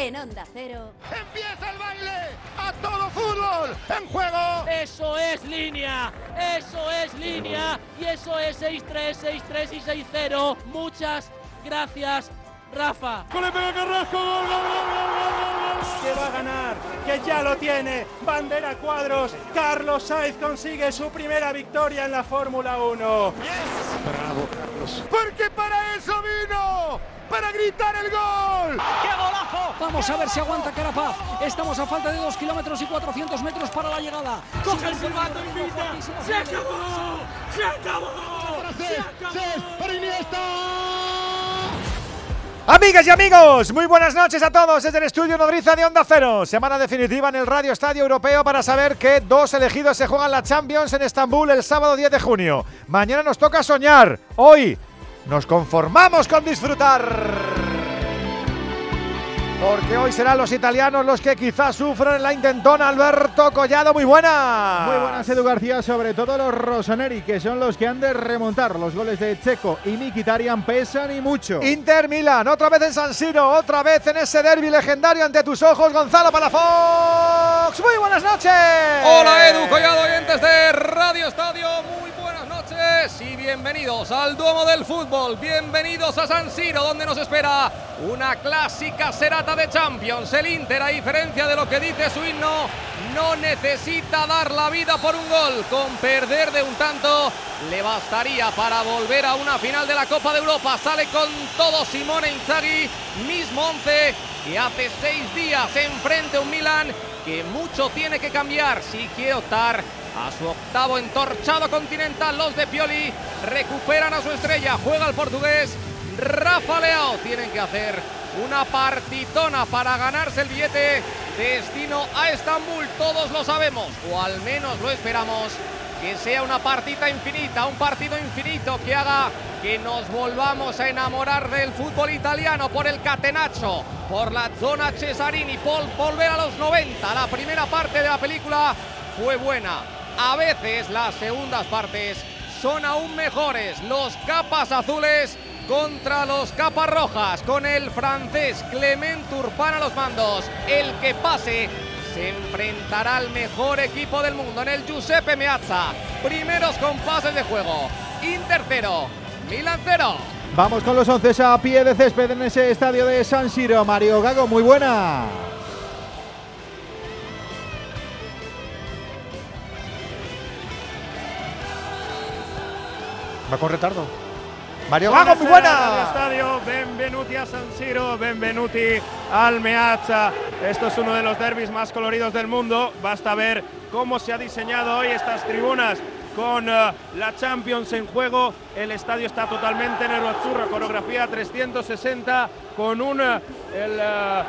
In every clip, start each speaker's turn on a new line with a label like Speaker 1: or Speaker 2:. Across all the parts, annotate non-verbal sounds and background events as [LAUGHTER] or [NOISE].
Speaker 1: En Onda Cero.
Speaker 2: ¡Empieza el baile! ¡A todo fútbol! ¡En juego!
Speaker 3: Eso es línea, eso es línea y eso es 6-3, 6-3 y 6-0. Muchas gracias, Rafa.
Speaker 2: ¡Gol le pega Carrasco! ¡Gol, gol, gol, gol, gol!
Speaker 4: que va a ganar, que ya lo tiene. Bandera cuadros, Carlos Sainz consigue su primera victoria en la Fórmula 1.
Speaker 2: ¡Bravo, Carlos! ¡Porque para eso vino! ¡Para gritar el gol!
Speaker 5: Vamos a ver si aguanta Carapaz. Estamos a falta de 2 kilómetros y 400 metros para la llegada.
Speaker 3: Coge el silbato, invita. ¡Se acabó! ¡Se acabó! ¡Se acabó!
Speaker 2: ¡Para Iniesta!
Speaker 6: Amigas y amigos, muy buenas noches a todos desde el estudio Nodriza de Onda Cero. Semana definitiva en el Radio Estadio Europeo para saber que dos elegidos se juegan la Champions en Estambul el sábado 10 de junio. Mañana nos toca soñar. Hoy nos conformamos con disfrutar. Porque hoy serán los italianos los que quizás sufran la intentona. Alberto Collado, muy buena.
Speaker 7: Muy buenas, Edu García, sobre todo los Rossoneri, que son los que han de remontar. Los goles de Checo y Mkhitaryan pesan y mucho.
Speaker 6: Inter Milan, otra vez en San Siro, otra vez en ese derby legendario ante tus ojos, Gonzalo Palafox. Muy buenas noches.
Speaker 8: Hola Edu Collado, oyentes de Radio Estadio, muy buenas noches y bienvenidos al Duomo del Fútbol, bienvenidos a San Siro donde nos espera una clásica serata de Champions. El Inter, a diferencia de lo que dice su himno, no necesita dar la vida por un gol, con perder de un tanto le bastaría para volver a una final de la Copa de Europa. Sale con todo Simone Inzaghi, mismo 11 que hace seis días enfrente a un Milan que mucho tiene que cambiar si quiere optar a su octavo entorchado continental. Los de Pioli recuperan a su estrella, juega el portugués Rafa Leao. Tienen que hacer una partitona para ganarse el billete destino a Estambul. Todos lo sabemos, o al menos lo esperamos. Que sea una partita infinita, un partido infinito que haga que nos volvamos a enamorar del fútbol italiano por el catenacho, por la zona Cesarini, por volver a los 90. La primera parte de la película fue buena. A veces las segundas partes son aún mejores. Los capas azules contra los capas rojas, con el francés Clement Turpin a los mandos. El que pase se enfrentará al mejor equipo del mundo en el Giuseppe Meazza. Primeros compases de juego. Inter 0, Milan 0.
Speaker 7: Vamos con los once a pie de césped en ese estadio de San Siro. Mario Gago, muy buena.
Speaker 6: Va con retardo. Mario Gago, muy buena.
Speaker 4: Estadio, benvenuti a San Siro, benvenuti al Meazza. Esto es uno de los derbis más coloridos del mundo. Basta ver cómo se ha diseñado hoy estas tribunas con eh, la Champions en juego. El estadio está totalmente nero-azzurro, coreografía 360 con un eh, el, eh,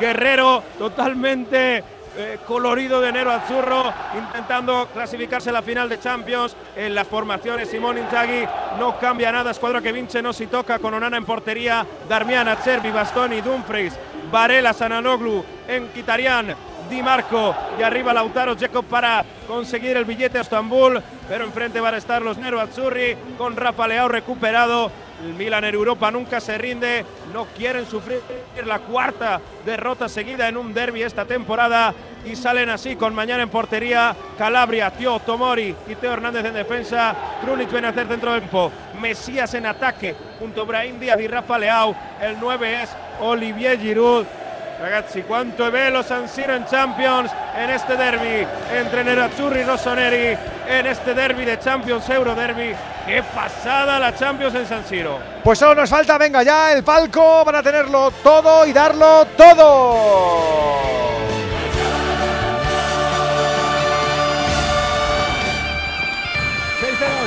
Speaker 4: guerrero totalmente eh, colorido de nero azzurro, intentando clasificarse a la final de Champions. En las formaciones, Simón Inzaghi no cambia nada. Escuadra que vince no si toca con Onana en portería, Darmian, Acerbi, Bastoni, Dumfries, Varela, Sananoglu, Enkitarian, Di Marco y arriba Lautaro Jacob para conseguir el billete a Estambul, pero enfrente van a estar los Nero Azzurri con Rafa Leao recuperado. El Milan en Europa nunca se rinde, no quieren sufrir la cuarta derrota seguida en un derby esta temporada y salen así con mañana en portería Calabria, Tio Tomori y Teo Hernández en defensa, Krunic Benacer centro del campo, Mesías en ataque junto a Brahim Díaz y Rafa Leao, el 9 es Olivier Giroud. Ragazzi, quanto è bello San Siro en Champions en este derby entre Nerazzurri y Rossoneri en este derby de Champions Euro Derby. ¡Qué pasada la Champions en San Siro!
Speaker 6: Pues solo nos falta, venga ya, el palco para tenerlo todo y darlo todo.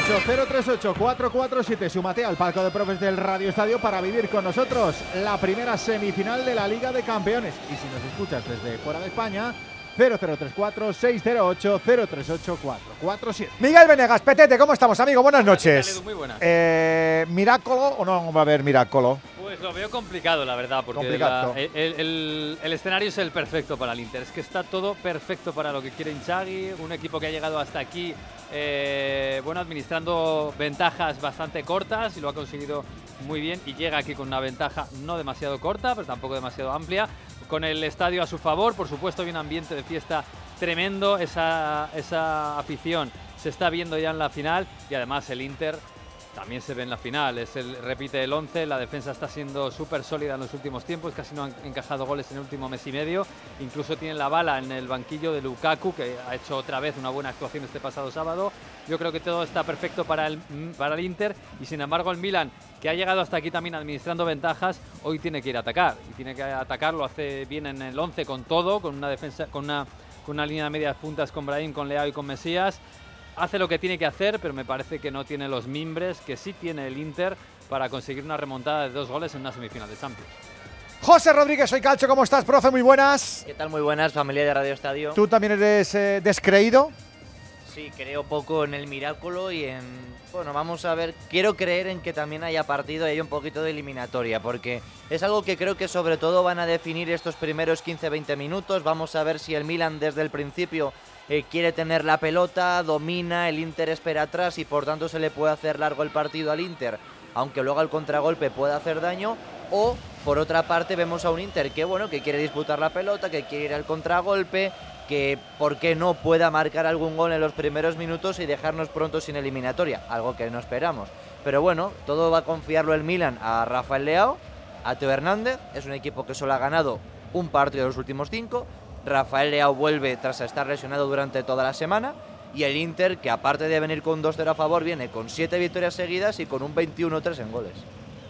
Speaker 7: 608-038-447. Súmate al palco de profes del Radio Estadio para vivir con nosotros la primera semifinal de la Liga de Campeones. Y si nos escuchas desde fuera de España, 0034-608-038-447.
Speaker 6: Miguel Venegas, Petete, ¿cómo estamos, amigo? Buenas noches.
Speaker 9: Edu? Muy buenas.
Speaker 6: Eh, ¿Miráculo o no va a haber Miráculo?
Speaker 9: Pues lo veo complicado, la verdad, porque
Speaker 6: Complicado.
Speaker 9: la- el, el- el escenario es el perfecto para el Inter. Es que está todo perfecto para lo que quiere Inzaghi, un equipo que ha llegado hasta aquí, eh, bueno, administrando ventajas bastante cortas y lo ha conseguido muy bien y llega aquí con una ventaja no demasiado corta, pero tampoco demasiado amplia. Con el estadio a su favor. Por supuesto, hay un ambiente de fiesta tremendo. Esa, esa afición se está viendo ya en la final y además el Inter también se ve en la final. Es el, repite el 11, la defensa está siendo súper sólida en los últimos tiempos, casi no han encajado goles en el último mes y medio. Incluso tienen la bala en el banquillo de Lukaku, que ha hecho otra vez una buena actuación este pasado sábado. Yo creo que todo está perfecto para el, para el Inter y sin embargo el Milan, que ha llegado hasta aquí también administrando ventajas, hoy tiene que ir a atacar. Y tiene que atacar, lo hace bien en el 11 con todo, con una defensa, con una, con una línea de medias puntas con Brahim, con Leao y con Mesías hace lo que tiene que hacer, pero me parece que no tiene los mimbres que sí tiene el Inter para conseguir una remontada de dos goles en una semifinal de Champions.
Speaker 6: José Rodríguez, soy Calcho, ¿cómo estás, profe? Muy buenas.
Speaker 10: ¿Qué tal? Muy buenas, familia de Radio Estadio.
Speaker 6: ¿Tú también eres eh, descreído?
Speaker 10: Sí, creo poco en el milagro y en... Bueno, vamos a ver, quiero creer en que también haya partido y haya un poquito de eliminatoria, porque es algo que creo que sobre todo van a definir estos primeros 15-20 minutos. Vamos a ver si el Milan desde el principio eh, quiere tener la pelota, domina, el Inter espera atrás y por tanto se le puede hacer largo el partido al Inter, aunque luego al contragolpe pueda hacer daño. O por otra parte vemos a un Inter que bueno, que quiere disputar la pelota, que quiere ir al contragolpe, que por qué no pueda marcar algún gol en los primeros minutos y dejarnos pronto sin eliminatoria, algo que no esperamos. Pero bueno, todo va a confiarlo el Milan a Rafael Leao, a Teo Hernández, es un equipo que solo ha ganado un partido de los últimos cinco, Rafael Leao vuelve tras estar lesionado durante toda la semana. Y el Inter, que aparte de venir con 2-0 a favor, viene con 7 victorias seguidas y con un 21-3 en goles.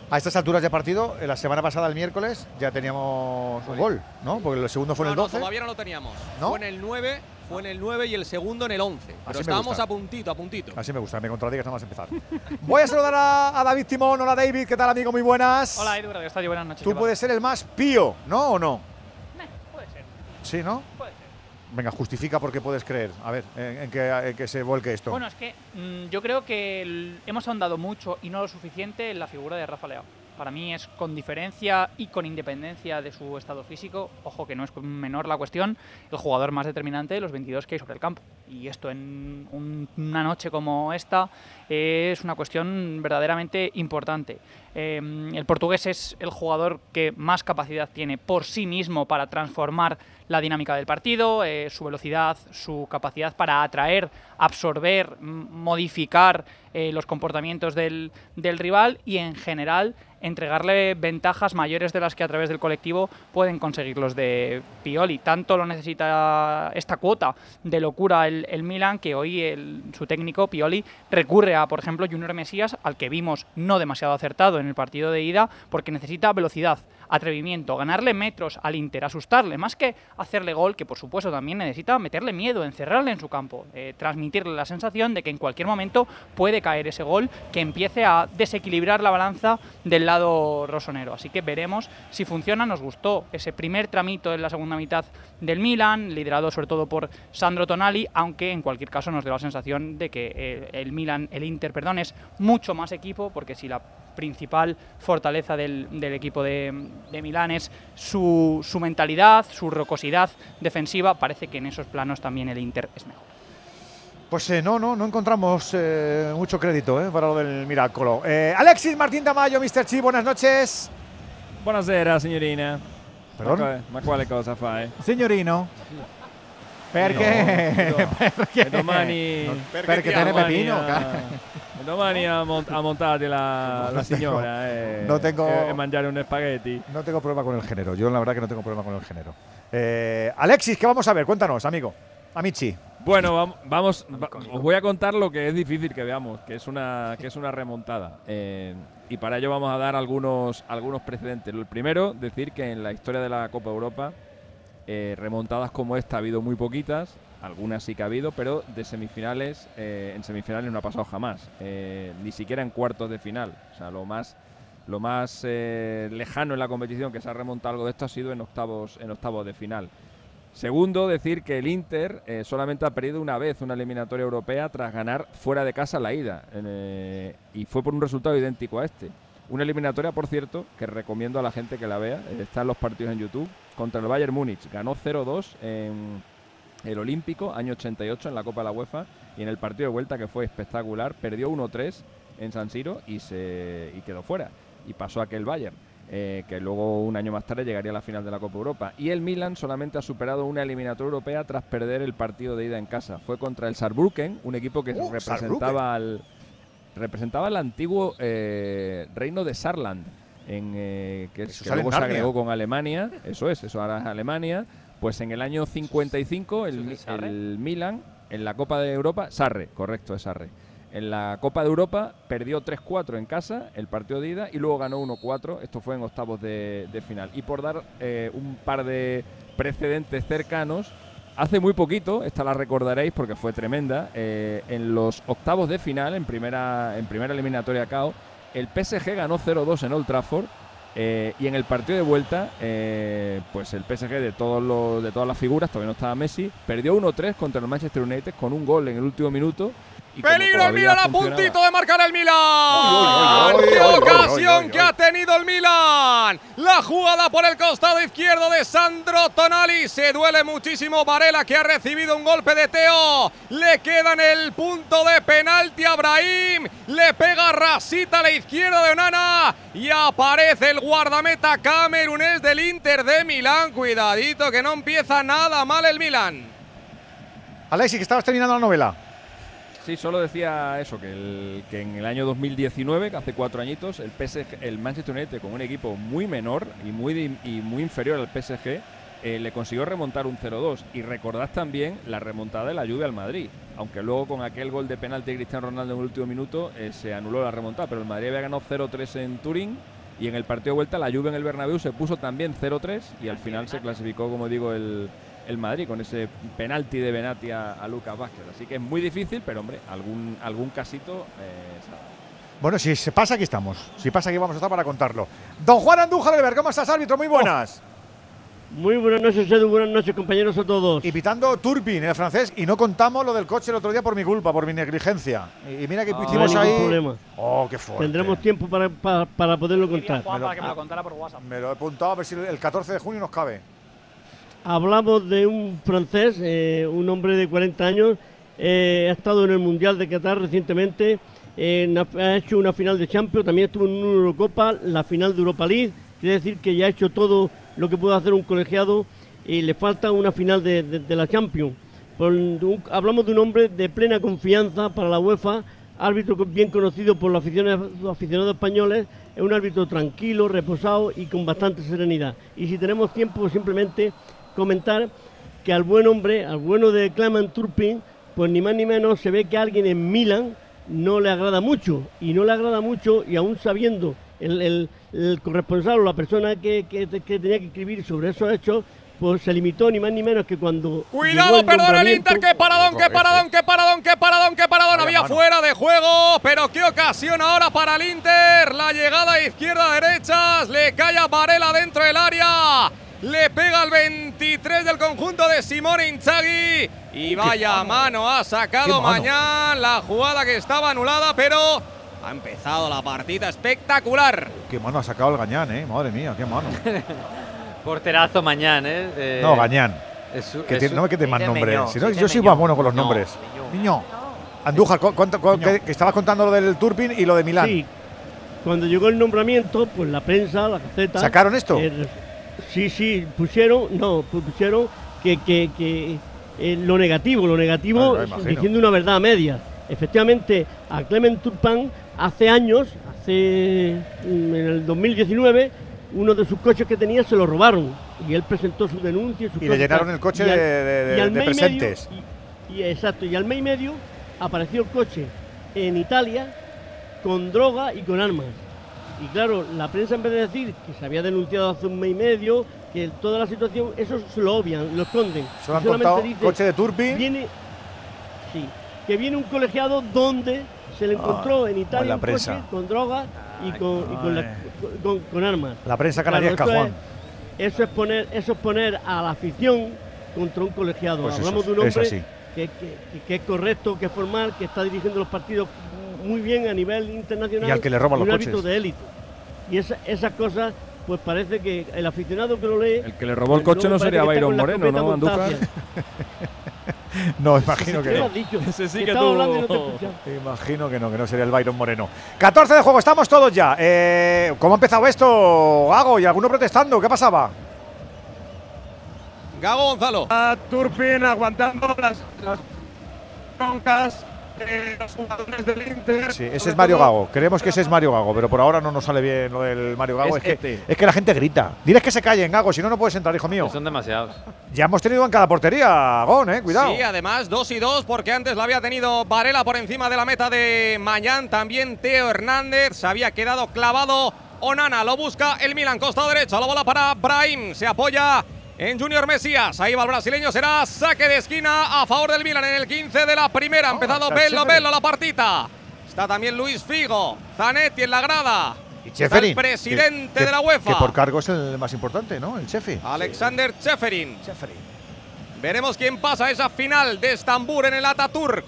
Speaker 6: A estas alturas de partido, la semana pasada, el miércoles, ya teníamos un gol, ¿no? Porque el segundo fue en el 12.
Speaker 8: No, todavía no lo teníamos.
Speaker 6: ¿No?
Speaker 8: Fue en el 9, fue en el 9 y el segundo en el 11. Pero
Speaker 6: Así
Speaker 8: estábamos
Speaker 6: gusta.
Speaker 8: a puntito, a puntito.
Speaker 6: Así me gusta, me contradigas nada más empezar. [LAUGHS] Voy a saludar a, a David Timón. Hola David, ¿qué tal amigo? Muy buenas.
Speaker 11: Hola Edu, Radio Estadio, buenas noches.
Speaker 6: Tú
Speaker 11: ¿qué
Speaker 6: puedes ser el más pío, ¿no o no?
Speaker 11: pasa? Meh, puede ser,
Speaker 6: Sí, ¿no?
Speaker 11: puede ser.
Speaker 6: Venga, justifica por qué puedes creer. A ver, en, en qué, en qué se vuelque esto.
Speaker 11: Bueno, es que mm, yo creo que el- hemos ahondado mucho y no lo suficiente en la figura de Rafa Leao. Para mí es con diferencia y con independencia de su estado físico, ojo que no es menor la cuestión, el jugador más determinante de los 22 que hay sobre el campo. Y esto en un- una noche como esta es una cuestión verdaderamente importante. Eh, el portugués es el jugador que más capacidad tiene por sí mismo para transformar la dinámica del partido, eh, su velocidad, su capacidad para atraer, absorber, modificar eh, los comportamientos del, del rival y en general entregarle ventajas mayores de las que a través del colectivo pueden conseguir los de Pioli. Tanto lo necesita esta cuota de locura el, el Milan que hoy el- su técnico Pioli recurre a, por ejemplo, Junior Mesías, al que vimos no demasiado acertado en el partido de ida, porque necesita velocidad, atrevimiento, ganarle metros al Inter, asustarle, más que hacerle gol, que por supuesto también necesita meterle miedo, encerrarle en su campo, eh, transmitirle la sensación de que en cualquier momento puede caer ese gol que empiece a desequilibrar la balanza del lado rosonero. Así que veremos si funciona. Nos gustó ese primer tramito en la segunda mitad del Milan, liderado sobre todo por Sandro Tonali, aunque en cualquier caso nos dio la sensación de que el Milan, el Inter, perdón, es mucho más equipo, porque si la principal fortaleza del, del equipo de, de Milán es su, su mentalidad, su rocosidad defensiva, parece que en esos planos también el Inter es mejor.
Speaker 6: Pues eh, no, no, no encontramos eh, mucho crédito eh, para lo del Miracolo. Eh, Alexis Martín Tamayo, Mr. Chi, buenas noches.
Speaker 12: Buonasera signorina.
Speaker 6: Perdón?
Speaker 12: Ma, ma quale cosa fai?
Speaker 7: Signorino. [LAUGHS] Perché?
Speaker 12: No, [LAUGHS]
Speaker 7: Perché?
Speaker 12: E domani,
Speaker 7: Non- perché te ne pepino,
Speaker 12: domani ha, mont- ha montato la, la
Speaker 6: No tengo-
Speaker 12: signora e,
Speaker 6: no tengo-
Speaker 12: e, e mangiare un spaghetti.
Speaker 6: No tengo problema con el género. Yo la verdad que no tengo problema con el género. Eh, Alexis, ¿qué vamos a ver? Cuéntanos, amigo. Amici.
Speaker 12: Bueno, vam- vamos, va- os voy a contar lo que es difícil que veamos, que es una, que es una remontada. Eh, y para ello vamos a dar algunos, algunos precedentes. El primero, decir que en la historia de la Copa Europa, eh, remontadas como esta ha habido muy poquitas, algunas sí que ha habido, pero de semifinales, eh, en semifinales no ha pasado jamás, eh, ni siquiera en cuartos de final. O sea, lo más, lo más eh, lejano en la competición que se ha remontado algo de esto ha sido en octavos, en octavos de final. Segundo, decir que el Inter solamente ha perdido una vez una eliminatoria europea tras ganar fuera de casa la ida. y fue por un resultado idéntico a este. Una eliminatoria, por cierto, que recomiendo a la gente que la vea. está en los partidos en YouTube. Contra el Bayern Múnich. Ganó 0-2 en el Olímpico, año 88, en la Copa de la UEFA. Y en el partido de vuelta, que fue espectacular, perdió 1-3 en San Siro y, se, y quedó fuera. Y pasó aquel Bayern. eh, que luego un año más tarde llegaría a la final de la Copa Europa. Y el Milan solamente ha superado una eliminatoria europea tras perder el partido de ida en casa. Fue contra el Saarbrücken, un equipo que
Speaker 6: Uh,
Speaker 12: representaba al representaba al antiguo eh, reino de Saarland, en, eh, que, que luego se agregó con Alemania. Eso es, eso ahora es Alemania. Pues en el año 55 el, el Milan en la Copa de Europa, Sarre, correcto, es Sarre. En la Copa de Europa perdió 3-4 en casa, el partido de ida, y luego ganó 1-4. Esto fue en octavos de, de final. Y por dar eh, un par de precedentes cercanos, hace muy poquito, esta la recordaréis porque fue tremenda, eh, en los octavos de final, en primera, en primera eliminatoria KO, el PSG ganó 0-2 en Old Trafford. Eh, y en el partido de vuelta, eh, pues el PSG de todos los, de todas las figuras, todavía no estaba Messi, perdió 1-3 contra el Manchester United con un gol en el último minuto. Y
Speaker 8: Peligro el Milan a puntito de marcar el Milan.
Speaker 6: uy, uy,
Speaker 8: ¡Qué ocasión
Speaker 6: uy, uy,
Speaker 8: que
Speaker 6: uy.
Speaker 8: ha tenido el Milan! La jugada por el costado izquierdo de Sandro Tonali. Se duele muchísimo Varela que ha recibido un golpe de Teo. Le queda en el punto de penalti a Brahim. Le pega rasita a la izquierda de Onana. Y aparece el guardameta camerunés del Inter de Milán. Cuidadito que no empieza nada mal el Milan.
Speaker 6: Alexis, que estabas terminando la novela.
Speaker 12: Sí, solo decía eso, que, en el año 2019, que hace cuatro añitos, el PSG, el Manchester United, con un equipo muy menor y muy, y muy inferior al PSG, eh, le consiguió remontar un 0-2. Y recordad también la remontada de la lluvia al Madrid. Aunque luego con aquel gol de penalti de Cristiano Ronaldo en el último minuto eh, se anuló la remontada. Pero el Madrid había ganado 0-3 en Turín. Y en el partido de vuelta la lluvia en el Bernabéu se puso también 0-3 y al final se clasificó, como digo, el, el Madrid con ese penalti de Benati a, a Lucas Vázquez. Así que es muy difícil, pero hombre, algún, algún casito eh.
Speaker 6: Bueno, si se pasa, aquí estamos. Si pasa, aquí vamos a estar para contarlo. Don Juan Andújar Ver, ¿cómo estás, árbitro? Muy buenas.
Speaker 13: Muy buenas noches, Edu. Buenas noches, compañeros a todos.
Speaker 6: Y pitando Turpin, el francés, y no contamos lo del coche el otro día por mi culpa, por mi negligencia. Y, y mira que
Speaker 13: Ah,
Speaker 6: hicimos
Speaker 13: no hay
Speaker 6: ahí.
Speaker 13: problema.
Speaker 6: Oh, qué fuerte.
Speaker 13: Tendremos tiempo para, para, para poderlo contar.
Speaker 11: Juan
Speaker 6: Me lo-
Speaker 11: para que me lo contara por WhatsApp.
Speaker 6: Me lo he apuntado a ver si el 14 de junio nos cabe.
Speaker 13: Hablamos de un francés, eh, un hombre de 40 años, eh, ha estado en el Mundial de Qatar recientemente, ha hecho una final de Champions, también estuvo en una Eurocopa, la final de Europa League, quiere decir que ya ha hecho todo lo que puede hacer un colegiado y le falta una final de, la Champions. Hablamos de un hombre de plena confianza para la UEFA, árbitro bien conocido por los aficionados españoles, es un árbitro tranquilo, reposado y con bastante serenidad. Y si tenemos tiempo, simplemente comentar que al buen hombre, al bueno de Clement Turpin, pues ni más ni menos se ve que a alguien en Milan no le agrada mucho. Y no le agrada mucho, y aún sabiendo el, el- el corresponsal o la persona que, que- que tenía que escribir sobre esos hechos, pues se limitó ni más ni menos que cuando.
Speaker 8: Cuidado,
Speaker 13: el
Speaker 8: perdón el Inter, qué paradón, qué paradón, qué paradón, qué paradón, qué paradón. Había
Speaker 6: mano.
Speaker 8: fuera de juego, pero qué ocasión ahora para el Inter. La llegada izquierda-derechas, le cae a Varela dentro del área. Le pega al 23 del conjunto de Simone Inzaghi. Y vaya mano ha sacado mañana la jugada que estaba anulada, pero ha empezado la partida espectacular.
Speaker 6: Qué mano ha sacado el Gañán, ¿eh? Madre mía, qué mano. [LAUGHS]
Speaker 9: Porterazo mañana, ¿eh? Eh,
Speaker 6: no, Gañán.
Speaker 9: es
Speaker 6: Que
Speaker 9: es
Speaker 6: tiene- no me quede más
Speaker 10: dice
Speaker 6: nombre.
Speaker 10: Meñó,
Speaker 6: Si no, yo soy
Speaker 10: Meñó.
Speaker 6: más bueno con los
Speaker 10: Meñó,
Speaker 6: nombres. Niño. Andújar, cu- cuánto- cu- que, que estabas contando lo del Turpin y lo de Milán.
Speaker 13: Sí, cuando llegó el nombramiento, pues la prensa, la Gaceta.
Speaker 6: ¿Sacaron esto?
Speaker 13: eh, sí, sí, pusieron, no, pusieron que, que, que, eh, lo negativo, lo negativo,
Speaker 6: Ah,
Speaker 13: diciendo una verdad a media. Efectivamente, a Clement Turpin hace años, hace mm, en el 2019, uno de sus coches que tenía se lo robaron y él presentó su denuncia. su
Speaker 6: Y le llenaron el coche
Speaker 13: Y al-
Speaker 6: de- de-
Speaker 13: y al
Speaker 6: de
Speaker 13: mes y medio-
Speaker 6: presentes.
Speaker 13: y- y exacto, y al mes y medio apareció el coche en Italia con droga y con armas. Y claro, la prensa en vez de decir que se había denunciado hace un mes y medio, que toda la situación, eso se lo obvian, lo esconden.
Speaker 6: Solo han
Speaker 13: Solamente
Speaker 6: contado
Speaker 13: dice,
Speaker 6: coche de Turpin.
Speaker 13: Viene, sí, que viene un colegiado donde se le encontró
Speaker 6: Ah,
Speaker 13: en Italia un coche con droga y con, y con, la- con- con armas.
Speaker 6: La prensa
Speaker 13: Claro,
Speaker 6: canaria es
Speaker 13: eso es poner, eso es poner a la afición contra un colegiado.
Speaker 6: Pues
Speaker 13: Hablamos
Speaker 6: eso,
Speaker 13: de un
Speaker 6: es
Speaker 13: hombre
Speaker 6: así.
Speaker 13: que, que- que es correcto, que es formal, que está dirigiendo los partidos muy bien a nivel internacional.
Speaker 6: Y al que le roban
Speaker 13: un
Speaker 6: los
Speaker 13: árbitro
Speaker 6: coches.
Speaker 13: de élite. Y esa- esas cosas, pues parece que el aficionado que lo lee.
Speaker 12: El que le robó el
Speaker 13: pues
Speaker 12: coche no sería
Speaker 13: la
Speaker 12: Moreno, ¿no, Andújar? [LAUGHS]
Speaker 6: No, imagino que
Speaker 13: ¿Qué
Speaker 6: no.
Speaker 12: Ese sí
Speaker 13: Que
Speaker 12: tú-
Speaker 13: te.
Speaker 6: Imagino que no, que no sería el Byron Moreno. 14 de juego, estamos todos ya. Eh, ¿Cómo ha empezado esto, Gago? ¿Y alguno protestando? ¿Qué pasaba?
Speaker 8: Gago Gonzalo.
Speaker 14: A Turpin aguantando las, las broncas de los jugadores del Inter.
Speaker 6: Sí, ese es Mario Gago. Creemos que ese es Mario Gago, pero por ahora no nos sale bien lo del Mario Gago.
Speaker 12: Es
Speaker 6: Es, que,
Speaker 12: este.
Speaker 6: es que la gente grita. Diles que se callen, Gago, si no, no puedes entrar, hijo mío.
Speaker 9: Son demasiados.
Speaker 6: Ya hemos tenido en cada portería, Gon, eh, cuidado.
Speaker 8: Sí, además 2 y 2 porque antes la había tenido Varela por encima de la meta de Mañán, también Teo Hernández, se había quedado clavado Onana, lo busca el Milan, costado derecho, la bola para Brahim, se apoya en Junior Mesías, ahí va el brasileño, será saque de esquina a favor del Milan en el 15 de la primera, ha empezado Bello. Bello la partita, está también Luis Figo, Zanetti en la grada,
Speaker 6: Y
Speaker 8: está
Speaker 6: Cheferin,
Speaker 8: el presidente
Speaker 6: que-
Speaker 8: de la UEFA,
Speaker 6: Que por cargo es el más importante, ¿no? El chefe.
Speaker 8: Alexander Cheferin.
Speaker 6: Cheferin.
Speaker 8: Veremos quién pasa a esa final de Estambul en el Ataturk.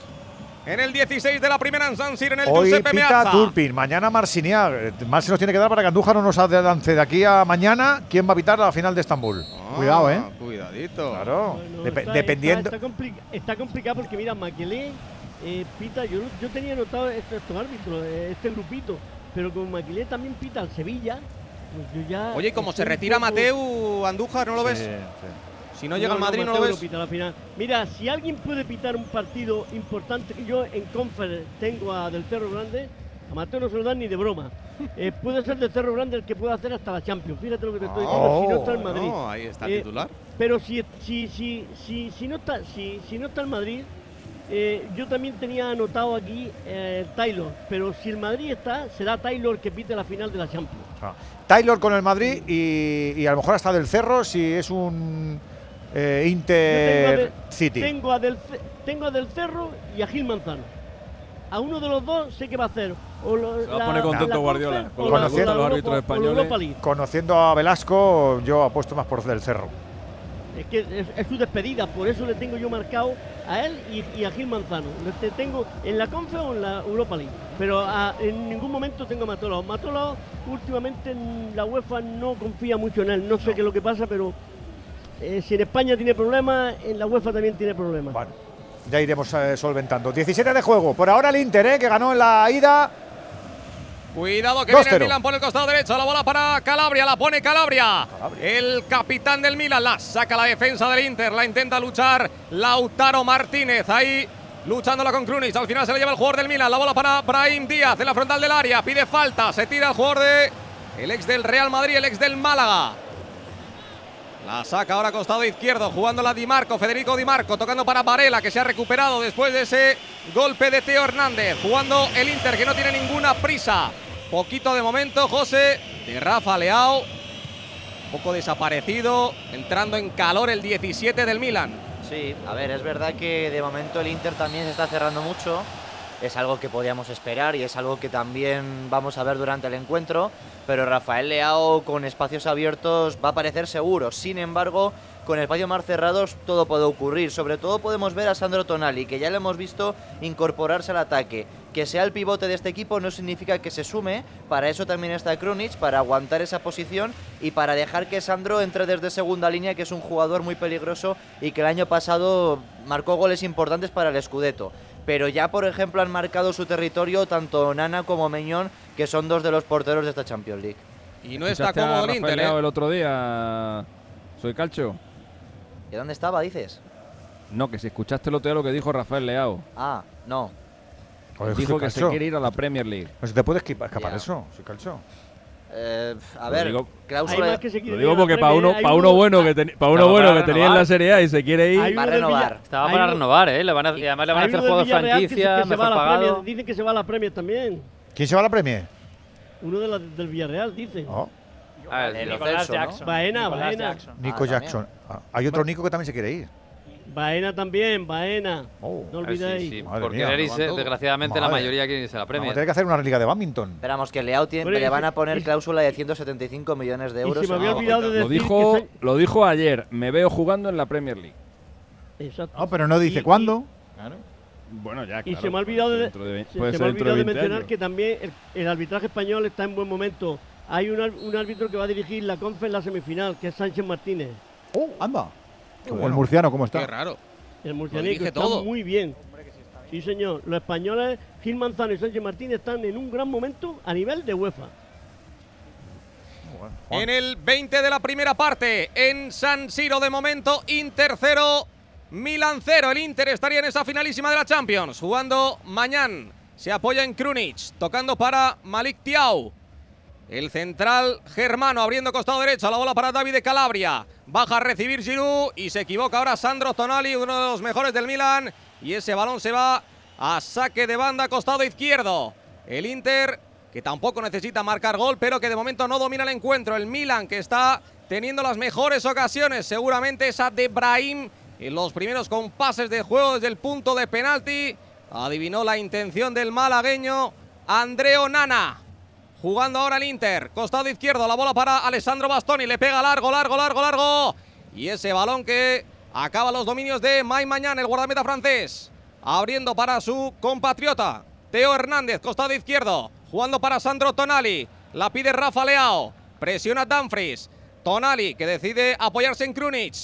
Speaker 8: En el 16 de la primera en San Siro, en el
Speaker 6: Hoy
Speaker 8: Giuseppe
Speaker 6: pita
Speaker 8: Meazza.
Speaker 6: Turpin, mañana Marciniak. Más se nos tiene que dar para que Andújar no nos adelance de aquí a mañana. ¿Quién va a pitar la final de Estambul?
Speaker 8: Ah,
Speaker 6: Cuidado, ¿eh?
Speaker 8: Cuidadito.
Speaker 6: Claro.
Speaker 13: Bueno, está-
Speaker 6: dependiendo.
Speaker 13: Está, está compli- está complicado porque, mira, Maquilé, eh, pita. Yo, yo tenía notado estos, estos árbitros, eh, este grupito, pero como Maquilé también pita al Sevilla, pues yo ya.
Speaker 8: Oye, como se retira
Speaker 13: poco-
Speaker 8: Mateu Andújar, ¿no lo ves?
Speaker 6: Sí.
Speaker 8: Si no llega al Madrid, no, lo ves.
Speaker 13: pita la final. Mira, si alguien puede pitar un partido importante, que yo en Confer tengo a Del Cerro Grande, a Mateo no se lo dan ni de broma. Eh, puede ser Del Cerro Grande el que puede hacer hasta la Champions. Fíjate lo que te estoy diciendo, si no está en Madrid.
Speaker 8: No, ahí está el
Speaker 13: Eh,
Speaker 8: titular.
Speaker 13: Pero si, si, si, si, si, no, está, si, si no está el Madrid, eh, yo también tenía anotado aquí eh, Taylor. Pero si el Madrid está, será Taylor que pite la final de la Champions.
Speaker 6: Ah. Taylor con el Madrid y, y a lo mejor hasta del Cerro si es un eh, Inter
Speaker 13: tengo a Del-
Speaker 6: City.
Speaker 13: Tengo a, Del, tengo a Del Cerro y a Gil Manzano. A uno de los dos sé que va a hacer. O lo-
Speaker 12: Se va a
Speaker 13: la-
Speaker 12: poner contento
Speaker 13: la
Speaker 12: Guardiola, con
Speaker 13: la-
Speaker 6: que gustan
Speaker 13: o la
Speaker 12: los árbitros españoles.
Speaker 6: Conociendo a Velasco, yo apuesto más por del Cerro.
Speaker 13: Es que es, es su despedida, por eso le tengo yo marcado a él y, y a Gil Manzano. Le te- tengo en la Confe o en la Europa League. Pero a- en ningún momento tengo a Matolao. Matolao últimamente en la UEFA no confía mucho en él. No sé qué es lo que pasa, pero eh, si en España tiene problemas, en la UEFA también tiene problemas.
Speaker 6: Bueno, ya iremos eh, solventando. 17 de juego. Por ahora el Inter, eh, que ganó en la ida.
Speaker 8: Cuidado que viene el
Speaker 6: 2-0.
Speaker 8: Milan por el costado derecho. La bola para Calabria, la pone Calabria. El capitán del Milan la saca la defensa del Inter. La intenta luchar Lautaro Martínez. Ahí luchándola con Krunic. Al final se la lleva el jugador del Milan. La bola para Brahim Díaz en la frontal del área. Pide falta. Se tira el jugador de el ex del Real Madrid, el ex del Málaga. La saca ahora costado izquierdo, jugándola Di Marco, Federico Di Marco, tocando para Varela, que se ha recuperado después de ese golpe de Teo Hernández. Jugando el Inter, que no tiene ninguna prisa. Poquito de momento, José, de Rafa Leao. Un poco desaparecido, entrando en calor el 17 del Milan.
Speaker 10: Sí, a ver, es verdad que de momento el Inter también se está cerrando mucho. Es algo que podíamos esperar y es algo que también vamos a ver durante el encuentro. Pero Rafael Leao con espacios abiertos va a parecer seguro. Sin embargo, con espacios más cerrados todo puede ocurrir. Sobre todo podemos ver a Sandro Tonali, que ya lo hemos visto incorporarse al ataque. Que sea el pivote de este equipo no significa que se sume. Para eso también está Krunic, para aguantar esa posición y para dejar que Sandro entre desde segunda línea, que es un jugador muy peligroso y que el año pasado marcó goles importantes para el Scudetto. Pero ya, por ejemplo, han marcado su territorio tanto Nana como Meñón, que son dos de los porteros de esta Champions League.
Speaker 8: Y no está
Speaker 12: ¿Escuchaste a
Speaker 8: cómodo el Inter, ¿eh?
Speaker 12: el otro día, soy Calcho.
Speaker 10: ¿Y dónde estaba, dices?
Speaker 12: No, que si escuchaste el otro día lo que dijo Rafael Leao.
Speaker 10: Ah, no.
Speaker 12: Dijo que se quiere ir a la Premier League.
Speaker 6: No se te puede esquipa- escapar eso, sí, calcho.
Speaker 10: Eh, a
Speaker 12: Lo
Speaker 10: ver,
Speaker 12: digo-
Speaker 13: Hay
Speaker 10: cláusula.
Speaker 13: más que se
Speaker 12: Lo digo porque para uno, para uno bueno que, uno bueno
Speaker 9: para
Speaker 12: que tenía en la Serie A y se quiere ir.
Speaker 13: Hay
Speaker 10: Va a renovar.
Speaker 13: Villa-
Speaker 9: Estaba para
Speaker 13: uno-
Speaker 9: renovar, ¿eh? Le van a- y además le van a hacer juego de
Speaker 13: Villarreal que se-
Speaker 9: franquicia,
Speaker 13: que se va
Speaker 9: mejor
Speaker 13: a la
Speaker 9: pagado.
Speaker 13: Premier. Dicen que se va a la Premier también.
Speaker 6: ¿Quién se va a la Premier?
Speaker 13: Uno de la- del Villarreal, dice.
Speaker 6: Oh,
Speaker 9: Ah, el-
Speaker 10: El
Speaker 11: Nicolás
Speaker 10: Celso, ¿no?
Speaker 11: Jackson.
Speaker 13: Baena,
Speaker 11: Nicolás
Speaker 13: Baena.
Speaker 11: Jackson.
Speaker 6: Nico
Speaker 10: también.
Speaker 6: Jackson. Ah, hay otro Nico que también se quiere ir.
Speaker 13: Baena también, Baena.
Speaker 6: Oh.
Speaker 13: No
Speaker 9: sí,
Speaker 13: olvidéis.
Speaker 9: sí, Porque
Speaker 6: mía,
Speaker 9: desgraciadamente, la mayoría quiere irse a la
Speaker 6: Vamos a
Speaker 9: Premier.
Speaker 6: tener que hacer una liga de badminton.
Speaker 10: Esperamos que Leao tiene-
Speaker 13: Bueno,
Speaker 10: le
Speaker 13: y
Speaker 10: van a poner
Speaker 13: y-
Speaker 10: cláusula de 175 millones de
Speaker 13: Y
Speaker 10: euros.
Speaker 13: se me había olvidado de
Speaker 10: oferta.
Speaker 12: Lo
Speaker 13: decir
Speaker 12: dijo, lo dijo ayer. Me veo jugando en la Premier League.
Speaker 13: Exacto.
Speaker 7: No, pero no dice
Speaker 13: Y-
Speaker 7: cuándo.
Speaker 12: Bueno, ya,
Speaker 13: Y
Speaker 12: claro,
Speaker 13: se me ha olvidado de, se- me ha olvidado de
Speaker 12: 20
Speaker 13: mencionar
Speaker 12: años.
Speaker 13: que también el, el arbitraje español está en buen momento. Hay un, un árbitro que va a dirigir la Confe en la semifinal, que es Sánchez Martínez.
Speaker 7: Oh, anda.
Speaker 6: Qué
Speaker 7: El murciano, ¿cómo
Speaker 8: Qué
Speaker 7: está?
Speaker 8: raro.
Speaker 13: El murcianico está
Speaker 8: todo.
Speaker 13: muy bien. Sí, señor. Los españoles, Gil Manzano y Sánchez Martín, están en un gran momento a nivel de UEFA.
Speaker 8: En el 20 de la primera parte, en San Siro de momento, Inter 0, Milan 0. El Inter estaría en esa finalísima de la Champions, jugando mañana. Se apoya en Krunic, tocando para Malik Tiau. El central germano abriendo costado derecho, la bola para David de Calabria. Baja a recibir Giroud y se equivoca ahora Sandro Tonali, uno de los mejores del Milan. Y ese balón se va a saque de banda, costado izquierdo. El Inter que tampoco necesita marcar gol, pero que de momento no domina el encuentro. El Milan que está teniendo las mejores ocasiones, seguramente esa de Brahim en los primeros compases de juego desde el punto de penalti. Adivinó la intención del malagueño Andreo Nana. Jugando ahora el Inter, costado izquierdo, la bola para Alessandro Bastoni, le pega largo, largo, largo, largo. Y ese balón que acaba los dominios de May Mañán, el guardameta francés. Abriendo para su compatriota, Teo Hernández, costado izquierdo. Jugando para Sandro Tonali. La pide Rafa Leao. Presiona Dumfries. Tonali que decide apoyarse en Krunic.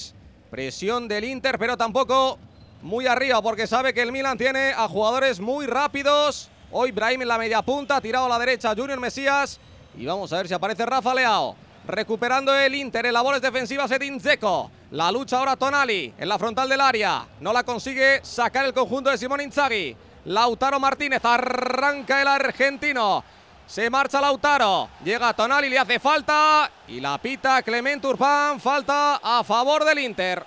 Speaker 8: Presión del Inter, pero tampoco muy arriba porque sabe que el Milan tiene a jugadores muy rápidos. Hoy Brahim en la media punta, tirado a la derecha Junior Mesías. Y vamos a ver si aparece Rafa Leao. Recuperando el Inter en labores defensivas Edin Dzeko. La lucha ahora Tonali en la frontal del área. No la consigue sacar el conjunto de Simón Inzaghi. Lautaro Martínez arranca el argentino. Se marcha Lautaro. Llega Tonali, le hace falta. Y la pita Clemente Urpán. Falta a favor del Inter.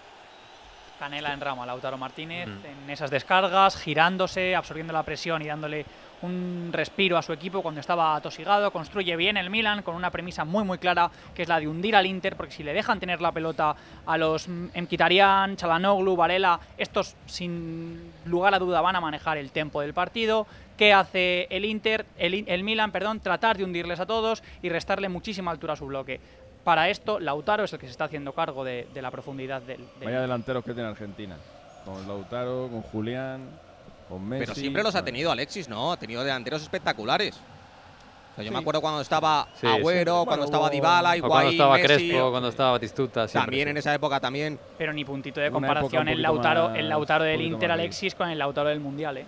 Speaker 11: Canela en rama, Lautaro Martínez,
Speaker 8: Mm.
Speaker 11: en esas descargas, girándose, absorbiendo la presión y dándole un respiro a su equipo cuando estaba atosigado. Construye bien el Milan con una premisa muy muy clara que es la de hundir al Inter, porque si le dejan tener la pelota a los Mkhitaryan, Chalanoglu, Varela, estos sin lugar a duda van a manejar el tempo del partido. ¿Qué hace el Inter, el, el Milan, perdón? Tratar de hundirles a todos y restarle muchísima altura a su bloque. Para esto, Lautaro es el que se está haciendo cargo de, de la profundidad del, del
Speaker 12: Vaya delanteros que tiene Argentina. Con Lautaro, con Julián, Messi.
Speaker 8: Pero siempre los ha tenido Alexis, ¿no? Ha tenido delanteros espectaculares. O sea, yo me acuerdo cuando estaba
Speaker 9: Sí,
Speaker 8: Agüero,
Speaker 9: sí.
Speaker 8: cuando
Speaker 9: Bueno,
Speaker 8: estaba Dybala, Higuaín,
Speaker 9: cuando estaba
Speaker 8: Messi.
Speaker 9: Crespo, cuando estaba Batistuta. siempre,
Speaker 8: También
Speaker 9: sí.
Speaker 8: en esa época también.
Speaker 11: Pero ni puntito de
Speaker 12: época
Speaker 11: comparación el Lautaro,
Speaker 12: más-
Speaker 11: el Lautaro del Inter Alexis con el Lautaro del Mundial, ¿eh?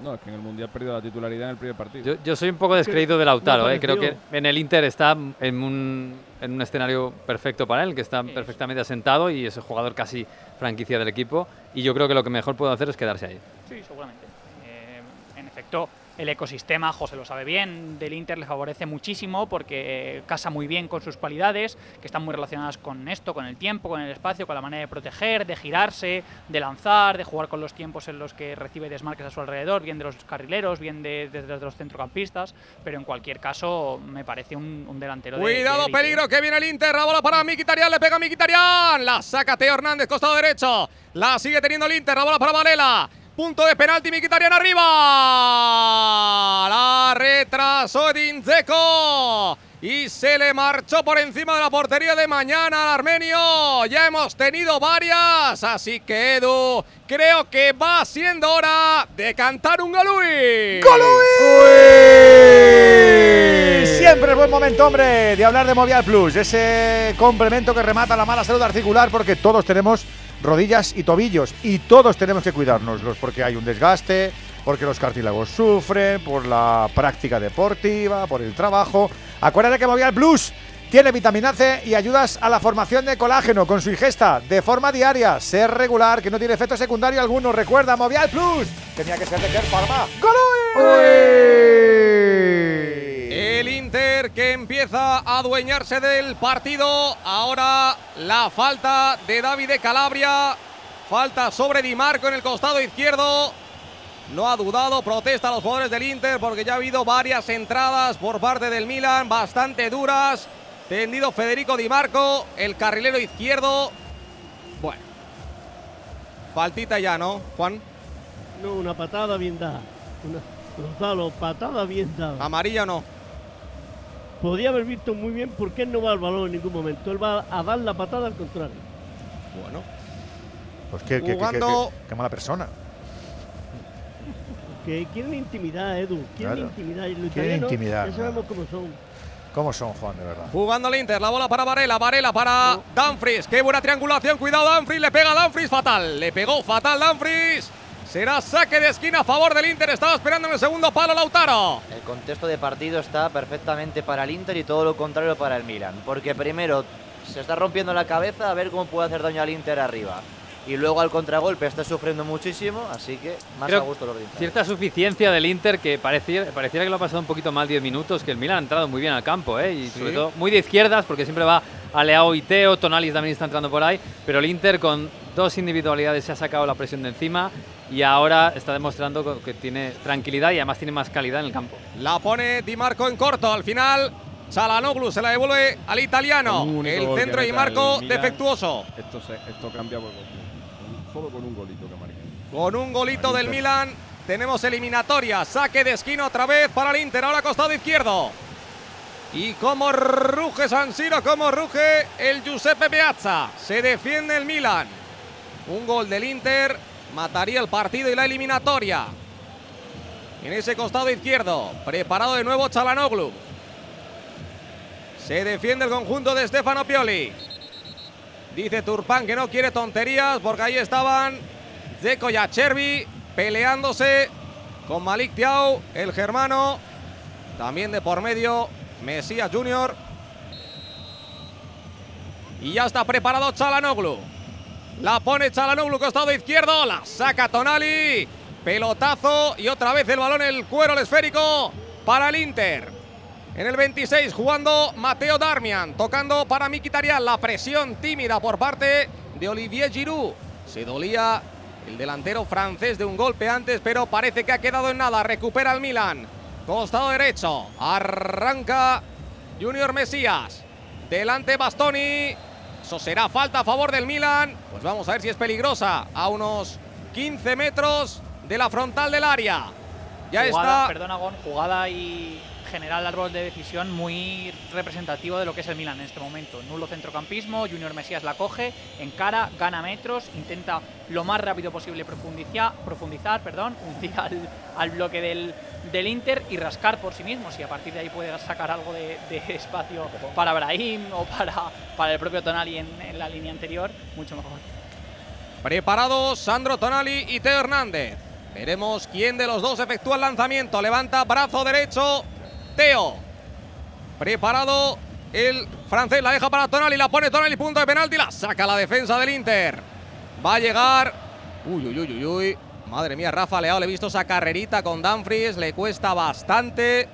Speaker 12: No, es que en el Mundial ha perdido la titularidad en el primer partido.
Speaker 9: Yo, yo soy un poco descreído de Lautaro, eh. creo que en el Inter está en un, en un escenario perfecto para él, que está perfectamente asentado y es el jugador casi franquicia del equipo. Y yo creo que lo que mejor puede hacer es quedarse ahí.
Speaker 11: Sí, seguramente. Eh, en efecto, el ecosistema, José lo sabe bien, del Inter le favorece muchísimo porque casa muy bien con sus cualidades, que están muy relacionadas con esto, con el tiempo, con el espacio, con la manera de proteger, de girarse, de lanzar, de jugar con los tiempos en los que recibe desmarques a su alrededor, bien de los carrileros, bien de, de- de los centrocampistas, pero en cualquier caso me parece un, un delantero de- de
Speaker 8: Cuidado,
Speaker 11: élite.
Speaker 8: peligro que viene el Inter. La bola para Mkhitaryan, le pega Mkhitaryan. La saca Teo Hernández, costado derecho. La sigue teniendo el Inter. La bola para Varela. Punto de penalti, Mkhitaryan arriba. La retrasó Edin Dzeko. Y se le marchó por encima de la portería de mañana al armenio. Ya hemos tenido varias. Así que Edu, creo que va siendo hora de cantar un Galui.
Speaker 6: Siempre es buen momento, hombre, de hablar de Movial Plus, ese complemento que remata la mala salud articular, porque todos tenemos rodillas y tobillos y todos tenemos que cuidárnoslos, porque hay un desgaste, porque los cartílagos sufren, por la práctica deportiva, por el trabajo. Acuérdate que Movial Plus tiene vitamina C y ayudas a la formación de colágeno con su ingesta de forma diaria, ser regular, que no tiene efecto secundario alguno. Recuerda, Movial Plus, tenía que ser de Care Pharma.
Speaker 8: El Inter que empieza a adueñarse del partido. Ahora la falta de David de Calabria. Falta sobre Di Marco en el costado izquierdo. No ha dudado, protesta a los jugadores del Inter porque ya ha habido varias entradas por parte del Milan, bastante duras. Tendido Federico Di Marco, el carrilero izquierdo. Bueno. Faltita ya, ¿no, Juan?
Speaker 13: No, una patada bien dada. Una, Gonzalo, patada bien dada.
Speaker 8: ¿Amarilla o no?
Speaker 13: Podría haber visto muy bien por qué no va al balón en ningún momento. Él va a dar la patada al contrario.
Speaker 8: Bueno.
Speaker 6: Pues qué, qué- qué-
Speaker 8: Jugando-
Speaker 6: qué- qué mala persona.
Speaker 13: Que quieren intimidad, Edu. Quieren
Speaker 6: Claro.
Speaker 13: intimidad. Y los
Speaker 6: Quieren
Speaker 13: italianos
Speaker 6: intimidar,
Speaker 13: Ya sabemos cómo son.
Speaker 6: ¿Cómo son, Juan, de verdad?
Speaker 8: Jugando el Inter, la bola para Varela, Varela para Dumfries. Qué buena triangulación, cuidado Dumfries, le pega Dumfries fatal. Le pegó fatal Dumfries. Será saque de esquina a favor del Inter. Estaba esperando en el segundo palo Lautaro.
Speaker 10: El contexto de partido está perfectamente para el Inter y todo lo contrario para el Milan. Porque primero se está rompiendo la cabeza a ver cómo puede hacer daño al Inter arriba. Y luego al contragolpe está sufriendo muchísimo, así que más
Speaker 9: Creo
Speaker 10: a gusto Inter.
Speaker 9: Cierta suficiencia del Inter que pareciera, pareciera que lo ha pasado un poquito mal 10 minutos, que el Milan ha entrado muy bien al campo, ¿eh? y
Speaker 8: Sí.
Speaker 9: sobre todo muy de izquierdas, porque siempre va a Leao y Teo, Tonalis también está entrando por ahí, pero el Inter con dos individualidades se ha sacado la presión de encima y ahora está demostrando que tiene tranquilidad y además tiene más calidad en el campo.
Speaker 8: La pone Di Marco en corto. Al final, Chalanoglu se la devuelve al italiano.
Speaker 12: Un
Speaker 8: El centro de Di Marco defectuoso.
Speaker 12: Esto, se- esto cambia por Solo con un golito que marque.
Speaker 8: Con un golito del Milan tenemos eliminatoria. Saque de esquina otra vez para el Inter. Ahora costado izquierdo. Y como ruge San Siro, como ruge el Giuseppe Meazza. Se defiende el Milan. Un gol del Inter mataría el partido y la eliminatoria. En ese costado izquierdo, preparado de nuevo Chalanoglu. Se defiende el conjunto de Stefano Pioli. Dice Turpán que no quiere tonterías porque ahí estaban Zeko y Acerbi peleándose con Malik Tiao, el germano. También de por medio Mesías Junior. Y ya está preparado Chalanoglu. La pone Chalanoglu, costado izquierdo. La saca Tonali. Pelotazo y otra vez el balón, el cuero, el esférico para el Inter. En el 26 jugando Mateo Darmian, tocando para Mkhitaryan. La presión tímida por parte de Olivier Giroud. Se dolía el delantero francés de un golpe antes, pero parece que ha quedado en nada. Recupera el Milan. Costado derecho. Arranca Junior Mesías. Delante Bastoni. Eso será falta a favor del Milan. Pues vamos a ver si es peligrosa. A unos 15 metros de la frontal del área. Ya
Speaker 11: jugada,
Speaker 8: está.
Speaker 11: Perdona, Gon, jugada y general árbol de decisión muy representativo de lo que es el Milan en este momento. Nulo centrocampismo, Junior Mesías la coge, encara, gana metros, intenta lo más rápido posible profundizar, profundizar perdón, hundir al, al bloque del, del Inter y rascar por sí mismo. Si a partir de ahí puede sacar algo de, de [LAUGHS] espacio para Brahim o para, para el propio Tonali en, en la línea anterior, mucho mejor.
Speaker 8: Preparados Sandro Tonali y Teo Hernández. Veremos quién de los dos efectúa el lanzamiento. Levanta brazo derecho Teo. Preparado el francés. La deja para Tonali. La pone Tonali. Punto de penalti. La saca la defensa del Inter. Va a llegar. Uy, uy, uy, uy, uy. Madre mía, Rafa Leao. Le he visto esa carrerita con Dumfries. Le cuesta bastante.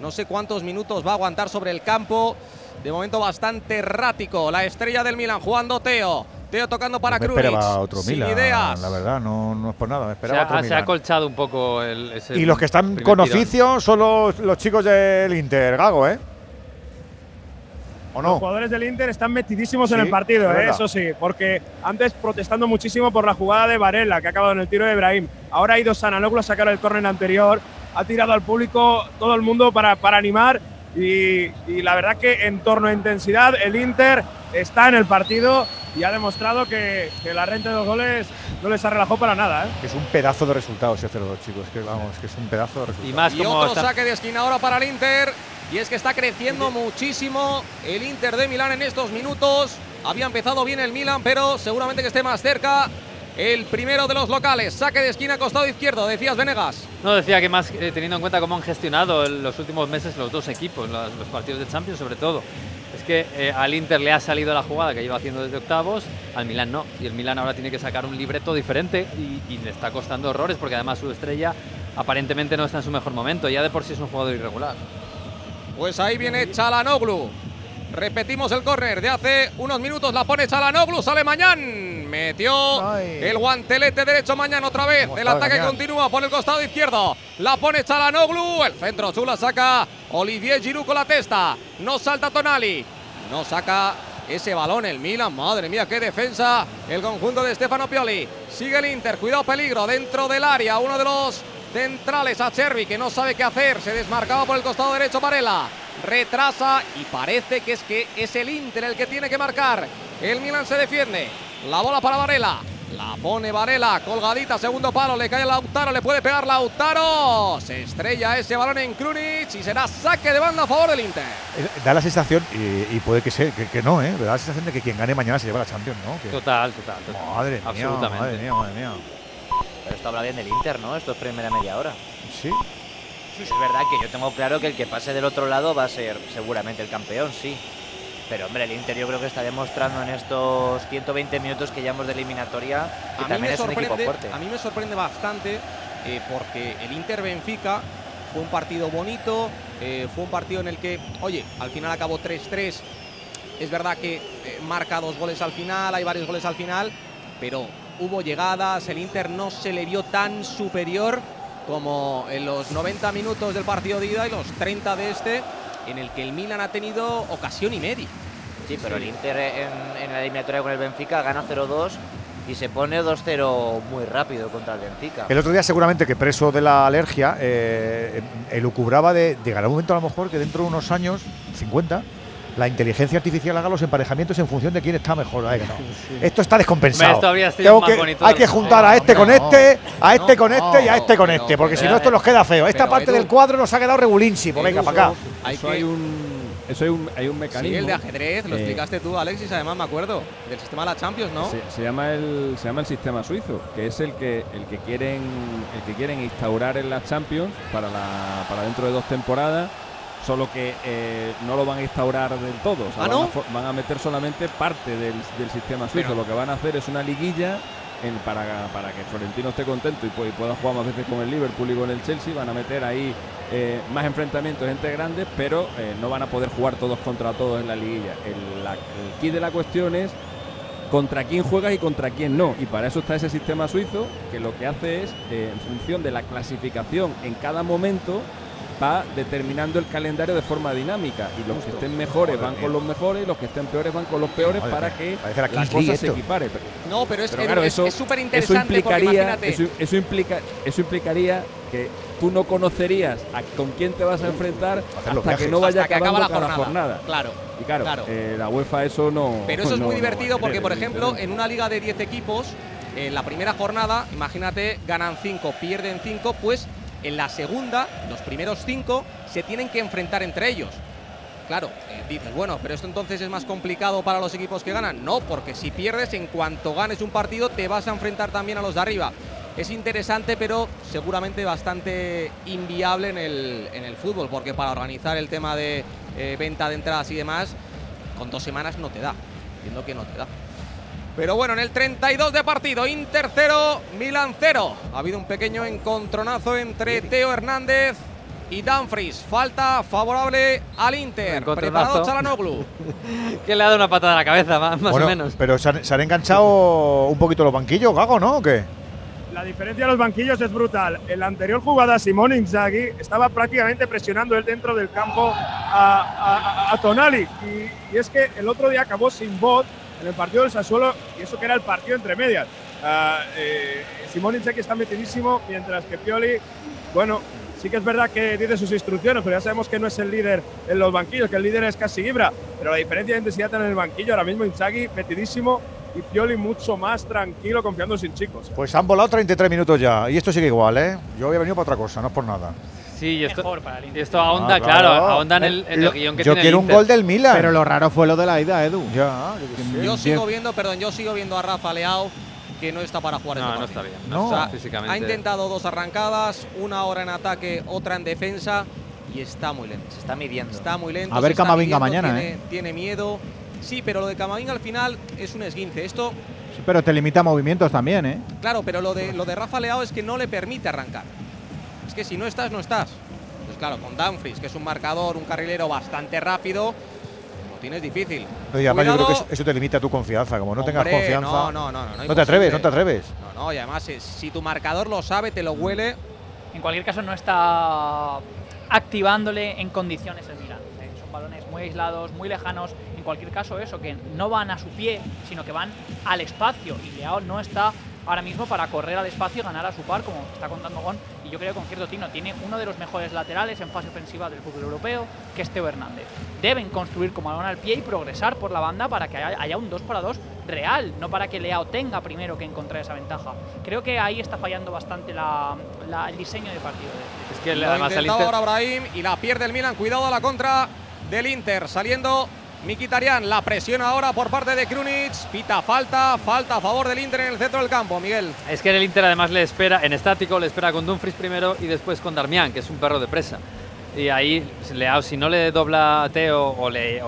Speaker 8: No sé cuántos minutos va a aguantar sobre el campo. De momento bastante errático. La estrella del Milan jugando Teo. Teo tocando para
Speaker 6: me
Speaker 8: Krunic.
Speaker 6: esperaba otro
Speaker 8: Sin
Speaker 6: Milan,
Speaker 8: ideas.
Speaker 6: la verdad, no, no es por nada, me
Speaker 9: Se
Speaker 6: esperaba
Speaker 9: ha,
Speaker 6: otro
Speaker 9: se ha
Speaker 6: Milan.
Speaker 9: acolchado un poco el, ese
Speaker 6: Y los que están con
Speaker 9: tirón.
Speaker 6: oficio son los, los chicos del Inter, Gago, ¿eh? ¿O
Speaker 14: Los
Speaker 6: no?
Speaker 14: jugadores del Inter están metidísimos en
Speaker 6: Sí,
Speaker 14: el partido,
Speaker 6: es
Speaker 14: ¿eh? eso sí, porque antes protestando muchísimo por la jugada de Varela, que ha acabado en el tiro de Ibrahim. Ahora ha ido Sananoglu a sacar el córner anterior, ha tirado al público todo el mundo para, para animar y, y la verdad que en torno a intensidad el Inter está en el partido y ha demostrado que, que la renta de los goles no les ha relajado para nada. ¿eh?
Speaker 6: Que es un pedazo de resultado ese 0-2, chicos. Que vamos, que es un pedazo de resultado.
Speaker 9: Y más
Speaker 8: Y
Speaker 9: como
Speaker 8: otro
Speaker 9: está-
Speaker 8: saque de esquina ahora para el Inter. Y es que está creciendo muchísimo el Inter de Milán en estos minutos. Había empezado bien el Milan, pero seguramente que esté más cerca el primero de los locales. Saque de esquina costado izquierdo, decías Venegas.
Speaker 9: No, decía que más eh, teniendo en cuenta cómo han gestionado en los últimos meses los dos equipos, los, los partidos de Champions sobre todo. Es que eh, al Inter le ha salido la jugada que lleva haciendo desde octavos, al Milan no. Y el Milan ahora tiene que sacar un libreto diferente y, y le está costando horrores porque además su estrella aparentemente no está en su mejor momento. Ya de por sí es un jugador irregular.
Speaker 8: Pues ahí viene Chalanoglu. Repetimos el córner de hace unos minutos. La pone Chalanoglu, sale Mañán. Metió
Speaker 6: Ay.
Speaker 8: el guantelete derecho Mañán otra vez.
Speaker 6: ¿Cómo
Speaker 8: El ataque
Speaker 6: Mañán?
Speaker 8: continúa por el costado izquierdo. La pone Chalanoglu. El centro chula saca Olivier Giroud con la testa. No salta Tonali. No saca ese balón el Milan. Madre mía, qué defensa. El conjunto de Stefano Pioli. Sigue el Inter. Cuidado, peligro dentro del área. Uno de los centrales a Chervi que no sabe qué hacer. Se desmarcaba por el costado derecho Varela. Retrasa y parece que es que es el Inter el que tiene que marcar. El Milan se defiende. La bola para Varela. La pone Varela, colgadita, segundo palo, le cae a Lautaro, le puede pegar Lautaro. Se estrella ese balón en Krunic y será saque de banda a favor del Inter.
Speaker 6: Eh, Da la sensación, y, y puede que, sea, que, que no, ¿eh? pero da la sensación de que quien gane mañana se lleva la Champions, ¿no? Que-
Speaker 9: Total, total, total.
Speaker 6: Madre mía,
Speaker 9: Absolutamente.
Speaker 6: madre mía, madre mía.
Speaker 10: Pero esto habla bien del Inter, ¿no? Esto es primera media hora.
Speaker 6: Sí.
Speaker 10: Es verdad que yo tengo claro que el que pase del otro lado va a ser seguramente el campeón, sí. Pero hombre, el Inter yo creo que está demostrando en estos 120 minutos que llevamos de eliminatoria que
Speaker 8: A mí,
Speaker 10: también
Speaker 8: me
Speaker 10: es un equipo
Speaker 8: sorprende,
Speaker 10: fuerte.
Speaker 8: a mí me sorprende bastante eh, porque el Inter Benfica fue un partido bonito, eh, fue un partido en el que, oye, al final acabó 3-3. Es verdad que eh, marca dos goles al final, hay varios goles al final, pero hubo llegadas, el Inter no se le vio tan superior como en los 90 minutos del partido de ida y los 30 de este, en el que el Milan ha tenido ocasión y media.
Speaker 10: Sí, pero el Inter en, en la eliminatoria con el Benfica gana 0-2 y se pone 2-0 muy rápido contra el Benfica.
Speaker 6: El otro día seguramente que preso de la alergia, eh, elucubraba de llegará un momento a lo mejor que dentro de unos años, 50, la inteligencia artificial haga los emparejamientos en función de quién está mejor. Ay, que no. Esto está descompensado.
Speaker 9: Hombre, esto habría sido
Speaker 6: Tengo
Speaker 9: más
Speaker 6: que-
Speaker 9: bonito
Speaker 6: hay que juntar a este con este, a este con este y a este con este, porque si no esto nos queda feo. Esta parte del cuadro nos ha quedado regulinchi. Pues venga, para acá.
Speaker 8: Hay que-
Speaker 12: hay un eso hay un, hay un mecanismo.
Speaker 8: Sí, el de ajedrez, lo
Speaker 12: eh,
Speaker 8: explicaste tú, Alexis, además me acuerdo, del sistema de la Champions, ¿no?
Speaker 12: Se, se llama el se llama el sistema suizo, que es el que el que quieren el que quieren instaurar en la Champions para la para dentro de dos temporadas, solo que eh, no lo van a instaurar del todo, o sea,
Speaker 8: ¿Ah,
Speaker 12: van, a, fo- van a meter solamente parte del, del sistema suizo.
Speaker 8: Pero-
Speaker 12: lo que van a hacer es una liguilla en- para, para que Florentino esté contento y, pu- y pueda jugar más veces con el Liverpool y con el Chelsea, van a meter ahí eh, más enfrentamientos entre grandes, pero eh, no van a poder jugar todos contra todos en la liguilla. El, la- el key de la cuestión es contra quién juegas y contra quién no. Y para eso está ese sistema suizo que lo que hace es, eh, en función de la clasificación en cada momento, va determinando el calendario de forma dinámica. Y los que estén mejores van con los mejores y los que estén peores van con los peores
Speaker 6: Madre
Speaker 12: para
Speaker 6: mía,
Speaker 12: que
Speaker 6: la
Speaker 12: las cosas se equiparen.
Speaker 8: No, pero es
Speaker 12: claro,
Speaker 8: es-
Speaker 12: eso,
Speaker 8: es súper
Speaker 12: eso
Speaker 8: interesante porque
Speaker 12: implicaría,
Speaker 8: imagínate.
Speaker 12: eso, eso implica, eso implicaría que tú no conocerías a con quién te vas a enfrentar hasta que no vaya
Speaker 8: hasta que acaba
Speaker 12: acabando
Speaker 8: la jornada.
Speaker 12: jornada.
Speaker 8: Claro.
Speaker 12: Y claro,
Speaker 8: Claro.
Speaker 12: eh, la UEFA eso no.
Speaker 8: Pero eso es
Speaker 12: no-
Speaker 8: muy divertido porque, por ejemplo, en una liga de 10 equipos, en la primera jornada, imagínate, ganan 5, pierden 5, pues en la segunda, los primeros 5 se tienen que enfrentar entre ellos. Claro, eh, dices, bueno, pero esto entonces es más complicado para los equipos que ganan. No, porque si pierdes, en cuanto ganes un partido, te vas a enfrentar también a los de arriba. Es interesante, pero seguramente bastante inviable en el, en el fútbol, porque para organizar el tema de eh, venta de entradas y demás, con dos semanas no te da. Entiendo que no te da. Pero bueno, en el 32 de partido, Inter 0, Milan 0. Ha habido un pequeño encontronazo entre Teo Hernández y Dumfries. Falta favorable al Inter. Preparado Chalanoglu. [LAUGHS]
Speaker 9: Que le ha dado una patada a la cabeza, más, más
Speaker 6: Bueno,
Speaker 9: o menos.
Speaker 6: Pero se han, se han enganchado un poquito los banquillos, Gago, ¿no? ¿O qué?
Speaker 14: La diferencia de los banquillos es brutal. En la anterior jugada, Simón Inzaghi estaba prácticamente presionando él dentro del campo a, a- a Tonali. Y, y es que el otro día acabó sin voz en el partido del Sassuolo, y eso que era el partido entre medias. Ah, eh, Simón Inzaghi está metidísimo, mientras que Pioli, bueno, sí que es verdad que dice sus instrucciones, pero ya sabemos que no es el líder en los banquillos, que el líder es casi Ibra. Pero la diferencia de intensidad en el banquillo, ahora mismo Inzaghi metidísimo y Pioli mucho más tranquilo, confiando sus chicos.
Speaker 6: Pues han volado 33 minutos ya. Y esto sigue igual, ¿eh? Yo había venido para otra cosa, no es por nada.
Speaker 9: Sí, y esto,
Speaker 11: Mejor para el
Speaker 9: y
Speaker 11: Inter.
Speaker 9: esto ahonda,
Speaker 6: Ah,
Speaker 9: claro,
Speaker 6: claro.
Speaker 9: ahonda en el, en el
Speaker 6: Lo-
Speaker 9: guion que
Speaker 6: Yo
Speaker 9: tiene
Speaker 6: quiero
Speaker 9: el
Speaker 6: un gol del Milan.
Speaker 7: Pero lo raro fue lo de la ida, Edu.
Speaker 6: Ya, yo.
Speaker 8: Yo sigo viendo, perdón, yo sigo viendo a Rafa Leao que no está para jugar
Speaker 9: No,
Speaker 8: este
Speaker 9: no está bien.
Speaker 6: No.
Speaker 9: No,
Speaker 8: O sea,
Speaker 9: físicamente.
Speaker 8: ha intentado dos arrancadas, una hora en ataque, otra en defensa y está muy lento.
Speaker 10: Se está midiendo.
Speaker 8: Está muy lento.
Speaker 7: A ver Camavinga mañana,
Speaker 8: tiene, tiene miedo. Sí, pero lo de Camavinga al final es un esguince. Esto,
Speaker 7: Sí, pero te limita movimientos también, ¿eh?
Speaker 8: claro, pero lo de, lo de Rafa Leao es que no le permite arrancar. Es que si no estás, no estás. Pues claro, con Dumfries, que es un marcador, un carrilero bastante rápido, lo tienes difícil.
Speaker 6: No, y además yo creo que eso, te limita tu confianza. Como no tengas confianza.
Speaker 8: No, no, no. No,
Speaker 6: no te atreves, no te atreves.
Speaker 8: No, no, y además, eh, si tu marcador lo sabe, te lo huele.
Speaker 11: En cualquier caso, no está activándole en condiciones el Milan. Eh, son balones muy aislados, muy lejanos. En cualquier caso, eso, que no van a su pie, sino que van al espacio. Y Leao no está ahora mismo para correr al espacio y ganar a su par, como está contando Gon. Yo creo que con cierto tino tiene uno de los mejores laterales en fase ofensiva del fútbol europeo, que es Teo Hernández. Deben construir como balón al pie y progresar por la banda para que haya, un 2 para 2 real, no para que Leao tenga primero que encontrar esa ventaja. Creo que ahí está fallando bastante la- la- el diseño de partido. de-
Speaker 9: Es que además el Inter
Speaker 8: ahora Brahim y la pierde el Milan. Cuidado a la contra del Inter. Saliendo Mkhitaryan. La presión ahora por parte de Krunic. Pita falta. Falta a favor del Inter en el centro del campo, Miguel.
Speaker 9: Es que en el Inter además le espera, en estático, le espera con Dumfries primero y después con Darmian, que es un perro de presa. Y ahí, Leao, si no le dobla a Teo o, le,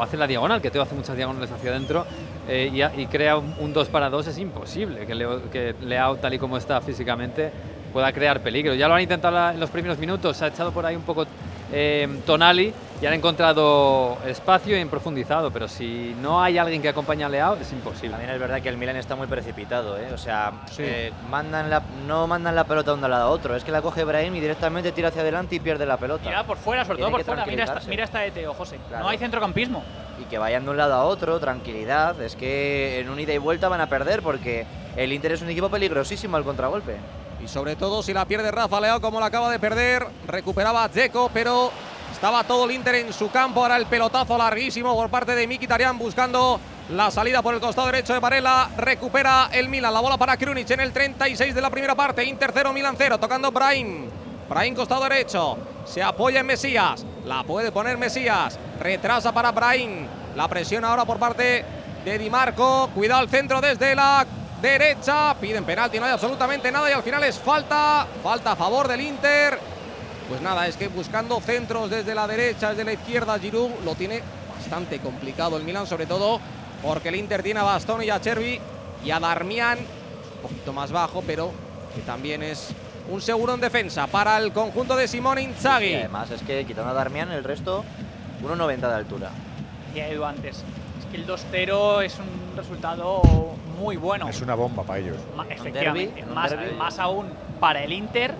Speaker 9: hace la diagonal, que Teo hace muchas diagonales hacia adentro, eh, y, crea un 2 para 2, es imposible que, Leo- Leao, tal y como está físicamente, pueda crear peligro. Ya lo han intentado la- en los primeros minutos, se ha echado por ahí un poco eh, Tonali y han encontrado espacio y han profundizado, pero si no hay alguien que acompañe a Leao, es imposible.
Speaker 10: También es verdad que el Milan está muy precipitado, ¿eh? O sea,
Speaker 9: Sí.
Speaker 10: eh, mandan la, no mandan la pelota de un lado a otro. Es que la coge Brahim y directamente tira hacia adelante y pierde la pelota.
Speaker 11: Mira por fuera, sobre
Speaker 10: Tiene
Speaker 11: todo por fuera. Mira esta, mira esta de Teo, José.
Speaker 10: Claro.
Speaker 11: No hay centrocampismo.
Speaker 10: Y que vayan de un lado a otro, tranquilidad. Es que en un ida y vuelta van a perder porque el Inter es un equipo peligrosísimo al contragolpe.
Speaker 8: Y sobre todo si la pierde Rafa Leao como la acaba de perder. Recuperaba a Dzeko, pero estaba todo el Inter en su campo. Ahora el pelotazo larguísimo por parte de Mkhitaryan buscando la salida por el costado derecho de Varela. Recupera el Milan. La bola para Krunic en el 36 de la primera parte. Inter 0, Milan 0. Tocando Brahim. Brahim costado derecho. Se apoya en Mesías. La puede poner Mesías. Retrasa para Brahim. La presión ahora por parte de Di Marco. Cuidado al centro desde la derecha. Piden penalti, no hay absolutamente nada. Y al final es falta. Falta a favor del Inter. Pues nada, es que buscando centros desde la derecha, desde la izquierda, Giroud lo tiene bastante complicado el Milan, sobre todo porque el Inter tiene a Bastoni y a Chervi y a Darmian, un poquito más bajo, pero que también es un seguro en defensa para el conjunto de Simone Inzaghi.
Speaker 10: Y además es que quitando a Darmian, el resto 1,90 de altura.
Speaker 11: Ya Edu antes. Es que el 2-0 es un resultado muy bueno.
Speaker 6: Es una bomba para ellos.
Speaker 11: Ma- efectivamente, más aún para el Inter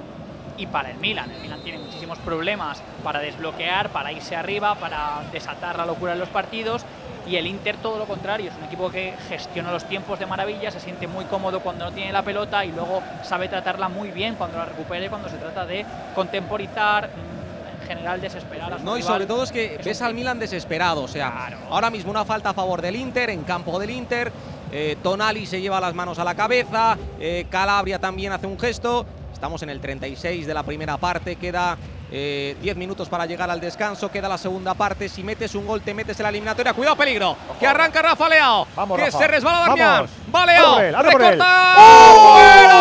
Speaker 11: y para el Milan. El Milan tiene muchísimos problemas para desbloquear, para irse arriba, para desatar la locura en los partidos. Y el Inter todo lo contrario, es un equipo que gestiona los tiempos de maravilla, se siente muy cómodo cuando no tiene la pelota y luego sabe tratarla muy bien cuando la recupere, cuando se trata de contemporizar, mm, en general desesperar a su
Speaker 8: No, y
Speaker 11: rival.
Speaker 8: sobre todo es que
Speaker 11: Es
Speaker 8: ves
Speaker 11: un
Speaker 8: al Milan desesperado. O sea, ahora mismo una falta a favor del Inter, en campo del Inter. eh, Tonali se lleva las manos a la cabeza. eh, Calabria también hace un gesto. Estamos en el 36 de la primera parte. Queda eh, 10 minutos para llegar al descanso. Queda la segunda parte. Si metes un gol, te metes en la eliminatoria. Cuidado, peligro. Que arranca Rafa Leao.
Speaker 6: Vamos,
Speaker 8: que
Speaker 6: Rafa.
Speaker 8: se resbala.
Speaker 6: Vamos.
Speaker 8: Va Leao.
Speaker 6: Por él, por él. ¡Oh!
Speaker 8: ¡Fuera!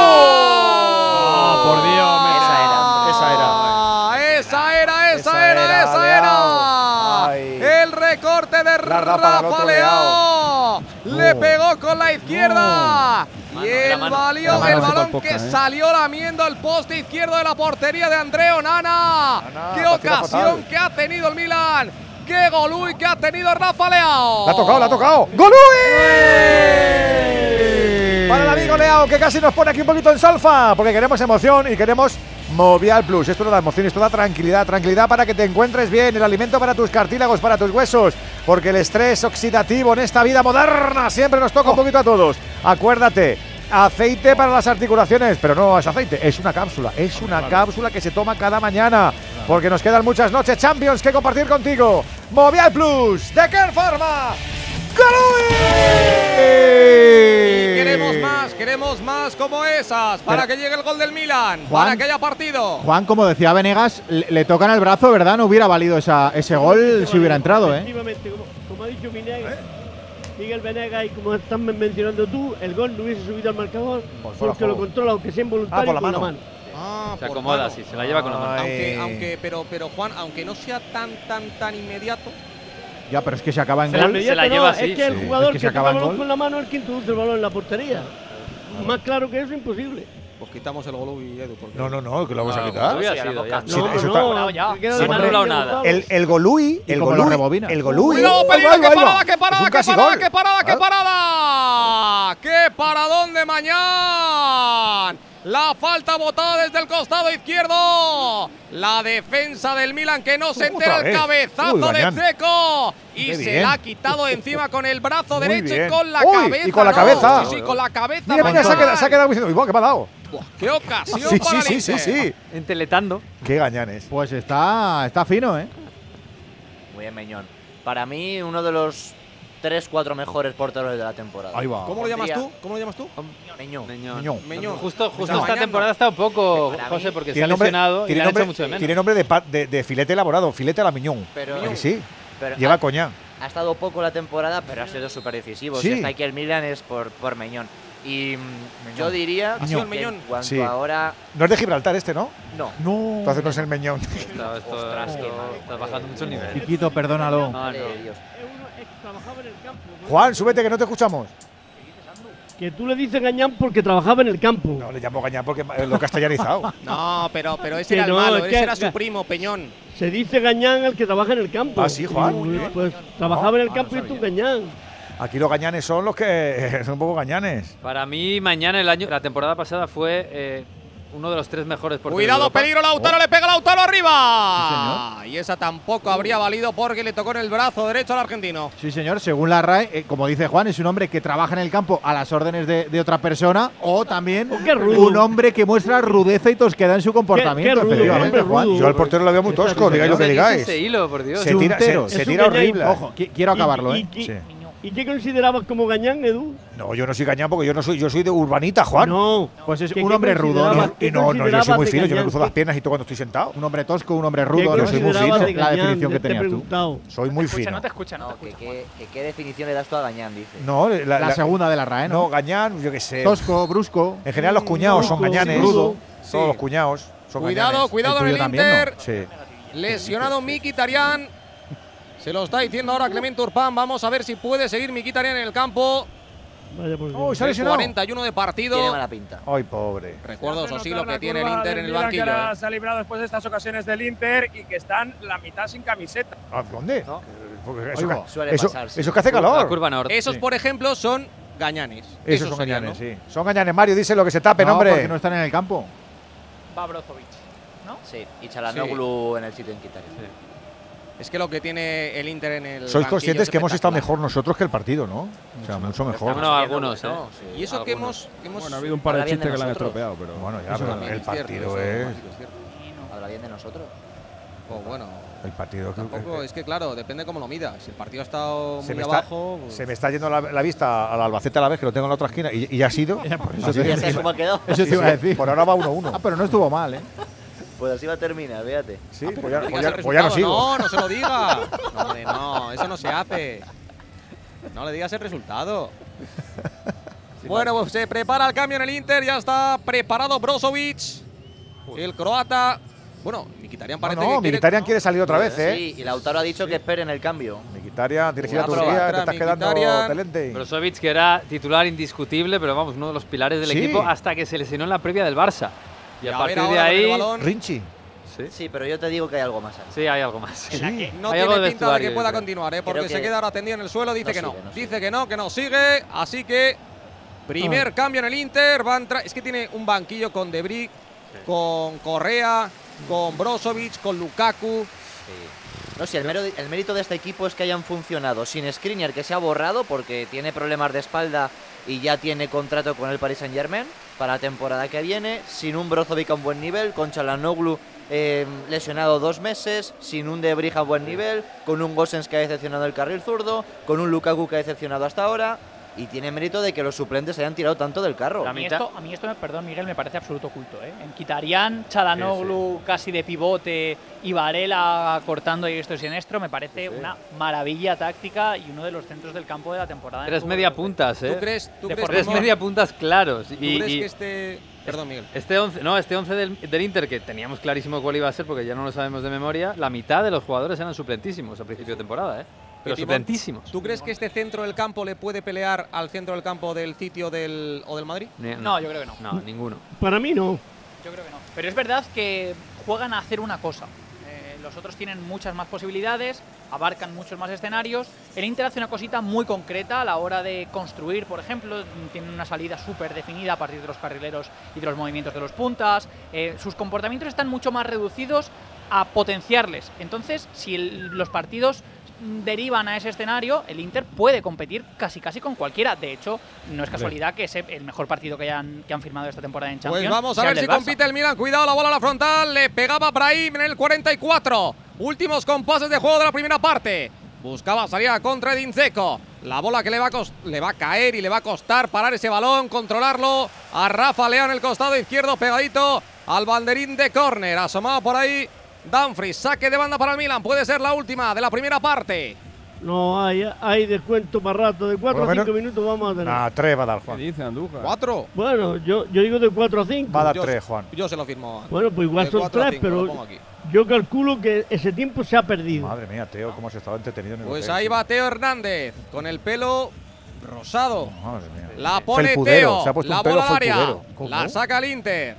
Speaker 6: por Dios,
Speaker 10: Esa era,
Speaker 6: esa era. Leao.
Speaker 8: El recorte de Rafa
Speaker 6: otro
Speaker 8: Le
Speaker 6: No.
Speaker 8: pegó con la izquierda. Y
Speaker 9: Mano,
Speaker 8: el,
Speaker 9: mano.
Speaker 8: valió- el balón que
Speaker 12: poca, ¿eh?
Speaker 8: salió lamiendo el poste izquierdo de la portería de Andreo Nana.
Speaker 6: Nana,
Speaker 8: Qué ocasión
Speaker 6: fatal.
Speaker 8: que ha tenido el Milan. Qué golui que ha tenido Rafa Leao.
Speaker 6: La ha tocado, la ha tocado. ¡Golui! Para el amigo Leao, que casi nos pone aquí un poquito en salfa, porque queremos emoción y queremos Movial Plus. Esto no da emoción, esto da tranquilidad. Tranquilidad para que te encuentres bien, el alimento para tus cartílagos, para tus huesos, porque el estrés oxidativo en esta vida moderna siempre nos toca un poquito a todos. Acuérdate. Aceite para las articulaciones, pero no es aceite, es una cápsula, es una cápsula que se toma cada mañana, porque nos quedan muchas noches Champions que compartir contigo. Movial Plus, de Care
Speaker 8: Y queremos más, queremos más como esas. Para
Speaker 7: Pero-
Speaker 8: que llegue el gol del Milan.
Speaker 7: Juan.
Speaker 8: Para que haya partido.
Speaker 7: Juan, como decía Venegas, le, le tocan el brazo, ¿verdad? No hubiera valido esa- ese gol si hubiera entrado, ¿eh?
Speaker 13: Efectivamente, como, como ha dicho Miguel Venegas y como estás men- mencionando tú, el gol no hubiese subido al marcador
Speaker 6: Por
Speaker 13: porque lo controla, aunque sea involuntario,
Speaker 6: Ah, por la
Speaker 13: con
Speaker 6: mano.
Speaker 8: Ah,
Speaker 9: Se acomoda,
Speaker 8: mano.
Speaker 9: sí, se la lleva con la mano.
Speaker 8: Aunque, aunque, pero, pero Juan, aunque no sea tan, tan, tan inmediato,
Speaker 7: Ya, pero es que se acaba en
Speaker 9: Se la-
Speaker 7: gol.
Speaker 9: La
Speaker 13: no,
Speaker 9: lleva
Speaker 13: es que el
Speaker 9: sí.
Speaker 13: jugador
Speaker 7: Es que
Speaker 13: que,
Speaker 7: se
Speaker 13: el con la mano es el que introduce el balón en la portería. Más claro que eso, imposible.
Speaker 8: pues quitamos el gol y Edu. porque-
Speaker 6: No, no, no, que lo vamos a
Speaker 9: No,
Speaker 6: quitar.
Speaker 9: Hubiera
Speaker 10: Sí, a la
Speaker 9: sido, ya.
Speaker 13: No,
Speaker 6: eso
Speaker 13: no,
Speaker 11: ya.
Speaker 13: se
Speaker 11: Sí,
Speaker 9: no ha anulado nada.
Speaker 6: El, el Golui,
Speaker 7: Y
Speaker 6: el Golui, el Golui.
Speaker 8: ¡Cuidado, peligro!
Speaker 6: Ahí va,
Speaker 8: ¡Qué
Speaker 6: ahí va.
Speaker 8: parada, qué parada, qué parada,
Speaker 6: gol.
Speaker 8: qué parada, qué
Speaker 6: Ah.
Speaker 8: parada! ¡Qué paradón de mañana! La falta botada desde el costado izquierdo. La defensa del Milan que no se entera el cabezazo
Speaker 6: Uy,
Speaker 8: de. Zeco. Y
Speaker 6: Qué
Speaker 8: se
Speaker 6: bien.
Speaker 8: la ha quitado de encima con el brazo
Speaker 6: Muy
Speaker 8: derecho
Speaker 6: bien.
Speaker 8: y con la
Speaker 6: Uy,
Speaker 8: cabeza.
Speaker 6: y con la
Speaker 8: ¿no?
Speaker 6: cabeza.
Speaker 8: Sí, sí, con la cabeza.
Speaker 6: Mira, mira, se ha quedado, se ha quedado diciendo, "Uy, buah, ¿qué me ha dado?
Speaker 8: ¡Qué ocasión
Speaker 6: Sí,
Speaker 8: para
Speaker 6: sí,
Speaker 8: el
Speaker 6: sí, sí, sí.
Speaker 9: Enteletando.
Speaker 6: Qué gañanes.
Speaker 7: Pues está, está fino, ¿eh?
Speaker 10: Muy bien, Meñón. Para mí, uno de los 3-4 mejores porteros de la temporada.
Speaker 6: Ahí va.
Speaker 8: ¿Cómo lo llamas tú? ¿Cómo lo llamas tú?
Speaker 10: Meñón.
Speaker 6: Meñón.
Speaker 8: Meñón.
Speaker 9: Justo, justo
Speaker 8: Está
Speaker 9: esta
Speaker 8: mañando.
Speaker 9: temporada está un poco, José, porque se ha
Speaker 6: nombre,
Speaker 9: lesionado y
Speaker 6: tiene
Speaker 9: le han
Speaker 6: nombre,
Speaker 9: hecho mucho de menos.
Speaker 6: tiene nombre de, pa- de, de filete elaborado, filete a la miñón.
Speaker 10: Pero,
Speaker 6: ¿A que sí,
Speaker 10: pero
Speaker 6: lleva
Speaker 10: ha,
Speaker 6: coñac.
Speaker 10: ha estado poco la temporada, pero ha sido súper decisivo.
Speaker 6: Sí.
Speaker 10: Si está aquí el Milan es por, por Meñón. Y mm, yo diría
Speaker 8: ¿Ha sido el
Speaker 10: que
Speaker 8: Meñón?
Speaker 10: en cuanto
Speaker 6: Sí.
Speaker 10: ahora…
Speaker 6: No es de Gibraltar este, ¿no?
Speaker 10: No.
Speaker 6: No. Entonces no es el Meñón.
Speaker 9: Esto, esto-
Speaker 10: Ostras,
Speaker 9: está bajando mucho el nivel.
Speaker 7: Chiquito, perdónalo.
Speaker 9: No, no.
Speaker 13: Trabajaba en el campo. ¿no?
Speaker 6: Juan, súbete que no te escuchamos.
Speaker 13: Que tú le dices Gañán porque trabajaba en el campo.
Speaker 6: No, le llamo gañán porque lo castellanizado. [LAUGHS]
Speaker 8: No, pero, pero ese
Speaker 13: Que
Speaker 8: era el
Speaker 13: no,
Speaker 8: malo,
Speaker 13: es
Speaker 8: ese era su primo, Peñón.
Speaker 13: Se dice Gañán al que trabaja en el campo.
Speaker 6: Ah, sí, Juan.
Speaker 13: Pues, pues, trabajaba en el campo
Speaker 6: no
Speaker 13: y tú. Gañán.
Speaker 6: Aquí los gañanes son los que [LAUGHS] son un poco gañanes.
Speaker 9: Para mí, mañana, el año, la temporada pasada fue eh, uno de los tres mejores porteros.
Speaker 8: Cuidado, peligro, Lautaro,
Speaker 6: Oh.
Speaker 8: le pega Lautaro arriba. y esa tampoco habría valido porque le tocó en el brazo derecho al argentino.
Speaker 7: Sí, señor. Según la RAE, eh, como dice Juan, es un hombre que trabaja en el campo a las órdenes de, de otra persona o también
Speaker 13: Oh,
Speaker 7: un hombre que muestra rudeza y tosquedad en su comportamiento.
Speaker 13: qué rudo,
Speaker 7: efectivamente,
Speaker 13: qué hombre
Speaker 7: Juan.
Speaker 13: rudo.
Speaker 6: Yo al portero lo veo muy tosco, digáis lo que
Speaker 9: ¿Dónde
Speaker 6: digáis. Se tira, se, se horrible.
Speaker 7: Ojo, qui- quiero acabarlo,
Speaker 13: ¿Y,
Speaker 7: ¿eh?
Speaker 13: y-
Speaker 6: Sí.
Speaker 13: ¿Y qué considerabas como Gañán, Edu?
Speaker 6: No, yo no soy gañán porque yo no soy, yo soy de urbanita, Juan.
Speaker 13: No.
Speaker 7: Pues es
Speaker 13: ¿Qué-
Speaker 7: un hombre rudo, ¿no?
Speaker 6: Y no, no, yo soy muy fino, yo me cruzo las piernas y todo cuando estoy sentado.
Speaker 7: Un hombre tosco, un hombre
Speaker 13: ¿Qué
Speaker 7: rudo.
Speaker 6: Yo soy muy fino.
Speaker 13: de
Speaker 7: La definición que tenías tú.
Speaker 6: Soy muy fino.
Speaker 11: no te escucha, no, te escucha.
Speaker 10: qué- definición le das tú a Gañán, dice.
Speaker 6: No, la,
Speaker 7: La,
Speaker 6: la-
Speaker 7: segunda de la RAE, ¿no?
Speaker 6: no, gañán, yo qué sé.
Speaker 7: Tosco, brusco.
Speaker 6: En general los cuñados son gañanes.
Speaker 13: rudo.
Speaker 8: Sí.
Speaker 6: Todos los cuñados son
Speaker 8: Cuidado,
Speaker 6: gañanes.
Speaker 8: cuidado
Speaker 7: El
Speaker 8: en el Inter.
Speaker 6: Sí.
Speaker 8: Lesionado Mkhitaryan. Se lo está diciendo ahora Clemente Urpán. Vamos a ver si puede seguir Mkhitaryan en el campo.
Speaker 13: Vaya por
Speaker 6: Oh, se ha lesionado.
Speaker 8: 41 de partido.
Speaker 10: Tiene mala pinta.
Speaker 6: Ay, pobre.
Speaker 8: Recuerdo, eso sí, lo que
Speaker 14: la
Speaker 8: tiene el Inter en el banquillo.
Speaker 14: Que ahora
Speaker 8: ¿eh?
Speaker 14: se ha librado después de estas ocasiones del Inter y que están la mitad sin camiseta.
Speaker 6: ¿A dónde?
Speaker 10: ¿No?
Speaker 6: Eso, que-
Speaker 10: Suele
Speaker 6: eso,
Speaker 10: pasar, sí.
Speaker 6: eso que hace
Speaker 9: La
Speaker 6: calor.
Speaker 9: curva norte.
Speaker 8: Esos,
Speaker 9: sí.
Speaker 8: por ejemplo, son gañanes.
Speaker 6: Esos son
Speaker 8: serían,
Speaker 6: gañanes,
Speaker 8: ¿no?
Speaker 6: sí. Son gañanes. Mario, dice lo que se tape,
Speaker 7: no,
Speaker 6: hombre.
Speaker 7: porque no están en el campo.
Speaker 11: Va Brozovic, ¿no?
Speaker 10: Sí, y Chalanoglu en el sitio en Kitaria.
Speaker 8: Es que lo que tiene el Inter en el.
Speaker 6: Sois conscientes
Speaker 8: es
Speaker 6: que hemos estado mejor nosotros que el partido, ¿no? O sea, mucho mejor.
Speaker 9: Bueno, algunos, ¿eh?
Speaker 10: bueno, sí.
Speaker 8: Y eso que hemos. que hemos-
Speaker 12: Bueno, ha habido un par de chistes que la han estropeado, pero
Speaker 6: Bueno, ya,
Speaker 12: eso
Speaker 6: pero el partido
Speaker 8: eso,
Speaker 6: es.
Speaker 10: Habla bien de nosotros.
Speaker 8: Pues bueno,
Speaker 6: El partido que-
Speaker 8: tampoco es que, claro, depende cómo lo midas. Si el partido ha estado
Speaker 6: se
Speaker 8: muy
Speaker 6: está,
Speaker 8: abajo. pues-
Speaker 6: se me está yendo la, la vista al Albacete a la vez, que lo tengo en la otra esquina, y, y ya ha sido. [LAUGHS]
Speaker 7: Ya, por eso
Speaker 6: Así
Speaker 7: te- [LAUGHS]
Speaker 10: Ya sabes cómo.
Speaker 7: Eso te iba a decir.
Speaker 6: Por ahora va 1-1.
Speaker 7: Ah, pero no estuvo mal, ¿eh?
Speaker 10: Pues así va a terminar, fíjate.
Speaker 6: Sí,
Speaker 8: Ah,
Speaker 6: pues ya,
Speaker 8: no
Speaker 6: pues ya- pues ya no sigo.
Speaker 8: No, no se lo [LAUGHS] diga. No, hombre, no, eso no se hace. No le digas el resultado. [LAUGHS] Bueno, pues se prepara el cambio en el Inter, ya está preparado Brozovic, el croata. Bueno, Mkhitaryan
Speaker 6: No,
Speaker 8: parece
Speaker 6: no,
Speaker 8: que quiere...
Speaker 6: Mkhitaryan quiere salir otra vez, ¿eh?
Speaker 10: Sí, y Lautaro ha dicho que esperen el cambio.
Speaker 6: Que ir a Turquía, te estás quedando talente.
Speaker 9: Brozovic, que era titular indiscutible, pero vamos, uno de los pilares del
Speaker 6: Sí.
Speaker 9: equipo hasta que se lesionó en la previa del Barça. Y
Speaker 8: Y
Speaker 9: a partir de ahí.
Speaker 6: Rinchi.
Speaker 9: Sí,
Speaker 10: Sí, pero yo te digo que hay algo más ahí.
Speaker 9: sí, hay algo más.
Speaker 6: Sí.
Speaker 8: No
Speaker 9: Hay
Speaker 8: tiene pinta de que pueda continuar, ¿eh? porque se
Speaker 10: que-
Speaker 8: queda ahora tendido en el suelo, dice
Speaker 10: No
Speaker 8: que no.
Speaker 10: sigue, no sigue.
Speaker 8: dice que no, que no sigue, así que primer cambio en el Inter, va a entrar, es que tiene un banquillo con Debris, con Correa, con Brozovic, con Lukaku.
Speaker 10: No sé, el, mero- el mérito de este equipo es que hayan funcionado sin Skriniar, que se ha borrado porque tiene problemas de espalda y ya tiene contrato con el Paris Saint Germain para la temporada que viene, sin un Brozovic a un buen nivel, con Chalanoglu eh, lesionado dos meses, sin un De Brija a buen nivel, con un Gosens que ha decepcionado el carril zurdo, con un Lukaku que ha decepcionado hasta ahora. Y tiene mérito de que los suplentes hayan tirado tanto del carro.
Speaker 11: A mí, esto, a mí esto, perdón Miguel, me parece absoluto culto. ¿eh? En Kitarian, Chalanoglu casi de pivote y Varela cortando y esto y sinestro, me parece una maravilla táctica y uno de los centros del campo de la temporada. en el
Speaker 9: Tres media puntas, ¿eh?
Speaker 8: ¿Tú crees, tú crees,
Speaker 9: Tres media puntas claros.
Speaker 8: ¿tú
Speaker 9: Y,
Speaker 8: crees
Speaker 9: y
Speaker 8: que este... Perdón, Miguel.
Speaker 9: este 11, no, este 11 del, del Inter, que teníamos clarísimo cuál iba a ser porque ya no lo sabemos de memoria, la mitad de los jugadores eran suplentísimos a principio de temporada, ¿eh? Pero
Speaker 8: Timón,
Speaker 9: suplentísimos.
Speaker 8: ¿Tú crees que este centro del campo le puede pelear al centro del campo del sitio del, o del Madrid?
Speaker 11: No, yo creo que no.
Speaker 9: No, ninguno.
Speaker 13: Para mí no.
Speaker 11: Yo creo que no. Pero es verdad que juegan a hacer una cosa. Eh, los otros tienen muchas más posibilidades, abarcan muchos más escenarios. El Inter hace una cosita muy concreta a la hora de construir, por ejemplo, tienen una salida súper definida a partir de los carrileros y de los movimientos de los puntas. Eh, sus comportamientos están mucho más reducidos a potenciarles. Entonces, si el- los partidos derivan a ese escenario, el Inter puede competir casi casi con cualquiera. De hecho, no es casualidad que ese el mejor partido que hayan, que han firmado esta temporada en Champions.
Speaker 8: Pues vamos a ver si compite el Milan. Cuidado, la bola a la frontal. Le pegaba Brahim en el 44. Últimos compases de juego de la primera parte. Buscaba salida contra Edin Dzeko. La bola que le va, a le va a caer y le va a costar parar ese balón, controlarlo. A Rafa León en el costado izquierdo, pegadito al banderín de córner. Asomado por ahí Dumfries. Saque de banda para el Milan. Puede ser la última de la primera parte.
Speaker 13: No, hay, hay descuento para rato. De 4
Speaker 6: Por
Speaker 13: a
Speaker 6: lo
Speaker 13: 5 minutos vamos a tener.
Speaker 6: Nah, tres va a dar
Speaker 12: ¿Qué
Speaker 6: Juan.
Speaker 12: dice Andújar?
Speaker 8: ¿Cuatro?
Speaker 13: Bueno, yo, yo digo de 4 a 5.
Speaker 6: Va a dar
Speaker 8: Yo-
Speaker 6: tres, Juan.
Speaker 8: Yo se lo firmo.
Speaker 13: Bueno, pues igual
Speaker 8: De
Speaker 13: son
Speaker 8: cuatro a
Speaker 13: 3,
Speaker 8: cinco, lo
Speaker 13: pero yo calculo que ese tiempo se ha perdido.
Speaker 6: Madre mía, Teo, cómo has estado entretenido en el
Speaker 8: Pues
Speaker 6: hotel,
Speaker 8: ahí va Teo Hernández con el pelo rosado.
Speaker 6: Madre mía.
Speaker 8: La pone
Speaker 6: Felpudero,
Speaker 8: Teo.
Speaker 6: se ha puesto
Speaker 8: la
Speaker 6: un pelo
Speaker 8: bola al área. La saca el Inter.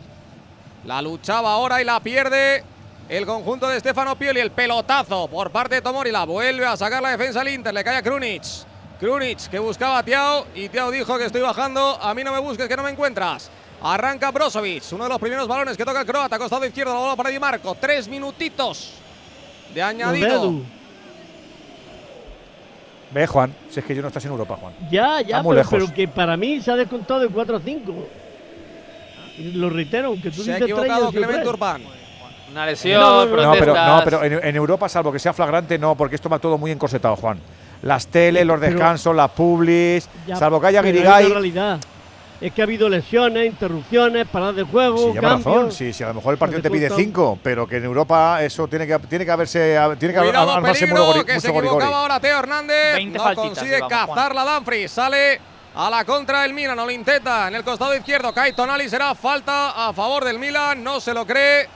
Speaker 8: La luchaba ahora y la pierde el conjunto de Stefano Pioli. El pelotazo por parte de Tomori. La vuelve a sacar la defensa al Inter. Le cae a Krunic. Krunic que buscaba a Tiao y Tiao dijo que estoy bajando. A mí no me busques que no me encuentras. Arranca Brozovic, uno de los primeros balones que toca el croata, costado izquierdo, la bola para Di Marco. Tres minutitos de añadido.
Speaker 6: Ve, Juan, si es que yo no estás en Europa, Juan.
Speaker 13: Ya, ya, pero,
Speaker 6: lejos.
Speaker 13: pero que para mí se ha descontado de 4 a 5. Y Lo reitero, aunque tú
Speaker 8: Se ha
Speaker 13: dices yo
Speaker 8: equivocado Clemente. Urbán.
Speaker 9: Una lesión,
Speaker 13: No, no, no.
Speaker 6: Pero, no, pero en, en Europa, salvo que sea flagrante, no, porque esto va todo muy encorsetado, Juan. Las teles, los
Speaker 13: Pero-
Speaker 6: descansos, las publis,
Speaker 13: Ya,
Speaker 6: salvo que haya
Speaker 13: hay
Speaker 6: Guirigay.
Speaker 13: realidad. Es que ha habido lesiones, interrupciones, paradas de juego,
Speaker 6: Sí,
Speaker 13: cambios.
Speaker 6: razón. Sí, sí, a lo mejor el partido te pide cinco, pero que en Europa eso tiene que, tiene que haberse. Tiene que
Speaker 8: Cuidado,
Speaker 6: armarse
Speaker 8: peligro,
Speaker 6: mucho
Speaker 8: que se
Speaker 6: mucho gorigori.
Speaker 8: equivocaba ahora Teo Hernández.
Speaker 11: 20
Speaker 8: no consigue cazar la Dumfries. Sale a la contra del Milan. No lo intenta en el costado izquierdo. Cae Tonali. Será falta a favor del Milan. No se lo cree.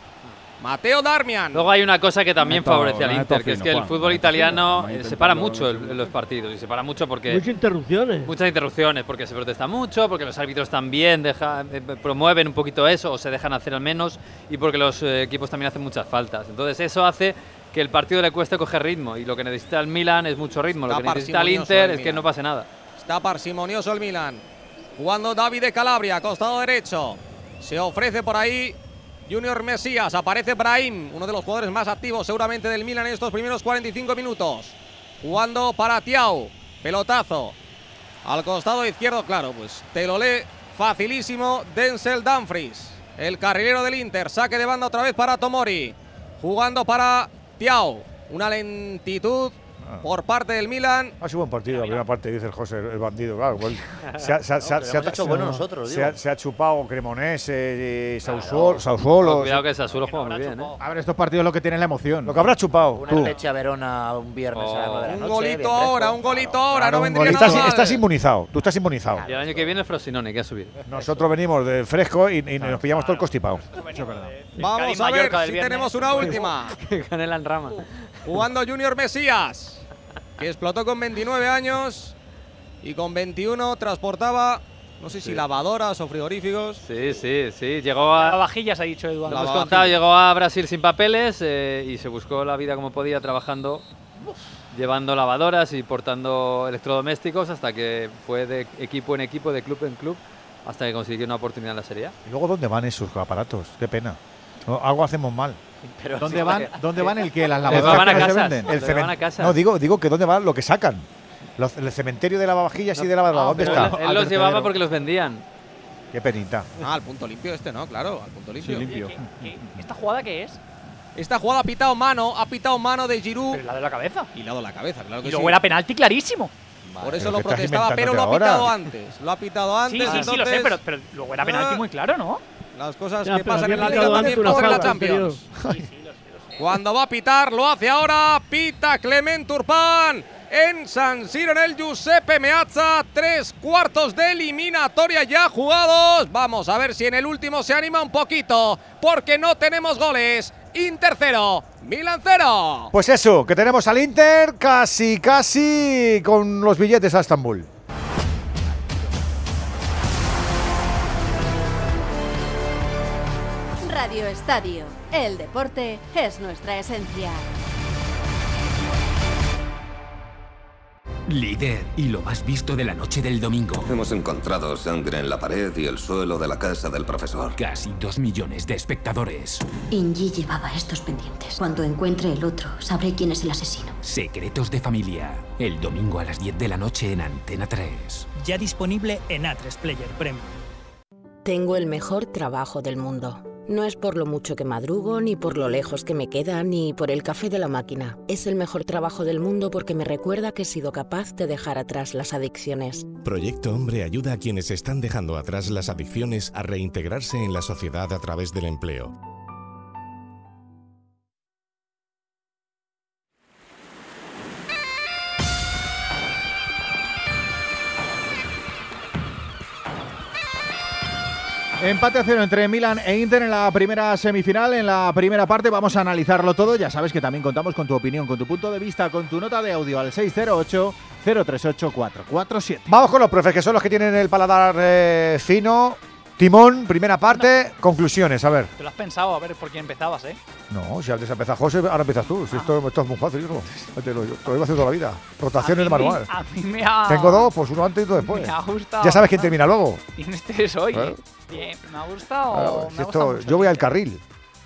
Speaker 8: Mateo Darmian.
Speaker 9: Luego hay una cosa que también
Speaker 12: Neto-
Speaker 9: favorece al Inter, que es que el fútbol italiano
Speaker 12: fino.
Speaker 9: eh, se para mucho
Speaker 12: en
Speaker 9: los partidos y se para mucho porque
Speaker 13: Muchas interrupciones.
Speaker 9: muchas interrupciones, porque se protesta mucho, porque los árbitros también deja- eh, promueven un poquito eso o se dejan hacer al menos y porque los eh, equipos también hacen muchas faltas. Entonces eso hace que el partido le cueste coger ritmo y lo que necesita el Milan es mucho ritmo, lo que necesita el Inter
Speaker 8: el
Speaker 9: es que no pase nada.
Speaker 8: Está parsimonioso el Milan. Jugando David de Calabria, costado derecho. Se ofrece por ahí Junior Mesías. Aparece Brahim, uno de los jugadores más activos seguramente del Milan en estos primeros 45 minutos. Jugando para Tiao. Pelotazo. Al costado izquierdo, claro, pues te lo lee facilísimo Denzel Dumfries. El carrilero del Inter. Saque de banda otra vez para Tomori. Jugando para Tiao. Una lentitud
Speaker 6: Ah.
Speaker 8: por parte del Milan.
Speaker 6: Ha sido buen partido, la primera parte, dice el José, el bandido. Claro, pues, se, ha, chupado Cremonese, y Sausuolo. Sausuolo,
Speaker 9: Cuidado que Sassuolo juega muy bien, ¿eh?
Speaker 7: A ver, estos partidos lo que tienen la emoción.
Speaker 6: Lo que habrá chupado,
Speaker 10: Una
Speaker 6: tú.
Speaker 10: leche a Verona un viernes a las nueve de la
Speaker 8: Un golito
Speaker 10: bien
Speaker 8: ahora, un golito ahora,
Speaker 6: Claro,
Speaker 8: no
Speaker 6: un
Speaker 8: vendría
Speaker 6: golito.
Speaker 8: nada
Speaker 6: estás, inmunizado, tú estás inmunizado.
Speaker 9: Y el año que viene el Frosinone, que ha subido.
Speaker 6: Nosotros venimos de fresco y, nos pillamos todo el constipado.
Speaker 8: Vamos a ver si tenemos una última. [LAUGHS]
Speaker 9: Canela en rama.
Speaker 8: Jugando Junior Mesías, que explotó con 29 años y con 21 transportaba, no sé si lavadoras o frigoríficos.
Speaker 9: Sí, sí, sí. Llegó a.
Speaker 11: Lavavajillas, ha dicho Eduardo.
Speaker 9: Lo hemos contado, llegó a Brasil sin papeles eh, y se buscó la vida como podía trabajando, llevando lavadoras y portando electrodomésticos hasta que fue de equipo en equipo, de club en club, hasta que consiguió una oportunidad en la Serie A.
Speaker 6: ¿Y luego dónde van esos aparatos? Qué pena. No, algo hacemos mal.
Speaker 10: Pero
Speaker 7: ¿Dónde
Speaker 10: sí,
Speaker 7: van, ¿Dónde van el que las
Speaker 9: van
Speaker 7: lavadoras
Speaker 9: a
Speaker 7: que se
Speaker 9: casas.
Speaker 7: venden?
Speaker 6: El
Speaker 9: Donde van
Speaker 6: cemen-
Speaker 9: a casa.
Speaker 6: No, digo, digo que dónde va lo que sacan. Los- el cementerio de lavavajillas y de lavadora, ¿dónde
Speaker 9: Pero
Speaker 6: está?
Speaker 9: él, él los llevaba porque los vendían.
Speaker 6: Qué penita.
Speaker 8: Ah, al punto limpio este, ¿no? Claro, al punto limpio.
Speaker 12: limpio.
Speaker 11: ¿Qué- qué- ¿Esta jugada qué es?
Speaker 8: Esta jugada ha pitado mano, ha pitado mano de Giroud
Speaker 11: Pero la de la cabeza.
Speaker 8: y ha dado la cabeza, claro que
Speaker 11: Y
Speaker 8: sí.
Speaker 11: luego era penalti clarísimo.
Speaker 8: Por eso lo
Speaker 6: ¿qué
Speaker 8: protestaba, pero lo ha pitado
Speaker 6: ahora?
Speaker 8: antes. Lo ha pitado
Speaker 11: Sí,
Speaker 8: antes.
Speaker 11: sí, sí, lo sé,
Speaker 8: entonces,
Speaker 11: pero, pero luego era penalti
Speaker 8: Ah.
Speaker 11: muy claro, ¿no?
Speaker 8: Las cosas
Speaker 13: Ya,
Speaker 8: que pasan en la liga también pasan en la Champions. Cuando va a pitar, lo hace ahora. Pita Clement Turpán en San Siro en el Giuseppe Meazza. Tres cuartos de eliminatoria ya jugados. Vamos a ver si en el último se anima un poquito, porque no tenemos goles. Inter cero, Milan cero.
Speaker 6: Pues eso, que tenemos al Inter casi, casi con los billetes a Estambul.
Speaker 1: Radio Estadio. El deporte es nuestra esencia.
Speaker 15: Líder y lo más visto de la noche del domingo.
Speaker 16: Hemos encontrado sangre en la pared y el suelo de la casa del profesor.
Speaker 15: Casi dos millones de espectadores.
Speaker 17: Inji llevaba estos pendientes. Cuando encuentre el otro, sabré quién es el asesino.
Speaker 15: Secretos de familia. El domingo a las 10 de la noche en Antena 3.
Speaker 18: Ya disponible en A3 Player Premium.
Speaker 19: Tengo el mejor trabajo del mundo. No es por lo mucho que madrugo, ni por lo lejos que me queda, ni por el café de la máquina. Es el mejor trabajo del mundo porque me recuerda que he sido capaz de dejar atrás las adicciones.
Speaker 20: Proyecto Hombre ayuda a quienes están dejando atrás las adicciones a reintegrarse en la sociedad a través del empleo.
Speaker 7: Empate a cero entre Milan e Inter en la primera semifinal. En la primera parte vamos a analizarlo todo. Ya sabes que también contamos con tu opinión, con tu punto de vista, con tu nota de audio al 608 038 447.
Speaker 6: Vamos con los profes, que son los que tienen el paladar eh, fino. Timón, primera parte, conclusiones, a ver.
Speaker 11: Te lo has pensado, a ver por quién empezabas, ¿eh?
Speaker 6: No, si antes empezó José, ahora empiezas tú. Si esto, esto es muy fácil, hijo. Te lo, te lo iba haciendo toda la vida. Rotaciones de
Speaker 11: A me-
Speaker 6: manual.
Speaker 11: A mí me ha...
Speaker 6: Tengo dos, pues uno antes y otro después.
Speaker 11: Me ha gustado.
Speaker 6: Ya sabes quién termina luego.
Speaker 11: Tienes tres hoy.
Speaker 6: Claro.
Speaker 11: Bien, me ha gustado.
Speaker 6: Claro,
Speaker 11: me ha
Speaker 6: esto-
Speaker 11: gustado mucho
Speaker 6: yo voy al carril.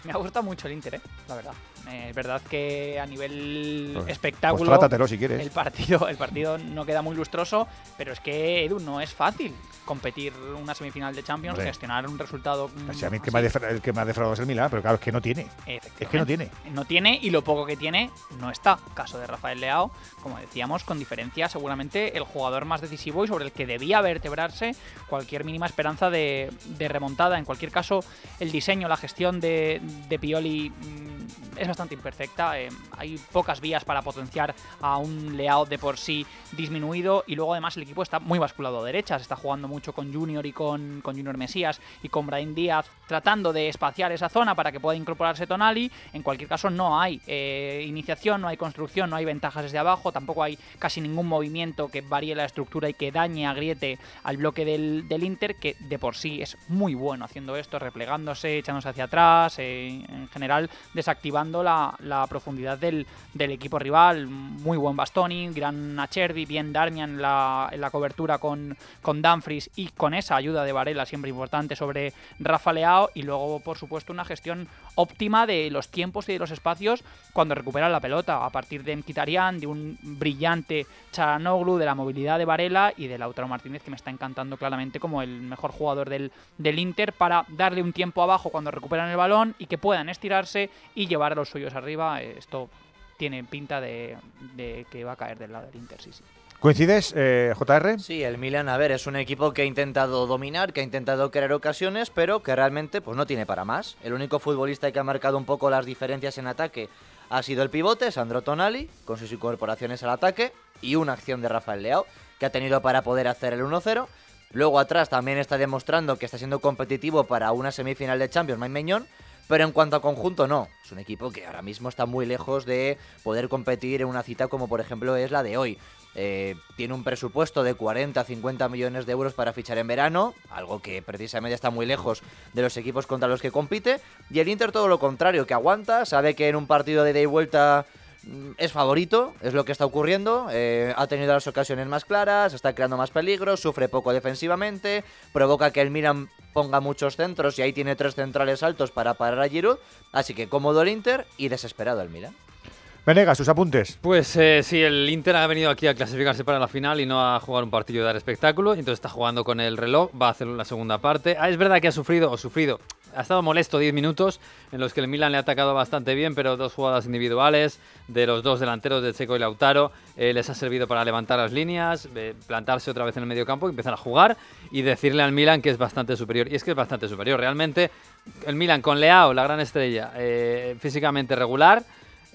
Speaker 11: Me ha gustado mucho el Inter, ¿eh? la verdad. Eh, es verdad que a nivel
Speaker 6: Pues-
Speaker 11: espectáculo.
Speaker 6: pues trátatelo si quieres.
Speaker 11: El partido, el partido no queda muy lustroso, pero es que, Edu, no es fácil competir una semifinal de Champions, gestionar un resultado.
Speaker 6: Si a mí el que, me ha defra- el que me ha defraudado es el Milán, pero claro, es que no tiene. Es que no tiene.
Speaker 11: No tiene y lo poco que tiene no está. Caso de Rafael Leao, como decíamos, con diferencia, seguramente el jugador más decisivo y sobre el que debía vertebrarse cualquier mínima esperanza de, de remontada. En cualquier caso, el diseño, la gestión de, de Pioli mm, es bastante imperfecta. eh, hay pocas vías para potenciar a un Leao de por sí disminuido y luego además el equipo está muy basculado a derechas. Está jugando mucho con Junior y con, con Junior Mesías y con Brahim Díaz tratando de espaciar esa zona para que pueda incorporarse Tonali. En cualquier caso no hay eh, iniciación, no hay construcción, no hay ventajas desde abajo, tampoco hay casi ningún movimiento que varíe la estructura y que dañe, agriete al bloque del, del Inter, que de por sí es muy bueno haciendo esto, replegándose, echándose hacia atrás, eh, en general desactivando la, la profundidad del, equipo rival. Muy buen Bastoni, gran Acerbi, bien Darmian en la, en la cobertura con, con Dumfries y con esa ayuda de Varela siempre importante sobre Rafa Leao y luego por supuesto una gestión óptima de los tiempos y de los espacios cuando recupera la pelota a partir de Mkhitaryan, de un brillante Charanoglu, de la movilidad de Varela y de Lautaro Martínez que me está encantando claramente como el mejor jugador del, del Inter para darle un tiempo abajo cuando recuperan el balón y que puedan estirarse y llevar a los suyos arriba. Eh, Esto tiene pinta de, de que va a caer del lado del Inter, sí, sí.
Speaker 6: ¿Coincides, eh, JR?
Speaker 10: Sí, el Milan, a ver, es un equipo que ha intentado dominar, que ha intentado crear ocasiones, pero que realmente pues no tiene para más. El único futbolista que ha marcado un poco las diferencias en ataque ha sido el pivote, Sandro Tonali, con sus incorporaciones al ataque, y una acción de Rafael Leao, que ha tenido para poder hacer el 1-0. Luego atrás también está demostrando que está siendo competitivo para una semifinal de Champions, Mike Meñón, pero en cuanto a conjunto no. Es un equipo que ahora mismo está muy lejos de poder competir en una cita como por ejemplo es la de hoy. Eh, tiene un presupuesto de 40 50 millones de euros para fichar en verano, algo que precisamente está muy lejos de los equipos contra los que compite. Y el Inter todo lo contrario, que aguanta, sabe que en un partido de ida y vuelta es favorito, es lo que está ocurriendo. eh, ha tenido las ocasiones más claras, está creando más peligro, sufre poco defensivamente, provoca que el Milan ponga muchos centros y ahí tiene tres centrales altos para parar a Giroud. Así que cómodo el Inter y desesperado el Milan.
Speaker 6: Venegas, sus apuntes.
Speaker 9: Pues eh, sí, el Inter ha venido aquí a clasificarse para la final y no a jugar un partido de dar espectáculo. Entonces está jugando con el reloj, va a hacer la segunda parte. Ah, es verdad que ha sufrido, o sufrido, ha estado molesto 10 minutos en los que el Milan le ha atacado bastante bien, pero dos jugadas individuales de los dos delanteros de Checo y Lautaro eh, les ha servido para levantar las líneas, eh, plantarse otra vez en el medio campo, empezar a jugar y decirle al Milan que es bastante superior. Y es que es bastante superior. Realmente el Milan con Leao, la gran estrella, eh, físicamente regular.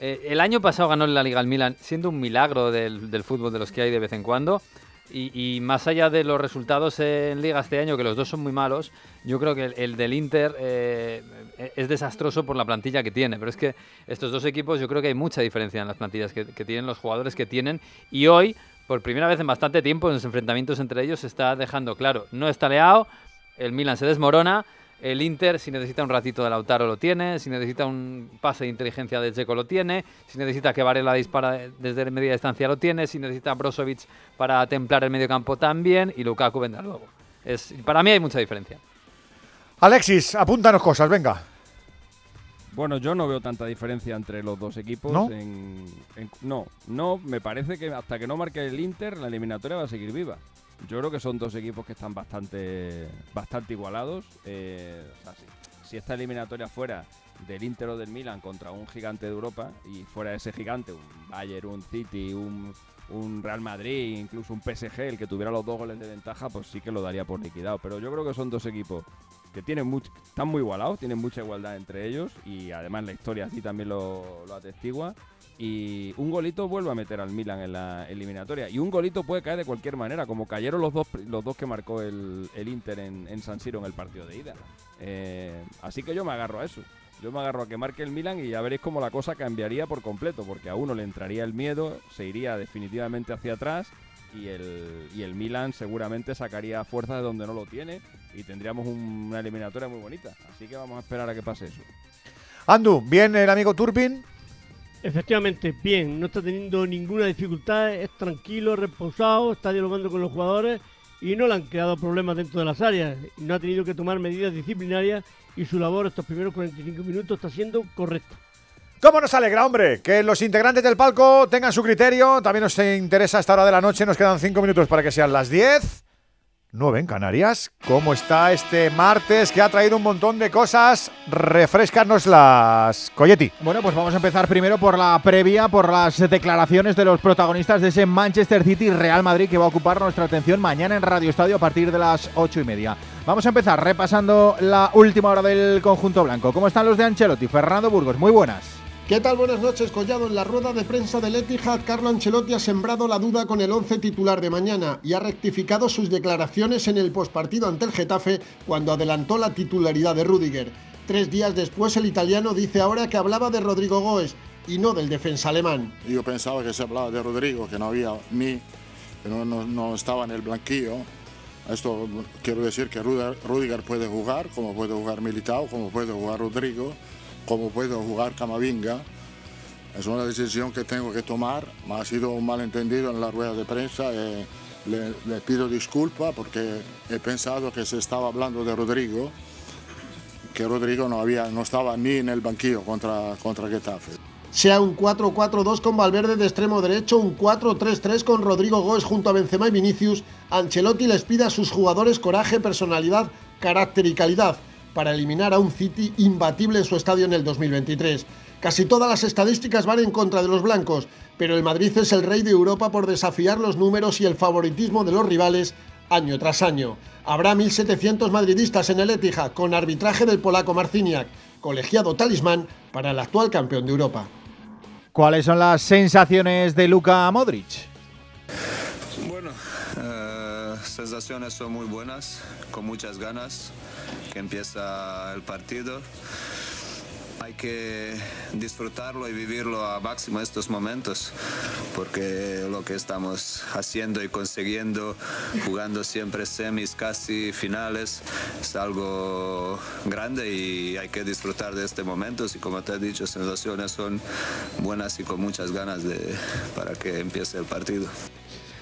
Speaker 9: Eh, el año pasado ganó la Liga al Milan, siendo un milagro del, fútbol de los que hay de vez en cuando. Y, más allá de los resultados en Liga este año, que los dos son muy malos, yo creo que el, el del Inter eh, es desastroso por la plantilla que tiene. Pero es que estos dos equipos, yo creo que hay mucha diferencia en las plantillas que, que tienen, los jugadores que tienen. Y hoy, por primera vez en bastante tiempo, en los enfrentamientos entre ellos, se está dejando claro: no está Leao, el Milan se desmorona El Inter, si necesita un ratito de Lautaro, lo tiene. Si necesita un pase de inteligencia de Checo, lo tiene. Si necesita que Varela dispara desde media distancia, lo tiene. Si necesita Brozovic para templar el medio campo, también. Y Lukaku vendrá luego. Es, para mí hay mucha diferencia.
Speaker 6: Alexis, apúntanos cosas, venga.
Speaker 12: Bueno, yo no veo tanta diferencia entre los dos equipos.
Speaker 6: ¿No?
Speaker 12: en- en- no, no, me parece que hasta que no marque el Inter, la eliminatoria va a seguir viva. Yo creo que son dos equipos que están bastante, bastante igualados. Eh, o sea, si, esta eliminatoria fuera del Inter o del Milan contra un gigante de Europa y fuera ese gigante, un Bayern, un City, un, un Real Madrid, incluso un PSG, el que tuviera los dos goles de ventaja, pues sí que lo daría por liquidado. Pero yo creo que son dos equipos que tienen much- están muy igualados, tienen mucha igualdad entre ellos y además la historia así también lo atestigua. Y un golito vuelve a meter al Milan en la eliminatoria. Y un golito puede caer de cualquier manera, como cayeron los dos, los dos que marcó el, el Inter en, en San Siro en el partido de ida. Eh, así que yo me agarro a eso. Yo me agarro a que marque el Milan y ya veréis cómo la cosa cambiaría por completo, porque a uno le entraría el miedo, se iría definitivamente hacia atrás y el, y el Milan seguramente sacaría fuerza de donde no lo tiene y tendríamos un- una eliminatoria muy bonita. Así que vamos a esperar a que pase eso.
Speaker 6: Andu, ¿bien el amigo Turpin?
Speaker 13: Efectivamente, bien, no está teniendo ninguna dificultad, es tranquilo, reposado, está dialogando con los jugadores y no le han creado problemas dentro de las áreas. No ha tenido que tomar medidas disciplinarias y su labor estos primeros 45 minutos está siendo correcta.
Speaker 6: ¿Cómo nos alegra, hombre? Que los integrantes del palco tengan su criterio. También nos interesa esta hora de la noche. Nos quedan cinco minutos para que sean las 10. 9 en Canarias. ¿Cómo está este martes que ha traído un montón de cosas? Refrescarnoslas. Coyetti.
Speaker 7: Bueno, pues vamos a empezar primero por la previa, por las declaraciones de los protagonistas de ese Manchester City Real Madrid que va a ocupar nuestra atención mañana en Radio Estadio a partir de las ocho y media. Vamos a empezar repasando la última hora del conjunto blanco. ¿Cómo están los de Ancelotti? Fernando Burgos, muy buenas.
Speaker 21: ¿Qué tal? Buenas noches, Collado. En la rueda de prensa del Etihad, Carlo Ancelotti ha sembrado la duda con el 11 titular de mañana y ha rectificado sus declaraciones en el postpartido ante el Getafe cuando adelantó la titularidad de Rudiger. Tres días después, el italiano dice ahora que hablaba de Rodrigo Goes y no del defensa alemán.
Speaker 2: Yo pensaba que se hablaba de Rodrigo, que no había ni, que no, no- no estaba en el blanquillo. Esto quiero decir que Rudiger puede jugar, como puede jugar Militao, como puede jugar Rodrigo, como puede jugar Camavinga. Es una decisión que tengo que tomar. Ha sido un malentendido en la rueda de prensa. eh, le, pido disculpas porque he pensado que se estaba hablando de Rodrigo, que Rodrigo no, había, no estaba ni en el banquillo contra, contra Getafe.
Speaker 21: Sea un 4-4-2 con Valverde de extremo derecho, un 4-3-3 con Rodrigo Goes junto a Benzema y Vinicius, Ancelotti les pide a sus jugadores coraje, personalidad, carácter y calidad para eliminar a un City imbatible en su estadio en el 2023. Casi todas las estadísticas van en contra de los blancos, pero el Madrid es el rey de Europa por desafiar los números y el favoritismo de los rivales año tras año. Habrá 1.700 madridistas en el Etihad con arbitraje del polaco Marciniak, colegiado talismán para el actual campeón de Europa.
Speaker 7: ¿Cuáles son las sensaciones de Luka Modric?
Speaker 22: Sensaciones son muy buenas, con muchas ganas que empieza el partido. Hay que disfrutarlo y vivirlo a máximo estos momentos, porque lo que estamos haciendo y consiguiendo, jugando siempre semis, casi finales, es algo grande y hay que disfrutar de este momento. Y como te he dicho, sensaciones son buenas y con muchas ganas de, para que empiece el partido.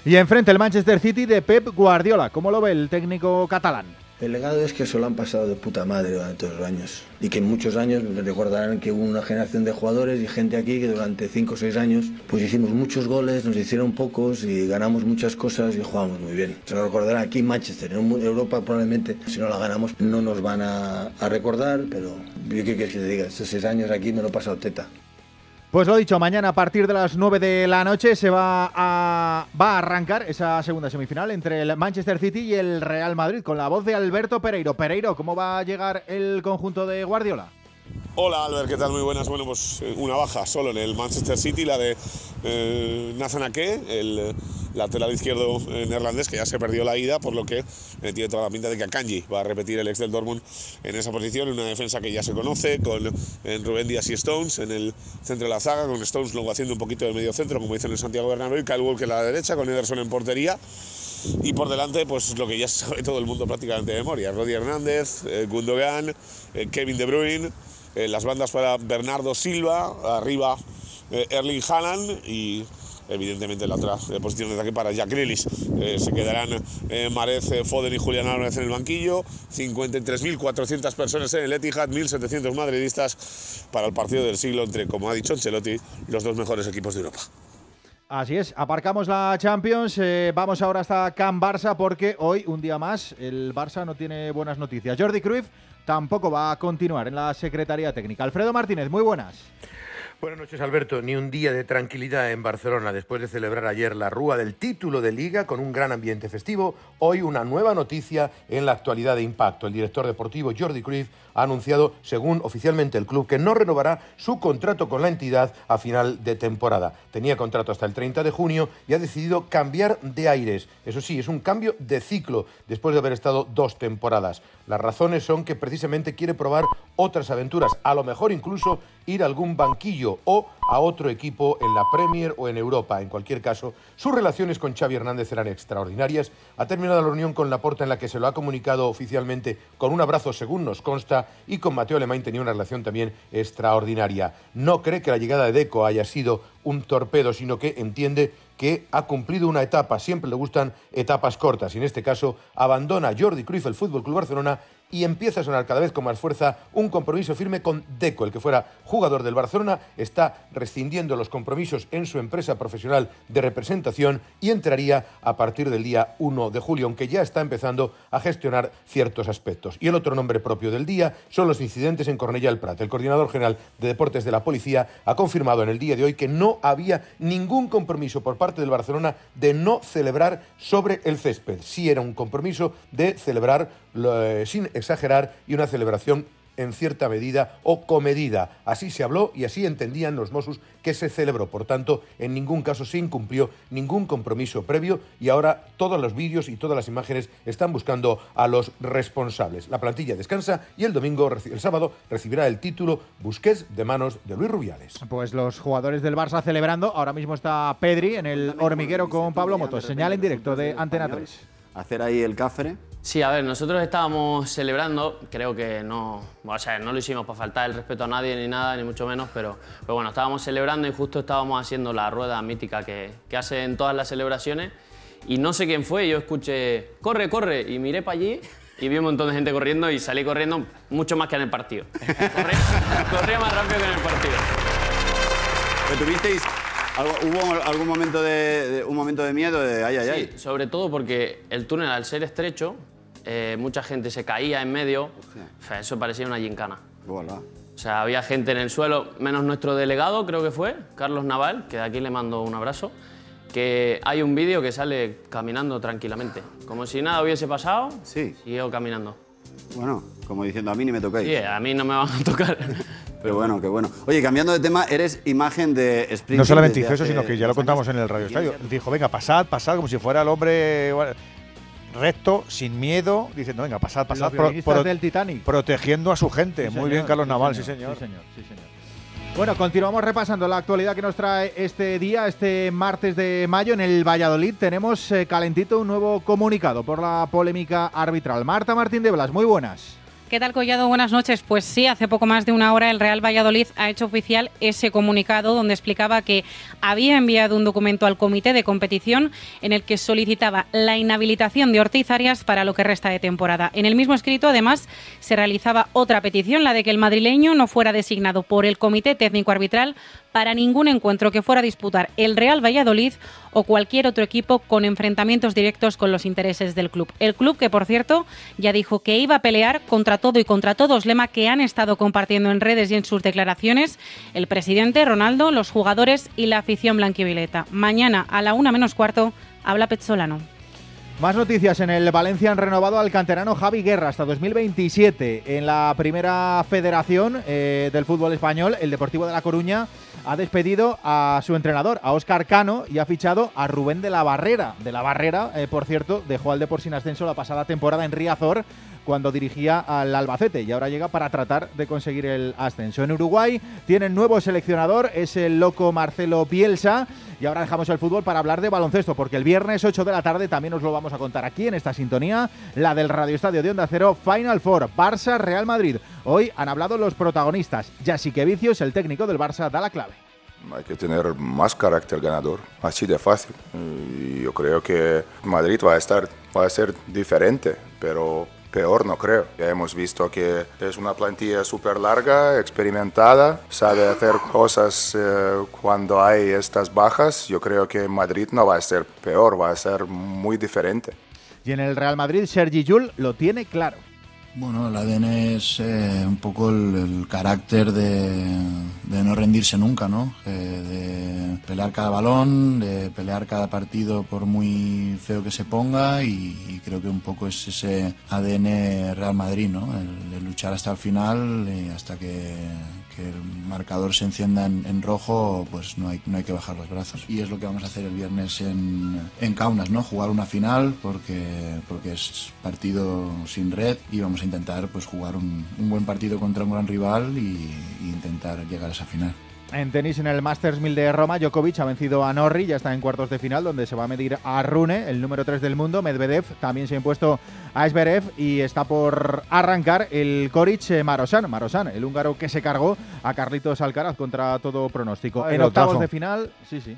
Speaker 7: Y enfrente el Manchester City de Pep Guardiola. ¿Cómo lo ve el técnico catalán?
Speaker 23: El legado es que se lo han pasado de puta madre durante los años. Y que en muchos años recordarán que hubo una generación de jugadores y gente aquí que durante 5 o 6 años pues hicimos muchos goles, nos hicieron pocos y ganamos muchas cosas y jugamos muy bien. Se lo recordarán aquí en Manchester. En Europa probablemente si no la ganamos no nos van a, a recordar, pero yo qué quieres que te diga, estos 6 años aquí me lo he pasado teta.
Speaker 7: Pues lo dicho, mañana a partir de las 9 de la noche se va a, va a arrancar esa segunda semifinal entre el Manchester City y el Real Madrid con la voz de Alberto Pereiro. Pereiro, ¿cómo va a llegar el conjunto de Guardiola?
Speaker 24: Hola Albert, ¿qué tal? Muy buenas. Bueno, pues eh, una baja solo en el Manchester City, la de eh, Nathan Ake, el eh, lateral izquierdo eh, neerlandés, que ya se perdió la ida, por lo que tiene toda la pinta de que Akanji va a repetir el ex del Dortmund en esa posición, en una defensa que ya se conoce, con eh, Rubén Díaz y Stones en el centro de la zaga, con Stones luego haciendo un poquito de medio centro, como dicen en Santiago Bernabéu, y Kyle Walker a la derecha, con Ederson en portería. Y por delante, pues lo que ya sabe todo el mundo prácticamente de memoria. Rodi Hernández, Gundogan, Kevin De Bruyne, eh, las bandas para Bernardo Silva, arriba eh, Erling Haaland y evidentemente la otra posición de ataque para Jack Grealish. Eh, se quedarán eh, Marez, eh, Foden y Julián Álvarez en el banquillo. 53.400 personas en el Etihad, 1.700 madridistas para el partido del siglo entre, como ha dicho Ancelotti, los dos mejores equipos de Europa.
Speaker 7: Así es, aparcamos la Champions, eh, vamos ahora hasta Can Barça porque hoy, un día más, el Barça no tiene buenas noticias. Jordi Cruyff tampoco va a continuar en la Secretaría Técnica. Alfredo Martínez, muy buenas.
Speaker 25: Buenas noches, Alberto. Ni un día de tranquilidad en Barcelona después de celebrar ayer la rúa del título de liga con un gran ambiente festivo. Hoy una nueva noticia en la actualidad de impacto. El director deportivo Jordi Cruyff ha anunciado, según oficialmente el club, que no renovará su contrato con la entidad a final de temporada. Tenía contrato hasta el 30 de junio y ha decidido cambiar de aires. Eso sí, es un cambio de ciclo después de haber estado dos temporadas. Las razones son que precisamente quiere probar otras aventuras, a lo mejor incluso ir a algún banquillo o a otro equipo en la Premier o en Europa. En cualquier caso, sus relaciones con Xavi Hernández eran extraordinarias. Ha terminado la reunión con Laporta en la que se lo ha comunicado oficialmente con un abrazo, según nos consta, y con Mateo Alemán tenía una relación también extraordinaria. No cree que la llegada de Deco haya sido un torpedo, sino que entiende que ha cumplido una etapa, siempre le gustan etapas cortas, y en este caso abandona Jordi Cruyff el Fútbol Club Barcelona y empieza a sonar cada vez con más fuerza un compromiso firme con Deco, el que fuera jugador del Barcelona, está rescindiendo los compromisos en su empresa profesional de representación y entraría a partir del día 1 de julio, aunque ya está empezando a gestionar ciertos aspectos. Y el otro nombre propio del día son los incidentes en Cornellà el Prat. El coordinador general de deportes de la policía ha confirmado en el día de hoy que no había ningún compromiso por parte del Barcelona de no celebrar sobre el césped. Sí era un compromiso de celebrar eh, sin exagerar y una celebración en cierta medida o comedida. Así se habló y así entendían los Mossos que se celebró. Por tanto, en ningún caso se incumplió ningún compromiso previo y ahora todos los vídeos y todas las imágenes están buscando a los responsables. La plantilla descansa y el domingo, el sábado, recibirá el título Busquets de manos de Luis Rubiales.
Speaker 7: Pues los jugadores del Barça celebrando. Ahora mismo está Pedri en el hormiguero con Pablo Motos. Señal en directo de Antena 3.
Speaker 26: Hacer ahí el cafre.
Speaker 27: Sí, a ver, nosotros estábamos celebrando, creo que no, o sea, no lo hicimos para faltar el respeto a nadie ni nada, ni mucho menos, pero, pero bueno, estábamos celebrando y justo estábamos haciendo la rueda mítica que, que hacen todas las celebraciones y no sé quién fue, yo escuché, corre, corre, y miré para allí y vi un montón de gente corriendo y salí corriendo mucho más que en el partido. Corría, corría más rápido que en el partido.
Speaker 26: ¿Pero tuvisteis, hubo algún momento de, de- un momento de miedo de ay, ay, ay?
Speaker 27: Sí, sobre todo porque el túnel al ser estrecho, eh, mucha gente se caía en medio, eso parecía una gincana. O sea, había gente en el suelo, menos nuestro delegado, creo que fue, Carlos Naval, que de aquí le mando un abrazo, que hay un vídeo que sale caminando tranquilamente, como si nada hubiese pasado,
Speaker 26: sí.
Speaker 27: siguió caminando.
Speaker 26: Bueno, como diciendo, a mí ni me tocáis.
Speaker 27: Sí, a mí no me van a tocar. [LAUGHS]
Speaker 26: Pero bueno, qué bueno. Oye, cambiando de tema, eres imagen de Springfield.
Speaker 6: No solamente hizo eso, sino que ya lo contamos en el Radio Estadio. Dijo, venga, pasad, pasad, como si fuera el hombre bueno, recto, sin miedo, diciendo, venga, pasad, pasad.
Speaker 7: Violinistas del Titanic.
Speaker 6: Protegiendo a su gente.
Speaker 7: Sí,
Speaker 6: Muy
Speaker 7: señor,
Speaker 6: bien, Carlos
Speaker 7: sí,
Speaker 6: Naval,
Speaker 7: señor,
Speaker 6: sí, señor.
Speaker 7: sí, señor, sí, señor. Bueno, continuamos repasando la actualidad que nos trae este día, este martes de mayo. En el Valladolid tenemos eh, calentito un nuevo comunicado por la polémica arbitral. Marta Martín de Blas, muy buenas.
Speaker 28: ¿Qué tal, Collado? Buenas noches. Pues sí, hace poco más de una hora el Real Valladolid ha hecho oficial ese comunicado donde explicaba que había enviado un documento al comité de competición en el que solicitaba la inhabilitación de Ortiz Arias para lo que resta de temporada. En el mismo escrito, además, se realizaba otra petición, la de que el madrileño no fuera designado por el comité técnico arbitral para ningún encuentro que fuera a disputar el Real Valladolid o cualquier otro equipo con enfrentamientos directos con los intereses del club. El club que, por cierto, ya dijo que iba a pelear contra todo y contra todos, lema que han estado compartiendo en redes y en sus declaraciones el presidente Ronaldo, los jugadores y la afición blanquivioleta. Mañana a la una menos cuarto habla Pezzolano.
Speaker 7: Más noticias. En el Valencia han renovado al canterano Javi Guerra hasta 2027. En la primera federación eh, del fútbol español, el Deportivo de La Coruña ha despedido a su entrenador, a Óscar Cano, y ha fichado a Rubén de la Barrera. De la Barrera, eh, por cierto, dejó al Depor sin ascenso la pasada temporada en Riazor cuando dirigía al Albacete y ahora llega para tratar de conseguir el ascenso. En Uruguay tienen nuevo seleccionador, es el loco Marcelo Bielsa Y ahora dejamos el fútbol para hablar de baloncesto, porque el viernes 8 de la tarde también os lo vamos a contar aquí en esta sintonía, la del Radio Estadio de Onda Cero, Final Four, Barça Real Madrid. Hoy han hablado los protagonistas. Jasique Vicios, el técnico del Barça, da la clave.
Speaker 29: Hay que tener más carácter ganador, así de fácil. Y yo creo que Madrid va a estar, va a ser diferente, pero peor no creo. Ya hemos visto que es una plantilla súper larga, experimentada, sabe hacer cosas eh, cuando hay estas bajas. Yo creo que Madrid no va a ser peor, va a ser muy diferente.
Speaker 7: Y en el Real Madrid, Sergi Yul lo tiene claro.
Speaker 30: Bueno, el ADN es eh, un poco el, carácter de, no rendirse nunca, ¿no? Eh, de pelear cada balón, de pelear cada partido por muy feo que se ponga y, creo que un poco es ese ADN Real Madrid, ¿no? El, el luchar hasta el final, y hasta que, el marcador se encienda en, rojo, pues no hay, no hay que bajar los brazos. Y es lo que vamos a hacer el viernes en, en Kaunas, ¿no? Jugar una final porque, porque es partido sin red y vamos a intentar pues jugar un, un buen partido contra un gran rival y, y, intentar llegar a esa final.
Speaker 7: En tenis, en el Masters 1000 de Roma, Djokovic ha vencido a Norri, ya está en cuartos de final, donde se va a medir a Rune, el número 3 del mundo. Medvedev también se ha impuesto a Esberev y está por arrancar el Coric Marosan. Marosan, el húngaro que se cargó a Carlitos Alcaraz contra todo pronóstico.
Speaker 6: Ay,
Speaker 7: en octavos de final, sí, sí.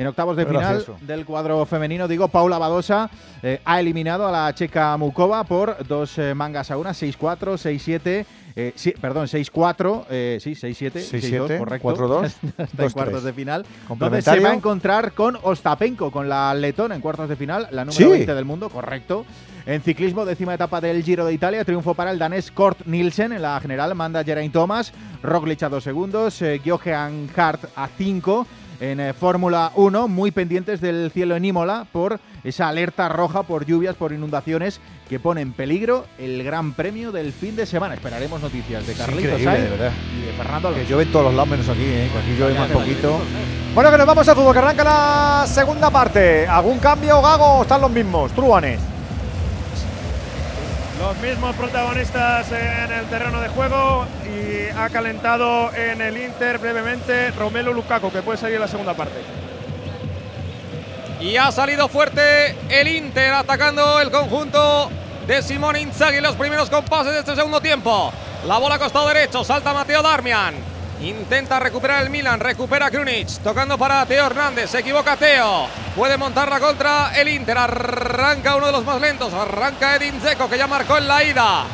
Speaker 7: En octavos de final del cuadro femenino, digo, Paula Badosa eh, ha eliminado a la checa Mukova por dos eh, mangas a una, 6-4, 6-7. Eh, sí, perdón, 6-4, eh, sí, 6-7, 6-2, correcto.
Speaker 6: 4-2.
Speaker 7: Está [LAUGHS] en cuartos de final. Donde se va a encontrar con Ostapenko, con la letona en cuartos de final, la número
Speaker 6: sí.
Speaker 7: 20 del mundo, correcto. En ciclismo, décima etapa del Giro de Italia, triunfo para el danés Kort Nielsen. En la general manda Geraint Thomas, Roglic a dos segundos, eh, Johan Hart a cinco en eh, Fórmula 1, muy pendientes del cielo en Imola por esa alerta roja por lluvias, por inundaciones que pone en peligro el Gran Premio del fin de semana. Esperaremos noticias de Carlitos Sainz y de Fernando Alonso.
Speaker 6: Que llueve en todos los lados menos aquí, ¿eh? que aquí llueve más poquito. Bueno, que nos vamos al fútbol, que arranca la segunda parte. ¿Algún cambio, Gago, o están los mismos? Truanes.
Speaker 4: Los mismos protagonistas en el terreno de juego y ha calentado en el Inter brevemente Romelu Lukaku, que puede salir en la segunda parte.
Speaker 8: Y ha salido fuerte el Inter atacando el conjunto de Simone Inzaghi los primeros compases de este segundo tiempo. La bola costado derecho, salta Mateo Darmian. Intenta recuperar el Milan, recupera Krunic, tocando para Teo Hernández, se equivoca Teo, puede montarla contra el Inter, arranca uno de los más lentos, arranca Edin Dzeko que ya marcó en la ida.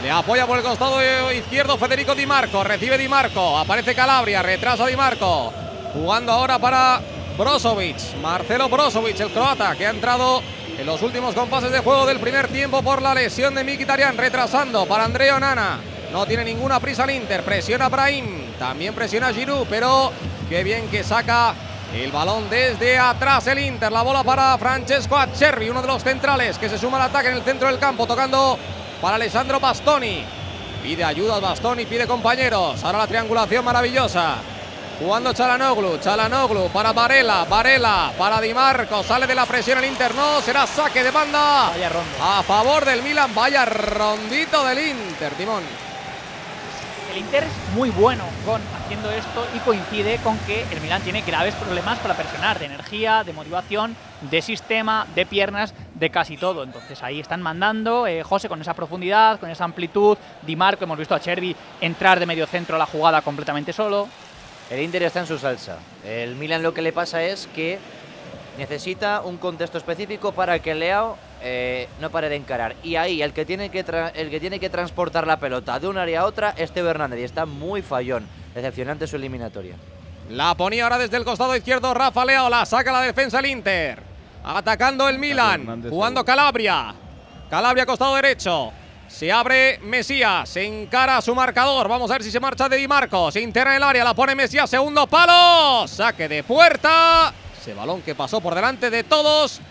Speaker 8: Le apoya por el costado izquierdo Federico Di Marco, recibe Di Marco, aparece Calabria, retrasa Di Marco, jugando ahora para Brozovic, Marcelo Brozovic, el croata, que ha entrado en los últimos compases de juego del primer tiempo por la lesión de Mkhitaryan, retrasando para Andrea Onana. No tiene ninguna prisa el Inter, presiona Brahim, también presiona Giroud, pero qué bien que saca el balón desde atrás el Inter. La bola para Francesco Acerbi, uno de los centrales que se suma al ataque en el centro del campo, tocando para Alessandro Bastoni. Pide ayuda al Bastoni, pide compañeros. Ahora la triangulación maravillosa. Jugando Chalanoglu, Chalanoglu para Varela, Varela para Di Marco, sale de la presión el Inter, no, será saque de banda a favor del Milan, vaya rondito del Inter, Timón.
Speaker 11: Inter es muy bueno con haciendo esto y coincide con que el Milan tiene graves problemas para presionar de energía, de motivación, de sistema, de piernas, de casi todo. Entonces ahí están mandando eh, José con esa profundidad, con esa amplitud. Di Marco, hemos visto a Chervi entrar de medio centro a la jugada completamente solo.
Speaker 10: El Inter está en su salsa. El Milan lo que le pasa es que necesita un contexto específico para que Leao eh, no pare de encarar. Y ahí el que, tiene que el que tiene que transportar la pelota de un área a otra es Teo Hernández y está muy fallón. Decepcionante su eliminatoria.
Speaker 8: La ponía ahora desde el costado izquierdo Rafa Leao, la saca la defensa el Inter. Atacando el Milan, jugando Calabria. Calabria costado derecho. Se abre Mesías, se encara a su marcador. Vamos a ver si se marcha de Di Marco. Se interna en el área, la pone Mesías, segundo palo. Saque de puerta. Ese balón que pasó por delante de todos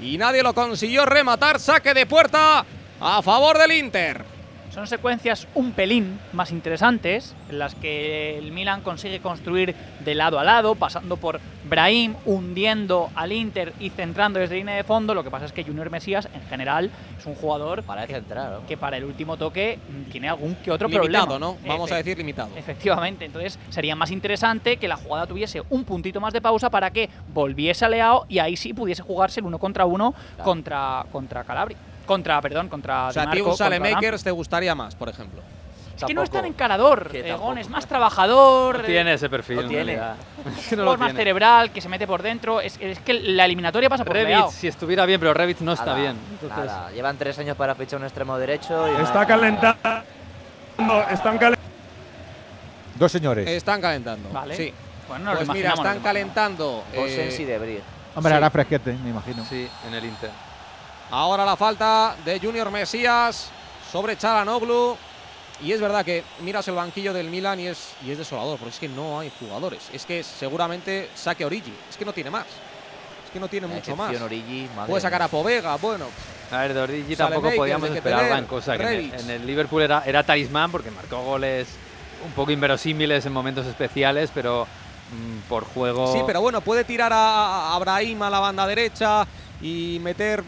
Speaker 8: y nadie lo consiguió rematar. Saque de puerta a favor del Inter.
Speaker 11: Son secuencias un pelín más interesantes, en las que el Milan consigue construir de lado a lado, pasando por Brahim, hundiendo al Inter y centrando desde línea de fondo. Lo que pasa es que Junior Mesías, en general, es un jugador
Speaker 10: para
Speaker 11: que,
Speaker 10: centrar, ¿no?
Speaker 11: que para el último toque tiene algún que otro
Speaker 8: Limitado,
Speaker 11: problema.
Speaker 8: ¿no? Vamos a decir limitado.
Speaker 11: Efectivamente, entonces sería más interesante que la jugada tuviese un puntito más de pausa para que volviese a Leao y ahí sí pudiese jugarse el uno contra uno contra, contra Calabria. Contra, perdón, contra
Speaker 8: O sea, a ti un Salemakers te gustaría más, por ejemplo.
Speaker 11: Es que no es tan encarador, Egon, es más trabajador.
Speaker 9: No
Speaker 11: eh,
Speaker 9: tiene ese perfil.
Speaker 11: no
Speaker 9: en
Speaker 11: tiene. [LAUGHS]
Speaker 9: Es
Speaker 11: Es
Speaker 9: que no
Speaker 11: más
Speaker 9: tiene.
Speaker 11: cerebral, que se mete por dentro. Es, es que la eliminatoria pasa por Leao.
Speaker 9: si estuviera bien, pero Rebic no está
Speaker 10: Nada,
Speaker 9: bien. Entonces,
Speaker 10: nada. Llevan tres años para fichar un extremo derecho. Y
Speaker 4: Está calentando. Están calentando.
Speaker 6: Dos señores.
Speaker 8: Están calentando.
Speaker 11: Vale.
Speaker 8: Sí.
Speaker 11: Bueno,
Speaker 8: pues mira, están calentando.
Speaker 10: Gosens
Speaker 8: eh,
Speaker 10: y Debris.
Speaker 7: Hombre,
Speaker 8: Sí.
Speaker 7: hará fresquete, me imagino.
Speaker 9: Sí, en el Inter.
Speaker 8: Ahora la falta de Junior Mesías sobre Chalanoglu. Y es verdad que miras el banquillo del Milan y es, y es desolador, porque es que no hay jugadores. Es que seguramente saque Origi. Es que no tiene más. Es que no tiene
Speaker 10: La
Speaker 8: mucho más.
Speaker 10: Origi,
Speaker 8: Puede sacar a Povega, bueno.
Speaker 9: A ver, de Origi tampoco podíamos esperar gran cosa. que en, el,
Speaker 8: Rebic.
Speaker 9: en el Liverpool era, era talismán porque marcó goles un poco inverosímiles en momentos especiales, pero mm, por juego.
Speaker 8: Sí, pero bueno, puede tirar a, a Brahim a la banda derecha y meter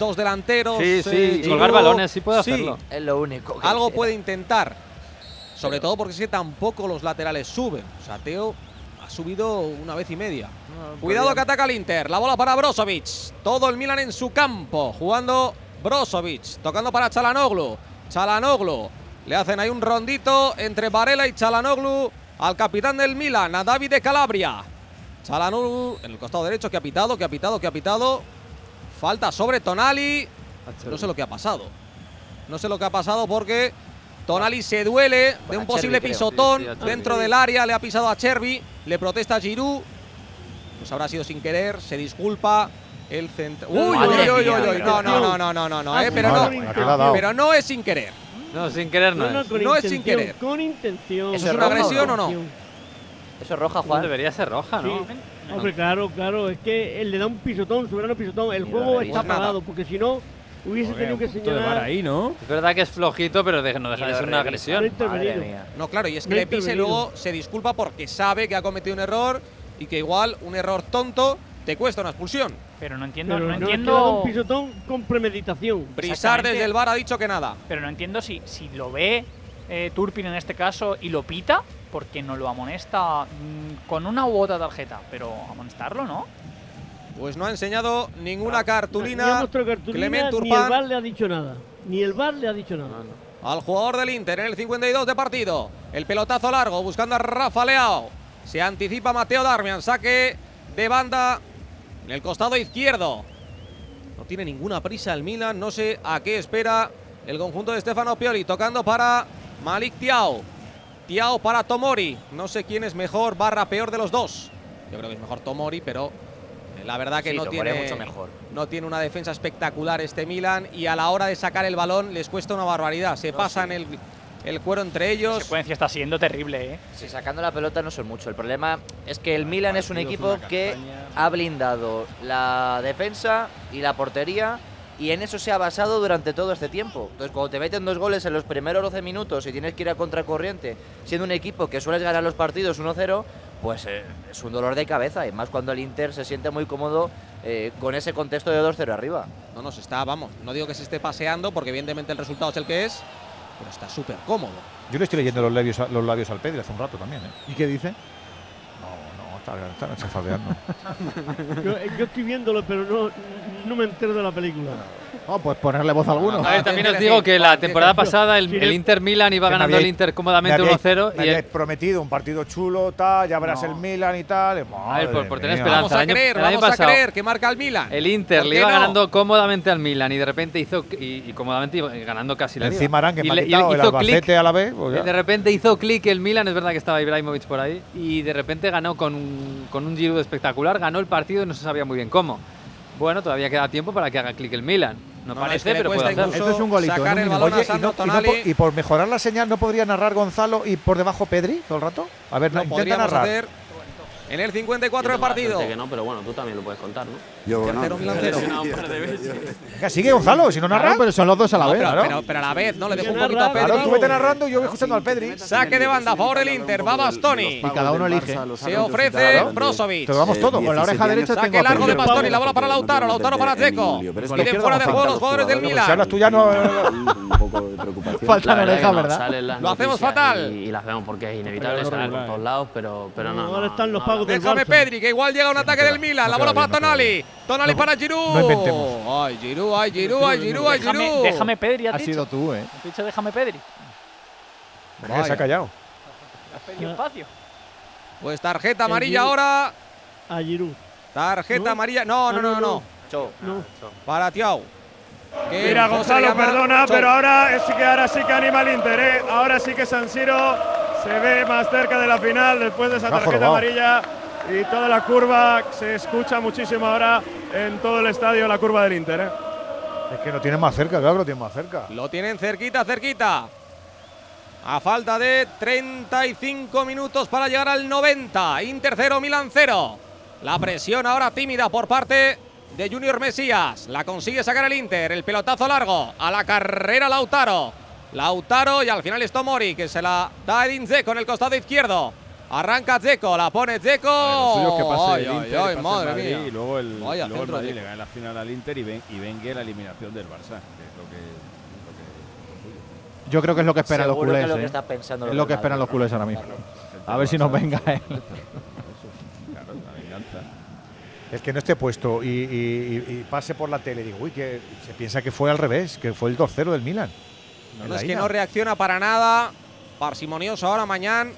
Speaker 8: dos delanteros.
Speaker 9: Sí, sí,
Speaker 8: eh,
Speaker 9: y colgar balones, sí puede hacerlo.
Speaker 10: Es lo único. que
Speaker 8: Algo puede intentar. Sobre todo porque que tampoco los laterales suben. O sea, Teo ha subido una vez y media. Cuidado que ataca el Inter. La bola para Brozovic. Todo el Milan en su campo. Jugando Brozovic. Tocando para Chalanoglu. Chalanoglu. Le hacen ahí un rondito entre Varela y Chalanoglu al capitán del Milan, a David de Calabria. Chalanoglu en el costado derecho que ha pitado, que ha pitado, que ha pitado. Falta sobre Tonali. No sé lo que ha pasado. No sé lo que ha pasado porque Tonali se duele de un posible pisotón dentro del área. Le ha pisado a Chervi. Le protesta a Giroud. Pues habrá sido sin querer. Se disculpa. El centro. Uy, uy, uy, uy, No, no, no, no, no, no, no, eh, pero no. Pero no es sin querer.
Speaker 9: No, sin querer no,
Speaker 13: No,
Speaker 9: es.
Speaker 13: con
Speaker 8: No es sin querer.
Speaker 13: Con intención.
Speaker 8: ¿Eso es una agresión o no?
Speaker 10: Eso es roja, Juan.
Speaker 9: debería ser roja, ¿no?
Speaker 13: Hombre, claro, claro, es que él le da un pisotón, soberano pisotón. El juego está
Speaker 8: Pues nada.
Speaker 13: apagado, porque si no, hubiese tenido que señalar.
Speaker 12: ahí, ¿no?
Speaker 9: Es verdad que es flojito, pero de- no deja de ser una agresión.
Speaker 13: No
Speaker 8: claro, y es que
Speaker 13: No
Speaker 8: le pise luego se disculpa porque sabe que ha cometido un error y que igual un error tonto te cuesta una expulsión.
Speaker 11: Pero no entiendo,
Speaker 13: Pero
Speaker 11: no,
Speaker 13: no,
Speaker 11: entiendo.
Speaker 13: un pisotón con premeditación.
Speaker 8: Brisar desde el bar ha dicho que nada.
Speaker 11: Pero no entiendo si, si lo ve eh, Turpin en este caso y lo pita, porque no lo amonesta mm, con una u otra tarjeta. Pero amonestarlo, ¿no?
Speaker 8: Pues no ha enseñado ninguna
Speaker 13: Ni ha
Speaker 8: cartulina Clement
Speaker 13: ni el VAR le ha dicho nada. Ni el VAR le ha dicho nada.
Speaker 8: al jugador del Inter en el 52 de partido. El pelotazo largo buscando a Rafa Leao. Se anticipa Mateo Darmian. Saque de banda en el costado izquierdo. No tiene ninguna prisa el Milan. No sé a qué espera el conjunto de Stefano Pioli. Tocando para Malik Tiao. Tiao para Tomori. No sé quién es mejor barra peor de los dos. Yo creo que es mejor Tomori, pero eh, la verdad que
Speaker 10: Sí,
Speaker 8: no
Speaker 10: Tomori
Speaker 8: tiene
Speaker 10: mucho mejor.
Speaker 8: no tiene una defensa espectacular este Milan y a la hora de sacar el balón les cuesta una barbaridad. Se pasan el, el cuero entre
Speaker 11: La
Speaker 8: ellos.
Speaker 11: secuencia está siendo terrible, ¿eh?
Speaker 10: Si sacando la pelota no son mucho. El problema es que el Milan es un equipo que ha blindado la defensa y la portería y en eso se ha basado durante todo este tiempo. Entonces, cuando te meten dos goles en los primeros 12 minutos y tienes que ir a contracorriente, siendo un equipo que sueles ganar los partidos 1-0, pues eh, es un dolor de cabeza. Y más cuando el Inter se siente muy cómodo eh, con ese contexto de 2-0 arriba.
Speaker 8: No nos está, vamos, no digo que se esté paseando porque evidentemente el resultado es el que es, pero está súper cómodo.
Speaker 6: Yo le estoy leyendo los labios, los labios al Pedri hace un rato también. ¿eh?
Speaker 7: ¿Y qué dice?
Speaker 6: Está.
Speaker 13: Yo, yo estoy viéndolo, pero no, no me entero de la película.
Speaker 7: Oh, pues ponerle voz a alguno.
Speaker 9: A ver, también os digo
Speaker 8: que-
Speaker 9: la temporada pasada el, el Inter Milan iba ganando el Inter cómodamente
Speaker 6: me habíais-
Speaker 9: 1-0
Speaker 6: Me
Speaker 9: y el-
Speaker 6: prometido un partido chulo, tal, ya verás
Speaker 10: No.
Speaker 6: el Milan y tal. y
Speaker 9: A ver, por- por tener esperanza.
Speaker 8: Vamos a
Speaker 9: el año-
Speaker 8: creer,
Speaker 9: el año
Speaker 8: vamos a
Speaker 9: pasado,
Speaker 8: creer que marca el Milan.
Speaker 9: el Inter
Speaker 8: ¿Por
Speaker 9: le iba
Speaker 8: no?
Speaker 9: ganando cómodamente al Milan y de repente hizo y, y cómodamente iba ganando casi la.
Speaker 6: Encima harán que
Speaker 9: Y le- y
Speaker 6: el Albacete a la vez. pues
Speaker 9: de repente hizo clic el Milan, es verdad que estaba Ibrahimovic por ahí, y de repente ganó con un, con un Giroud espectacular, ganó el partido y no se sabía muy bien cómo. Bueno, todavía queda tiempo para que haga clic el Milan. No,
Speaker 8: No, es
Speaker 9: parece,
Speaker 8: que
Speaker 9: pero puede
Speaker 8: incluso
Speaker 7: Esto es un golito,
Speaker 8: Sacar
Speaker 7: en un
Speaker 8: el
Speaker 7: minuto.
Speaker 8: balón
Speaker 6: Oye,
Speaker 8: a
Speaker 6: y, no- y no por, y por mejorar la señal, ¿no podría narrar Gonzalo y por debajo Pedri todo el rato? A ver, intenta narrar.
Speaker 8: hacer en el 54 del partido.
Speaker 27: Que no, pero bueno, tú también lo puedes contar, ¿no?
Speaker 23: Yo
Speaker 8: Tercero,
Speaker 27: no. no.
Speaker 6: Que sigue Gonzalo, si no narra.
Speaker 7: Claro, pero son los dos a la
Speaker 8: no,
Speaker 7: vez, claro.
Speaker 8: Pero, pero, a la vez, ¿no? Le dejo un poquito a Pedri.
Speaker 6: Claro, tú vete narrando y yo voy escuchando al Pedri.
Speaker 8: Saque de banda a favor del Inter, va Bastoni.
Speaker 7: Y cada uno elige.
Speaker 8: Se ofrece Brozovic.
Speaker 7: Te vamos todo, con la oreja derecha tengo
Speaker 8: Saque largo de Bastoni, la bola para Lautaro, Lautaro para Checo. Piden fuera de juego los jugadores del
Speaker 6: Milan. Si hablas tú ya no…
Speaker 23: Un poco de preocupación.
Speaker 7: Falta
Speaker 27: la
Speaker 7: oreja, ¿verdad?
Speaker 8: Lo hacemos fatal.
Speaker 27: Y las vemos porque es inevitable, salen por todos lados, pero no…
Speaker 13: Ahora están los pagos
Speaker 8: Déjame, Pedri, que igual llega un ataque del Milan. La bola para Tonali. Tonali para Giroud. Ay, Giroud, ay, Giroud, ay, Giroud, ay, Giroud.
Speaker 11: Déjame Pedri,
Speaker 7: ha sido tú, eh.
Speaker 11: Dicho déjame Pedri.
Speaker 6: Se ha callado.
Speaker 11: Has espacio.
Speaker 8: Pues tarjeta amarilla ahora.
Speaker 13: A Giroud.
Speaker 8: Tarjeta amarilla.
Speaker 13: Ah,
Speaker 8: no,
Speaker 13: no,
Speaker 8: no,
Speaker 13: no.
Speaker 8: Para Tiao.
Speaker 4: Mira, Gonzalo, perdona, pero ahora sí, que, ahora sí que anima el Inter. ¿eh? Ahora sí que San Siro se ve más cerca de la final después de esa tarjeta amarilla y toda la curva se escucha muchísimo ahora en todo el estadio, la curva del Inter. ¿eh?
Speaker 6: Es que lo tienen más cerca, claro, lo tienen más cerca.
Speaker 8: Lo tienen cerquita, cerquita. A falta de 35 minutos para llegar al 90. Inter 0, Milan 0. La presión ahora tímida por parte de Junior Mesías. La consigue sacar el Inter. El pelotazo largo. A la carrera Lautaro. Lautaro y al final es Tomori que se la da Edin Dzeko en el costado izquierdo. Arranca Dzeko, la pone Dzeko.
Speaker 12: Y luego el, y luego el Madrid le gana la final al Inter y, ven, y vengue la eliminación del Barça.
Speaker 7: Yo creo que es lo que esperan los culés.
Speaker 10: Que
Speaker 7: ¿eh?
Speaker 10: está pensando.
Speaker 7: Es lo que esperan los culés ahora mismo. A ver si nos venga él.
Speaker 12: La venganza.
Speaker 6: El que no esté puesto y, pase por la tele, digo, uy, que se piensa que fue al revés, que fue el 2-0 del Milan.
Speaker 8: No, es que no reacciona para nada. Parsimonioso ahora, mañana.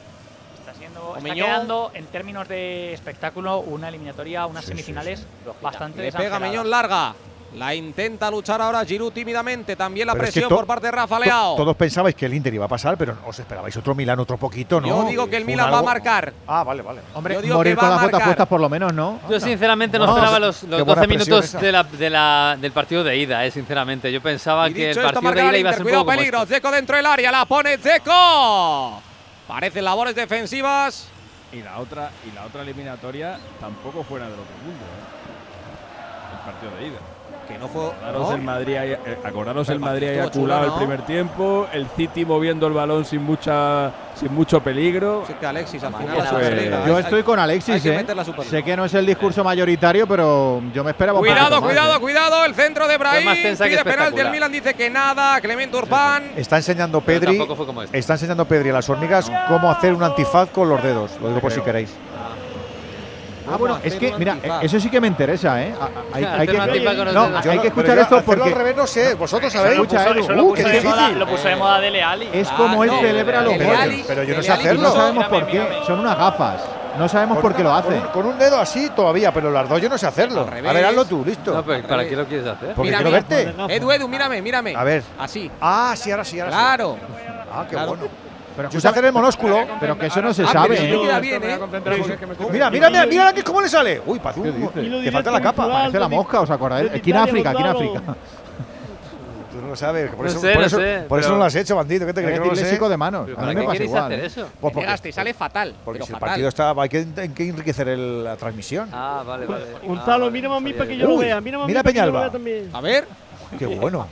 Speaker 11: Está, siendo, está quedando, en términos de espectáculo, una eliminatoria, unas semifinales
Speaker 6: sí,
Speaker 11: sí.
Speaker 8: bastante pega Miñón larga. La intenta luchar ahora Giroud tímidamente. También la
Speaker 6: pero presión es que
Speaker 8: por parte de Rafa Leao.
Speaker 6: todos pensabais que el Inter iba a pasar, pero os esperabais otro Milan otro poquito, ¿no?
Speaker 8: Yo digo que el Milan va a marcar.
Speaker 6: Ah, vale, vale.
Speaker 7: Hombre,
Speaker 8: Yo digo
Speaker 7: morir
Speaker 8: que va
Speaker 7: con las botas puestas por lo menos, ¿no?
Speaker 9: Yo sinceramente no,
Speaker 6: no
Speaker 9: esperaba los, los 12 minutos de la, de la, del partido de ida, eh, sinceramente. Yo pensaba que el partido de ida iba a ser un poco
Speaker 8: peligro.
Speaker 9: Este.
Speaker 8: Como Zeco dentro del área, la pone Zeco. Parecen labores defensivas.
Speaker 12: Y la otra, y la otra eliminatoria tampoco fuera de lo que mundo, ¿eh? El partido de ida
Speaker 8: que no fue.
Speaker 12: Acordaros
Speaker 8: ¿no?
Speaker 12: el Madrid, eh, acordaros el Madrid eyaculado
Speaker 8: ¿no?
Speaker 12: el primer tiempo, el City moviendo el balón sin mucha sin mucho peligro.
Speaker 8: Sí, que Alexis, al final,
Speaker 10: pues,
Speaker 8: la
Speaker 7: yo
Speaker 8: ¿eh?
Speaker 7: estoy con Alexis, ¿eh?
Speaker 8: que
Speaker 7: Sé que no es el discurso mayoritario, pero yo me esperaba
Speaker 8: Cuidado, cuidado,
Speaker 7: ¿eh?
Speaker 8: cuidado, el centro de Brahim pide penalti, el Milan dice que nada, Clemente Urbán.
Speaker 6: Está enseñando Pedri,
Speaker 9: este.
Speaker 6: está enseñando Pedri a las hormigas cómo hacer un antifaz con los dedos, lo digo por si queréis.
Speaker 7: Ah, bueno, es que, mira, eso sí que me interesa, ¿eh? Hay, que, escuchar esto porque.
Speaker 6: al revés no sé, vosotros sabéis.
Speaker 11: Lo puso, eso lo,
Speaker 7: uh, qué difícil.
Speaker 11: Lo puso de moda Dele Ali.
Speaker 7: Es
Speaker 8: ah,
Speaker 7: como él celebra los goles.
Speaker 6: Pero yo no sé hacerlo.
Speaker 8: No
Speaker 7: sabemos por qué, son unas gafas. No sabemos por qué lo hace.
Speaker 6: Con un, dedo así todavía, pero las dos yo no sé hacerlo. A ver, hazlo tú, listo.
Speaker 9: No, pero ¿para qué lo quieres hacer?
Speaker 6: Porque quiero verte.
Speaker 8: Pues Edu, Edu, mírame, mírame.
Speaker 6: A ver.
Speaker 8: Así.
Speaker 6: Ah, sí, ahora sí, ahora sí.
Speaker 8: Claro.
Speaker 6: Ah, qué bueno.
Speaker 7: Pero
Speaker 6: Chusa hacer el monósculo,
Speaker 7: pero que eso no se sabe. ¿eh?
Speaker 8: queda bien, ¿eh?
Speaker 6: Mira, mira, mira, mira aquí cómo le sale. Uy, parece un- te falta la capa,
Speaker 7: parece la mosca, ¿os acordáis? Aquí en África, aquí en África.
Speaker 6: Tú no lo sabes. que Por
Speaker 9: No
Speaker 6: eso,
Speaker 9: sé,
Speaker 6: por
Speaker 9: no sé,
Speaker 6: por eso no lo has hecho, bandido. ¿Qué te crees que no lo sé?
Speaker 7: Disléxico de manos. A mí
Speaker 9: ¿Para
Speaker 7: me qué pasa
Speaker 9: queréis
Speaker 7: igual.
Speaker 9: hacer
Speaker 7: ¿eh?
Speaker 9: eso?
Speaker 6: Pues porque,
Speaker 8: Llegaste y sale fatal.
Speaker 6: porque
Speaker 8: pero
Speaker 6: si el partido está. Hay que, hay que enriquecer el- la transmisión.
Speaker 9: Ah, vale, vale.
Speaker 13: Ah, Gonzalo,
Speaker 9: vale,
Speaker 13: mírame a mí para que yo lo vea. Mírame a
Speaker 6: Peñalba.
Speaker 8: A ver,
Speaker 6: Qué bueno.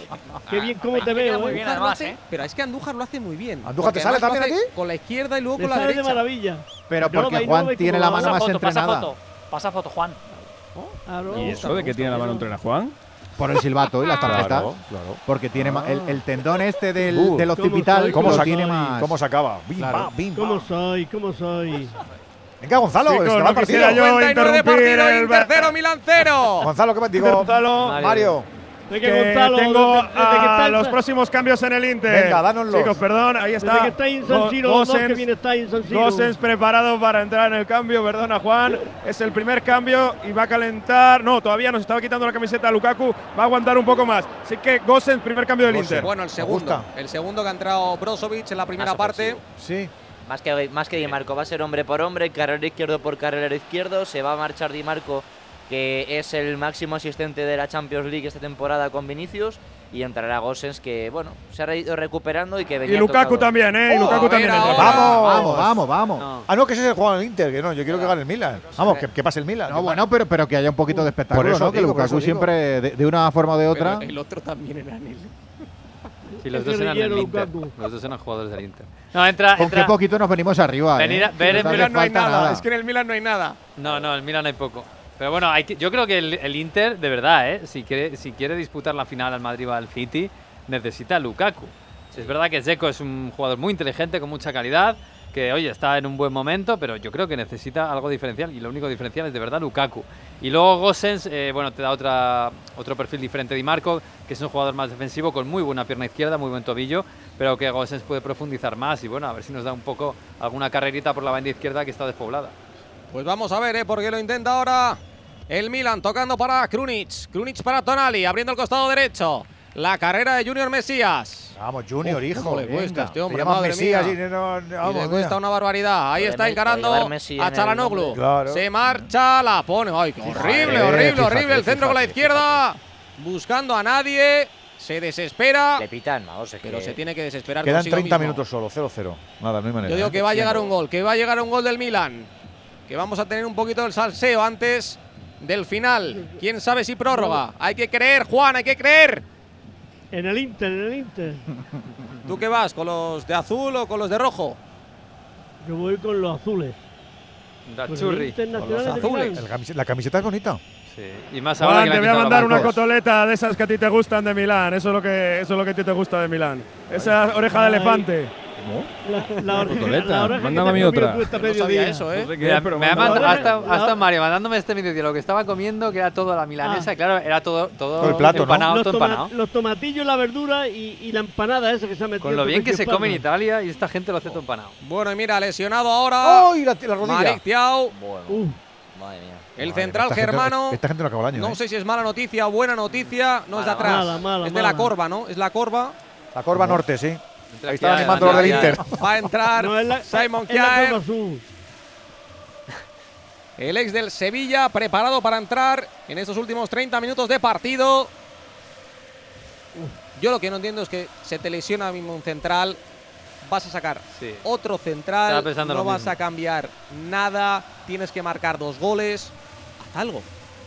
Speaker 6: [LAUGHS]
Speaker 13: Qué bien, cómo te veo.
Speaker 11: Muy
Speaker 13: eh?
Speaker 11: bien, además, ¿eh?
Speaker 8: Pero es que Andújar lo hace muy bien.
Speaker 6: ¿Andújar te sale también aquí?
Speaker 8: Con la izquierda y luego con la
Speaker 13: derecha. de maravilla.
Speaker 7: Pero porque Juan tiene la mano más entrenada.
Speaker 11: Pasa foto, Juan.
Speaker 12: ¿Y eso de que tiene la mano entrenada Juan?
Speaker 7: Por el silbato y las tarjetas.
Speaker 6: Claro, claro.
Speaker 7: Porque tiene ah. el, el, tendón este del,
Speaker 6: uh,
Speaker 7: del occipital.
Speaker 6: ¿Cómo, soy,
Speaker 7: cómo, más?
Speaker 6: ¿Cómo se acaba? Bim,
Speaker 7: claro.
Speaker 6: bim,
Speaker 13: ¿Cómo soy? ¿Cómo soy?
Speaker 6: Venga, Gonzalo,
Speaker 4: Chico,
Speaker 6: este va partido.
Speaker 4: Yo
Speaker 8: 99 de partido,
Speaker 4: el
Speaker 8: tercero Milan cero.
Speaker 6: Gonzalo, ¿qué me digo?
Speaker 4: Gonzalo,
Speaker 6: Mario.
Speaker 9: Mario
Speaker 13: de que, Gonzalo,
Speaker 4: tengo a los próximos cambios en el Inter.
Speaker 6: Venga, dánoslos.
Speaker 4: Chicos, perdón, ahí está.
Speaker 13: Desde que está
Speaker 4: preparado para entrar en el cambio, perdona Juan. Es el primer cambio y va a calentar. No, todavía nos estaba quitando la camiseta Lukaku, va a aguantar un poco más. Así que Gossens, primer cambio del Inter.
Speaker 8: Bueno, el segundo. El segundo que ha entrado Brozovic en la primera
Speaker 10: más
Speaker 8: parte.
Speaker 6: Sí.
Speaker 10: Más que, más que Di Marco, va a ser hombre por hombre, carrera izquierdo por carrera izquierdo, se va a marchar Di Marco que es el máximo asistente de la Champions League esta temporada con Vinicius. Y entrará Gosens, que bueno, se ha ido recuperando y que venía
Speaker 4: Y Lukaku
Speaker 10: tocado.
Speaker 4: también, ¿eh? Y
Speaker 10: Oh,
Speaker 4: Lukaku también.
Speaker 6: Vamos,
Speaker 7: Vamos, vamos, vamos.
Speaker 10: No.
Speaker 6: Ah, no, que ese es el juego del Inter, que no, yo quiero que gane el Milan. Vamos, que, que pase el Milan.
Speaker 7: No, bueno, pero, pero que haya un poquito de espectáculo,
Speaker 6: Por eso
Speaker 7: ¿no? Que
Speaker 6: digo, por
Speaker 7: Lukaku siempre, de, de una forma o de otra.
Speaker 9: Pero el otro también era Anel. [LAUGHS] Sí, los dos eran del Inter. Los dos eran jugadores del Inter. No, entra,
Speaker 7: Con qué
Speaker 9: entra.
Speaker 7: poquito nos venimos arriba.
Speaker 9: Venir a-
Speaker 7: ¿eh?
Speaker 9: ver
Speaker 7: No
Speaker 9: en Milan
Speaker 12: no hay
Speaker 7: falta
Speaker 12: nada. Es que en el Milan no hay nada.
Speaker 9: No, no, el Milan hay poco. Pero bueno, hay que- yo creo que el, el Inter, de verdad, ¿eh? si, quiere, si quiere disputar la final al Madrid o al City, necesita a Lukaku. Es verdad que Zeko es un jugador muy inteligente, con mucha calidad, que oye, está en un buen momento, pero yo creo que necesita algo diferencial y lo único diferencial es de verdad Lukaku. Y luego Gosens, eh, bueno, te da otra, otro perfil diferente de Marco, que es un jugador más defensivo con muy buena pierna izquierda, muy buen tobillo, pero que Gosens puede profundizar más y bueno, a ver si nos da un poco alguna carrerita por la banda izquierda que está despoblada.
Speaker 8: Pues vamos a ver, ¿eh? porque lo intenta ahora el Milan, tocando para Krunic. Krunic para Tonali, abriendo el costado derecho. La carrera de Junior Mesías.
Speaker 6: Vamos, Junior,
Speaker 8: Uf,
Speaker 6: hijo.
Speaker 8: le cuesta este hombre, madre
Speaker 6: Mesías
Speaker 8: mía.
Speaker 6: y no- no-
Speaker 8: y le
Speaker 6: mira.
Speaker 8: cuesta una barbaridad. Ahí está encarando a Chalanoglu.
Speaker 6: Claro.
Speaker 8: Se marcha, la pone. Ay, qué horrible,
Speaker 6: Fíjate,
Speaker 8: horrible,
Speaker 6: fíjate,
Speaker 8: horrible. El centro con la izquierda. Buscando a nadie. Se desespera.
Speaker 10: Le pitan, vamos, es
Speaker 8: Pero
Speaker 10: que-
Speaker 8: se tiene que desesperar
Speaker 6: Quedan
Speaker 8: consigo
Speaker 6: 30
Speaker 8: mismo.
Speaker 6: minutos solo, 0-0. Nada, no hay manera.
Speaker 8: Yo digo
Speaker 6: ¿eh?
Speaker 8: que va a llegar un gol, que va a llegar un gol del Milan. Que vamos a tener un poquito del salseo antes del final. Quién sabe si prórroga. Hay que creer, Juan, hay que creer.
Speaker 13: En el Inter, en el Inter.
Speaker 8: ¿Tú qué vas? ¿Con los de azul o con los de rojo?
Speaker 13: Yo voy con los azules.
Speaker 9: Da
Speaker 13: Con
Speaker 9: churri.
Speaker 8: Con los azules.
Speaker 6: La camiseta es bonita.
Speaker 9: Sí. Y más ahora
Speaker 4: Juan,
Speaker 9: que
Speaker 4: te voy a mandar una cotoleta de esas que a ti te gustan de Milán. Eso es lo que, eso es lo que a ti te gusta de Milán. Esa oreja de
Speaker 13: Ay.
Speaker 4: elefante.
Speaker 13: La, la oreja,
Speaker 12: mándame a mí otra.
Speaker 8: No sabía eso, ¿eh?
Speaker 9: Me ha
Speaker 12: manda-
Speaker 9: mandado- hasta, Mario mandándome este vídeo de lo que estaba comiendo, que era todo a la milanesa,
Speaker 13: Ah.
Speaker 9: claro, era todo, todo,
Speaker 6: Todo el plato, ¿no?
Speaker 9: empanado,
Speaker 13: los,
Speaker 9: todo
Speaker 13: toma-
Speaker 9: empanado.
Speaker 13: los tomatillos, la verdura y, y la empanada esa que se ha metido.
Speaker 9: Con lo
Speaker 13: en
Speaker 9: bien que se come en. Italia y esta gente lo hace todo empanado.
Speaker 8: Bueno, y mira, lesionado ahora.
Speaker 6: ¡Ay, la, la rodilla!
Speaker 10: Bueno,
Speaker 13: Uh,
Speaker 10: madre mía.
Speaker 8: El
Speaker 6: Madre,
Speaker 8: central
Speaker 6: esta gente-
Speaker 8: germano.
Speaker 6: esta gente no acaba el año.
Speaker 8: No
Speaker 6: ¿eh?
Speaker 8: sé si es mala noticia o buena noticia. No es de atrás.
Speaker 13: mala, mala,
Speaker 8: es de la corva, ¿no? Es la corva.
Speaker 6: La Corva Norte, sí.
Speaker 9: Entra
Speaker 6: Ahí
Speaker 9: aquí
Speaker 6: están
Speaker 9: a-
Speaker 6: animando los
Speaker 9: ya,
Speaker 6: del
Speaker 9: ya.
Speaker 6: Inter.
Speaker 8: Va a entrar
Speaker 13: no, es la,
Speaker 8: Simon Kjaer. El ex del Sevilla preparado para entrar en estos últimos 30 minutos de partido. Yo lo que no entiendo es que se te lesiona mismo un central, vas a sacar
Speaker 9: Sí.
Speaker 8: otro central, no vas
Speaker 9: mismo.
Speaker 8: a cambiar nada, tienes que marcar dos goles. Haz algo,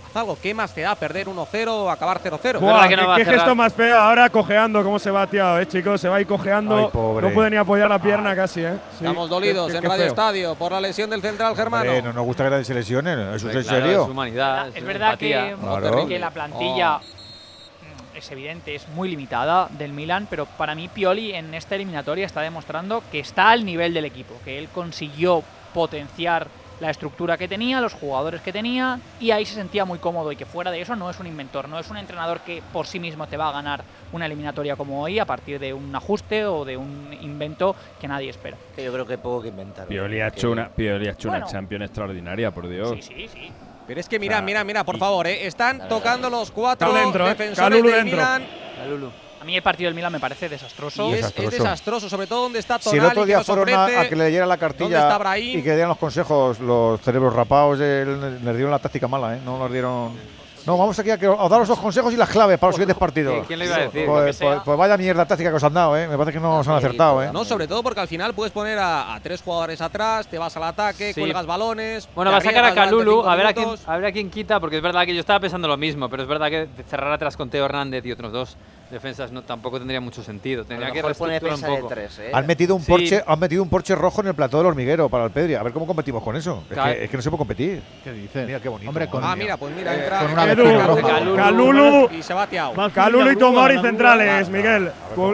Speaker 8: haz algo. ¿Qué más te da perder 1-0 o acabar 0-0?
Speaker 9: verdad
Speaker 4: Buah,
Speaker 9: que no
Speaker 4: qué,
Speaker 9: a
Speaker 4: qué gesto más feo. Ahora cojeando, cómo se va, tío, eh, chicos. Se va a ir cojeando.
Speaker 6: Ay, pobre.
Speaker 4: no puede ni apoyar la pierna casi, eh. Sí.
Speaker 8: Estamos dolidos
Speaker 4: Qué- qué-
Speaker 8: en
Speaker 4: qué
Speaker 8: Radio
Speaker 4: feo.
Speaker 8: Estadio por la lesión del central germano.
Speaker 6: Hombre, no nos gusta que nadie se lesione. ¿Eso es en
Speaker 9: Claro,
Speaker 6: serio?
Speaker 9: Es humanidad.
Speaker 11: Es verdad que,
Speaker 6: Claro.
Speaker 11: que la plantilla mm, es evidente, es muy limitada del Milan, pero para mí Pioli en esta eliminatoria está demostrando que está al nivel del equipo, que él consiguió potenciar la estructura que tenía, los jugadores que tenía, y ahí se sentía muy cómodo y que fuera de eso no es un inventor, no es un entrenador que por sí mismo te va a ganar una eliminatoria como hoy a partir de un ajuste o de un invento que nadie espera.
Speaker 10: Que yo creo que poco que inventar.
Speaker 12: Pioli ha
Speaker 10: Que-
Speaker 12: hecho una, Pioli ha hecho
Speaker 11: Bueno.
Speaker 12: una Champions extraordinaria, por Dios.
Speaker 11: Sí, sí, sí.
Speaker 8: Pero es que
Speaker 12: sea,
Speaker 8: mirad, mirad, por
Speaker 12: y-
Speaker 8: favor, ¿eh? están tocando los cuatro
Speaker 4: Está dentro, ¿eh?
Speaker 8: defensores
Speaker 4: Calulu
Speaker 8: del
Speaker 4: dentro.
Speaker 8: Milan.
Speaker 11: A mí el partido del Milan me parece desastroso.
Speaker 8: Y es, es
Speaker 6: Desastroso.
Speaker 8: desastroso, sobre todo donde está
Speaker 6: Si
Speaker 8: Tonali,
Speaker 6: el otro día fueron a, a que le leyera la
Speaker 8: ¿Dónde
Speaker 6: cartilla y que dieran los consejos los cerebros rapados, les dieron la táctica mala, ¿eh? No nos dieron... No, vamos aquí a, a daros los consejos y las claves para los siguientes partidos.
Speaker 9: ¿Quién le iba a decir?
Speaker 6: Pues, pues- pues vaya mierda táctica que os han dado, ¿eh? Me parece que no os han acertado, ¿eh?
Speaker 8: No, sobre todo porque al final puedes poner a, a tres jugadores atrás, te vas al ataque,
Speaker 9: Sí.
Speaker 8: cuelgas balones.
Speaker 9: Bueno, va a sacar a Calulu, a ver a, quién, a ver a quién quita, porque es verdad que yo estaba pensando lo mismo, pero es verdad que cerrar atrás con Teo Hernández y otros dos defensas no, tampoco tendría mucho sentido.
Speaker 10: A
Speaker 9: Tendría
Speaker 10: lo
Speaker 9: que
Speaker 10: mejor pone
Speaker 9: reestructurar
Speaker 10: defensa
Speaker 9: un
Speaker 10: de
Speaker 9: poco.
Speaker 10: tres, ¿eh?
Speaker 6: Han metido un
Speaker 9: Sí.
Speaker 6: Porsche, han metido un Porsche rojo en el plató del hormiguero para el Pedri. A ver cómo competimos con eso. Es, que, es que no se puede competir.
Speaker 7: ¿Qué dices?
Speaker 6: Mira qué bonito.
Speaker 7: Hombre, con,
Speaker 8: Ah, mira, pues mira, entra
Speaker 7: con una
Speaker 4: Edu,
Speaker 7: vestida roja.
Speaker 9: Calulu.
Speaker 4: Calulu,
Speaker 8: y se va
Speaker 4: Calulu y Tomori centrales. Miguel.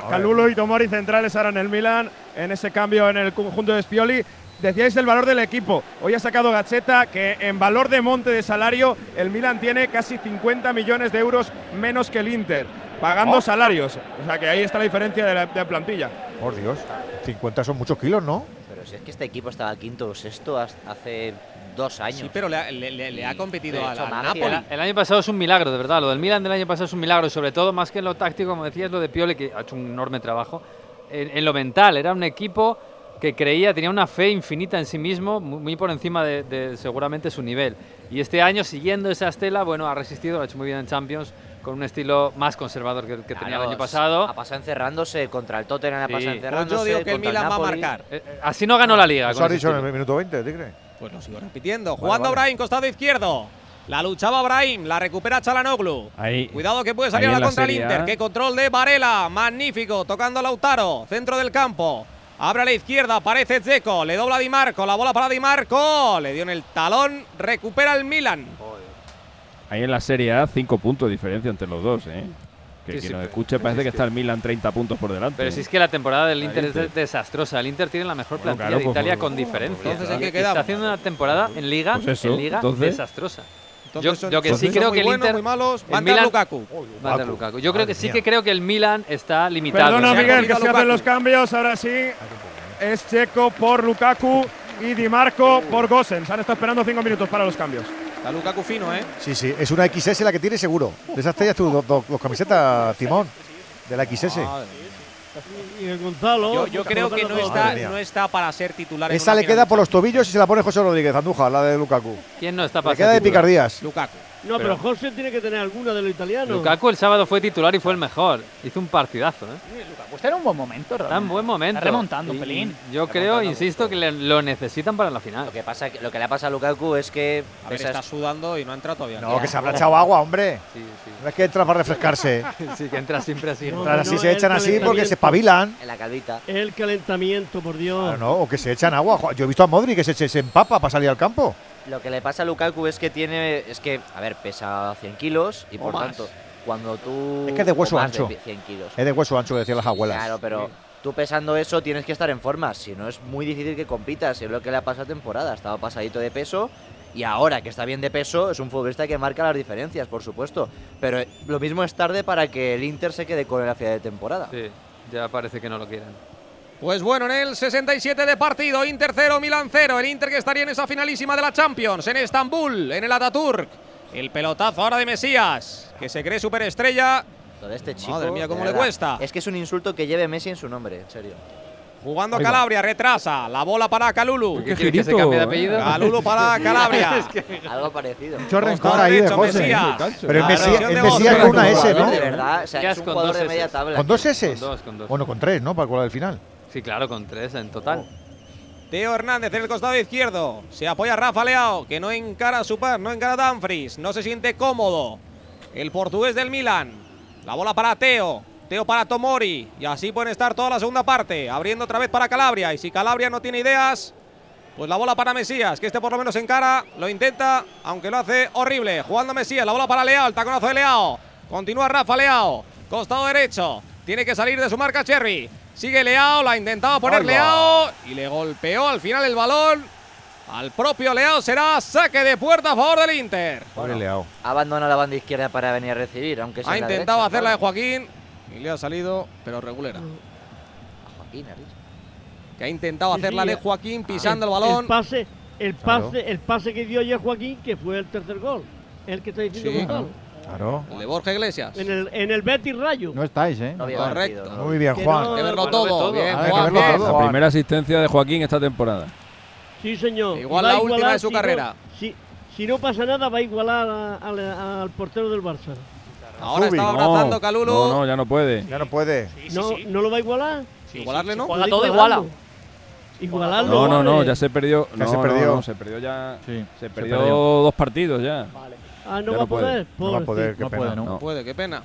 Speaker 4: Calulu y Tomori centrales ahora en el Milan, en ese cambio en el conjunto de Spioli. Decíais el valor del equipo. Hoy ha sacado Gacheta que en valor de monte de salario el Milan tiene casi 50 millones de euros menos que el Inter, pagando
Speaker 6: oh.
Speaker 4: salarios. O sea que ahí está la diferencia de la plantilla.
Speaker 6: Por Dios, 50 son muchos kilos, ¿no?
Speaker 10: Pero si es que este equipo estaba quinto o sexto hace dos años.
Speaker 8: Sí, pero le, ha competido a
Speaker 10: la
Speaker 8: Napoli.
Speaker 9: El año pasado es un milagro, de verdad. Lo del Milan del año pasado es un milagro, y sobre todo más que en lo táctico, como decías, lo de Pioli, que ha hecho un enorme trabajo. En, lo mental, era un equipo que creía, tenía una fe infinita en sí mismo, muy, por encima de, seguramente su nivel. Y este año, siguiendo esa estela, bueno, ha resistido, lo ha hecho muy bien en Champions, con un estilo más conservador que, tenía el año pasado.
Speaker 10: Ha pasado encerrándose contra el Tottenham,
Speaker 9: sí.
Speaker 10: ha pasado encerrándose.
Speaker 9: Pues yo digo que el Milan va a marcar. Eh, eh, así no ganó la liga.
Speaker 6: Eso
Speaker 9: ha
Speaker 6: dicho en el minuto 20, ¿te?
Speaker 8: Pues lo sigo repitiendo. Jugando
Speaker 6: vale.
Speaker 8: Brahim, costado izquierdo. La luchaba Brahim, la recupera Chalanoglu.
Speaker 12: Ahí,
Speaker 8: Cuidado que puede salir a la, contra el Inter. Qué control de Varela. Magnífico, tocando a Lautaro. Centro del campo. Abre a la izquierda, aparece Zeco, le dobla a Di Marco, la bola para Di Marco, le dio en el talón, recupera el Milan. Joder.
Speaker 12: Ahí en la Serie A, 5 puntos de diferencia entre los dos, ¿eh? Que
Speaker 9: sí,
Speaker 12: quien
Speaker 9: sí,
Speaker 12: nos escuche parece es que, que, está el Milan 30 puntos por delante.
Speaker 9: Pero si es que la temporada del
Speaker 12: Inter,
Speaker 9: Inter. es desastrosa. El Inter tiene la mejor
Speaker 12: bueno,
Speaker 9: plantilla
Speaker 12: claro,
Speaker 9: de Italia
Speaker 12: pues,
Speaker 9: con
Speaker 12: pues,
Speaker 9: diferencia.
Speaker 8: Pues, entonces, ¿qué
Speaker 9: Está haciendo una temporada en Liga,
Speaker 12: pues eso,
Speaker 9: en Liga
Speaker 12: entonces,
Speaker 9: desastrosa. Yo, yo, que sí creo que el Inter. El Milan,
Speaker 8: Lukaku.
Speaker 9: Oh, Lukaku. Yo creo que sí que creo que el Milan está limitado.
Speaker 4: Perdona, Miguel, que se hacen los cambios. Ahora sí. Es Checo por Lukaku y Di Marco por Gosen. Se han estado esperando cinco minutos para los cambios.
Speaker 8: Está Lukaku fino, ¿eh?
Speaker 6: Sí, sí, es una XS la que tiene seguro. De esas tenías tú dos, camisetas, Timón, de la XS. Madre.
Speaker 13: Y el Gonzalo.
Speaker 8: Yo, creo que no está, para ser titular.
Speaker 6: Esa le queda por los tobillos y se la pone José Rodríguez, Andújar, la de Lukaku.
Speaker 9: ¿Quién no está para
Speaker 6: Le
Speaker 9: queda
Speaker 6: de picardías.
Speaker 8: Lukaku.
Speaker 13: No, pero, pero José tiene que tener alguna de los italianos.
Speaker 9: Lukaku el sábado fue titular y fue el mejor. Hizo un partidazo, ¿eh?
Speaker 11: Lukaku está en un buen momento,
Speaker 9: Está en buen momento.
Speaker 11: Está remontando,
Speaker 10: y
Speaker 11: pelín.
Speaker 9: Yo creo, insisto, que lo necesitan para la final.
Speaker 10: Lo que, pasa, lo que le ha pasado a Lukaku es que...
Speaker 8: A ver, está sudando y no entra todavía.
Speaker 6: No, que se habrá echado agua, hombre.
Speaker 9: Sí, sí.
Speaker 6: No es que entra para refrescarse. [LAUGHS]
Speaker 9: sí, que entra siempre así.
Speaker 13: No, Entrar
Speaker 6: así, se echan así porque se espabilan.
Speaker 10: En la calvita.
Speaker 13: El calentamiento, por Dios.
Speaker 6: Ah, no, o que se echan agua. Yo he visto a Modri que se empapa para salir al campo.
Speaker 10: Lo que le pasa a Lukaku es que tiene. Es que, a ver, pesa 100 kilos y por tanto, cuando tú.
Speaker 6: Es que es de hueso ancho.
Speaker 10: 100 kilos.
Speaker 6: Es de hueso ancho, decían las abuelas.
Speaker 10: Claro, pero. Tú pesando eso tienes que estar en forma, si no es muy difícil que compitas, es lo que le ha pasado temporada, estaba pasadito de peso y ahora que está bien de peso, es un futbolista que marca las diferencias, por supuesto. Pero lo mismo es tarde para que el Inter se quede con él a de temporada.
Speaker 9: Sí, ya parece que no lo quieren.
Speaker 8: Pues bueno, en el 67 de partido, Inter 0, Milan 0. El Inter que estaría en esa finalísima de la Champions, en Estambul, en el Ataturk. El pelotazo ahora de Mesías, que se cree superestrella.
Speaker 10: Lo de este chico,
Speaker 8: Madre mía, cómo le cuesta.
Speaker 10: Es que es un insulto que lleve Messi en su nombre, en serio.
Speaker 8: Jugando Calabria, retrasa. La bola para Calulu.
Speaker 9: ¿Qué girito, que se cambie de eh. apellido?
Speaker 8: Calulu para [LAUGHS] Calabria. [LAUGHS]
Speaker 10: algo parecido.
Speaker 7: Mucho rencor ahí de José.
Speaker 8: ¿eh?
Speaker 6: Pero
Speaker 8: en
Speaker 6: Mesías, con una S, ¿no?
Speaker 10: De verdad, o sea, es un jugador de media tabla.
Speaker 6: ¿Con dos S?
Speaker 9: Con dos, con.
Speaker 6: Bueno, con tres, ¿no? Para colar el final.
Speaker 9: Sí, claro, con tres en total. Oh.
Speaker 8: Teo Hernández en el costado izquierdo. Se apoya Rafa Leao, que no encara a su par, no encara a Danfries. No se siente cómodo. El portugués del Milan. La bola para Teo. Teo para Tomori. Y así pueden estar toda la segunda parte. Abriendo otra vez para Calabria. Y si Calabria no tiene ideas, pues la bola para Mesías, que este por lo menos encara. Lo intenta, aunque lo hace horrible. Jugando Mesías, la bola para Leao, el taconazo de Leao. Continúa Rafa Leao. Costado derecho. Tiene que salir de su marca Cherry. Sigue Leao, la intentaba poner Leao y le golpeó al final el balón. Al propio Leao será saque de puerta a favor del Inter.
Speaker 6: Bueno, Leao.
Speaker 10: Abandona la banda izquierda para venir a recibir,
Speaker 8: Ha intentado
Speaker 10: derecha,
Speaker 8: hacerla de Joaquín y le ha salido, pero regulera.
Speaker 10: A Joaquín, ha dicho.
Speaker 8: Que ha intentado hacerla de
Speaker 13: eh.
Speaker 8: Joaquín pisando el, balón.
Speaker 13: El pase, el pase, el pase que dio ayer Joaquín, que fue el tercer gol. El que está diciendo
Speaker 8: sí,
Speaker 6: Claro.
Speaker 8: El de Borja Iglesias.
Speaker 13: En el, en el Betis Rayo.
Speaker 7: No estáis, ¿eh?
Speaker 8: Correcto.
Speaker 6: Muy bien, Juan.
Speaker 8: Que verlo todo.
Speaker 12: La primera asistencia de Joaquín esta temporada.
Speaker 13: Sí, señor.
Speaker 8: Igual la última de su carrera.
Speaker 13: Si, si, no pasa nada, va a igualar al portero del Barça.
Speaker 8: Ahora está abrazando Calulu.
Speaker 12: No, no, ya no puede.
Speaker 6: Ya no puede.
Speaker 13: No, ¿No lo va a igualar?
Speaker 8: Igualarle, ¿no?
Speaker 13: Iguala
Speaker 11: todo, iguala.
Speaker 13: Igualarlo.
Speaker 12: No, no, no, ya se perdió.
Speaker 6: Ya
Speaker 12: no,
Speaker 6: se perdió.
Speaker 12: Se perdió ya.
Speaker 7: Sí,
Speaker 12: se, perdió dos partidos ya.
Speaker 13: Ah, no, va,
Speaker 12: no,
Speaker 13: a poder.
Speaker 6: No va a poder, qué pena.
Speaker 7: no
Speaker 8: puede, qué pena.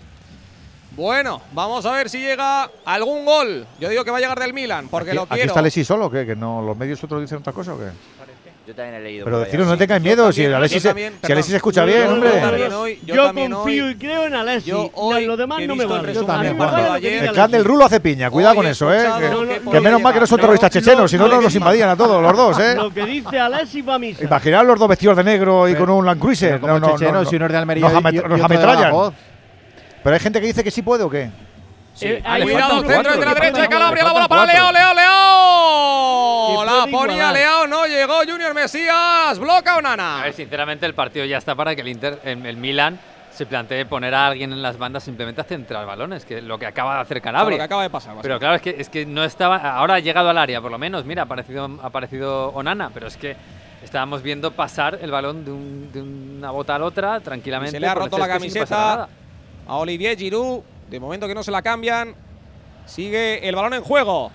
Speaker 8: Bueno, vamos a ver si llega algún gol. Yo digo que va a llegar del Milan, porque
Speaker 6: aquí,
Speaker 8: lo quiero.
Speaker 6: ¿Aquí está Lesi solo o qué? ¿Que no, los medios otros dicen otra cosa o qué? Pero deciros, no tengáis miedo. Si, Alexis, si Alexis, escucha bien, hombre.
Speaker 8: Yo,
Speaker 13: confío y creo en Alexis.
Speaker 8: Yo hoy,
Speaker 13: lo demás no me vale.
Speaker 8: Yo
Speaker 6: también, el clan del Rulo hace piña. Cuidado con eso, ¿eh? Que,
Speaker 8: que
Speaker 6: menos mal que no son terroristas chechenos. Si no, nos
Speaker 8: los
Speaker 6: invadían a todos, los dos, [LAUGHS] ¿eh?
Speaker 13: Lo.
Speaker 6: Imaginad los dos vestidos de negro y con un Land Cruiser.
Speaker 7: No, no, no.
Speaker 6: Nos ametrallan. Pero hay gente que dice que sí puede o qué. Sí.
Speaker 13: Eh, ah,
Speaker 8: Cuidado, centro entre la derecha de Calabria, la bola para Leao, Leao, Leao. La ponía Leao, no llegó Junior Mesías, bloca Onana.
Speaker 9: A ver, sinceramente el partido ya está para que el Inter, el, el Milan se plantea poner a alguien en las bandas simplemente a centrar balones, que es lo que acaba de hacer Calabria.
Speaker 8: Claro, lo que acaba de pasar.
Speaker 9: Pero claro, es que, es que no estaba. Ahora ha llegado al área, por lo menos. Mira, ha aparecido, ha aparecido Onana, pero es que estábamos viendo pasar el balón de, un, de una bota a la otra tranquilamente.
Speaker 8: Y se le ha roto la camiseta a Olivier Giroud. De momento que no se la cambian. Sigue el balón en juego.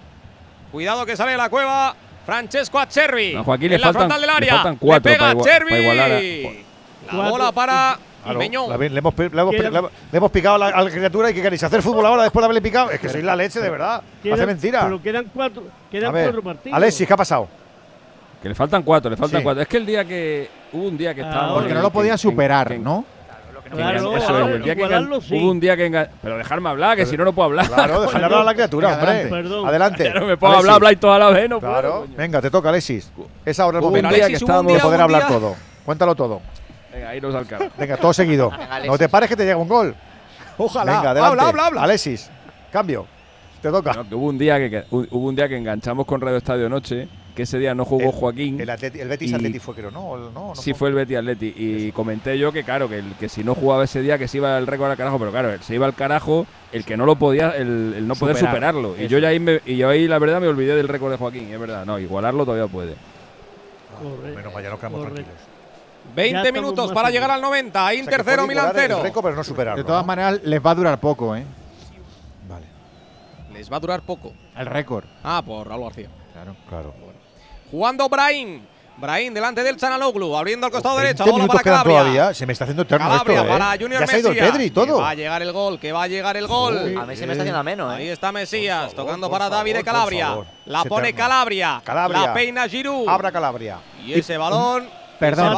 Speaker 8: Cuidado que sale de la cueva. Francesco Acerbi.
Speaker 12: A Joaquín le
Speaker 8: en la
Speaker 12: faltan-
Speaker 8: frontal del
Speaker 12: le
Speaker 8: área.
Speaker 12: faltan cuatro
Speaker 8: Le pega
Speaker 12: para
Speaker 8: Acerbi.
Speaker 12: para igualar a-
Speaker 8: La bola para
Speaker 6: Claro, la- le, hemos, pi- le hemos pi- le hemos- le hemos picado a la, a la criatura y ¿qué queréis? ¿Hacer fútbol ahora después de haberle picado? Es que sois la leche, de verdad. Hace mentira.
Speaker 13: Pero quedan cuatro, quedan
Speaker 6: A ver,
Speaker 13: cuatro partidos.
Speaker 6: Alexis, ¿qué ha pasado?
Speaker 12: Que le faltan cuatro, le faltan
Speaker 6: Sí.
Speaker 12: cuatro. Es que el día que. Hubo un día que estábamos.
Speaker 7: Porque no lo podían superar, ¿no?
Speaker 12: Claro, eso es, el día que engan-
Speaker 13: sí.
Speaker 12: Hubo un día que engan- Pero dejarme hablar, que si no, no puedo hablar.
Speaker 6: Claro, dejarle hablar a la criatura, hombre.
Speaker 12: adelante.
Speaker 13: Perdón.
Speaker 6: Adelante.
Speaker 12: Ya no me puedo
Speaker 6: Alexis.
Speaker 12: hablar, habláis toda la vez, no puedo,
Speaker 6: Claro.
Speaker 12: coño.
Speaker 6: Venga, te toca, Alexis. Es ahora el momento
Speaker 12: día que estábamos-
Speaker 6: de poder hablar
Speaker 12: día-
Speaker 6: todo. Cuéntalo todo.
Speaker 12: Venga, iros al carro.
Speaker 6: Venga, todo seguido. No te pares que te llega un gol.
Speaker 8: Ojalá.
Speaker 6: Venga, adelante.
Speaker 8: Habla, habla, habla.
Speaker 6: Alexis, cambio. Te toca.
Speaker 12: No, que hubo un día que, que- hu- hubo un día que enganchamos con Radio Estadio Noche, que ese día no jugó Joaquín.
Speaker 6: El, Atleti- el Betis
Speaker 12: y-
Speaker 6: Atleti fue, creo, ¿no? ¿O No, no
Speaker 12: Sí, fue el Betis Atleti. Y comenté yo que, claro, que, el, que si no jugaba ese día, que se iba el récord al carajo. Pero claro, se iba al carajo el que no lo podía, el, el no poder
Speaker 7: Superar.
Speaker 12: superarlo. Y yo ya ahí, me- y yo ahí, la verdad, me olvidé del récord de Joaquín. Es verdad, no, igualarlo todavía puede.
Speaker 6: Menos mal, ya nos quedamos tranquilos.
Speaker 8: 20 minutos para llegar al 90. Inter 0, Milan 0.
Speaker 6: pero no superarlo.
Speaker 7: De todas maneras, les va a durar poco, ¿eh?
Speaker 8: Les va a durar poco.
Speaker 7: El récord.
Speaker 8: Ah, por Raúl García.
Speaker 7: Claro.
Speaker 6: Claro.
Speaker 8: Jugando Brahim. Brahim delante del Chanaloglu, abriendo al costado
Speaker 6: 20
Speaker 8: derecho. Bola
Speaker 6: minutos
Speaker 8: para Calabria.
Speaker 6: todavía. Se me está haciendo eterno
Speaker 8: Calabria
Speaker 6: esto, ¿eh?
Speaker 8: para Junior
Speaker 6: ya se ha ido el
Speaker 8: Mesías.
Speaker 6: Pedri y
Speaker 8: Que
Speaker 6: todo.
Speaker 8: va a llegar el gol, que va a llegar el gol.
Speaker 10: A mí se me está haciendo ameno, ¿eh?
Speaker 8: Ahí está Mesías, tocando para David de Calabria. La pone. Calabria.
Speaker 6: Calabria.
Speaker 8: La peina Giroud.
Speaker 6: Abra Calabria.
Speaker 8: Y ese balón.
Speaker 7: Perdón,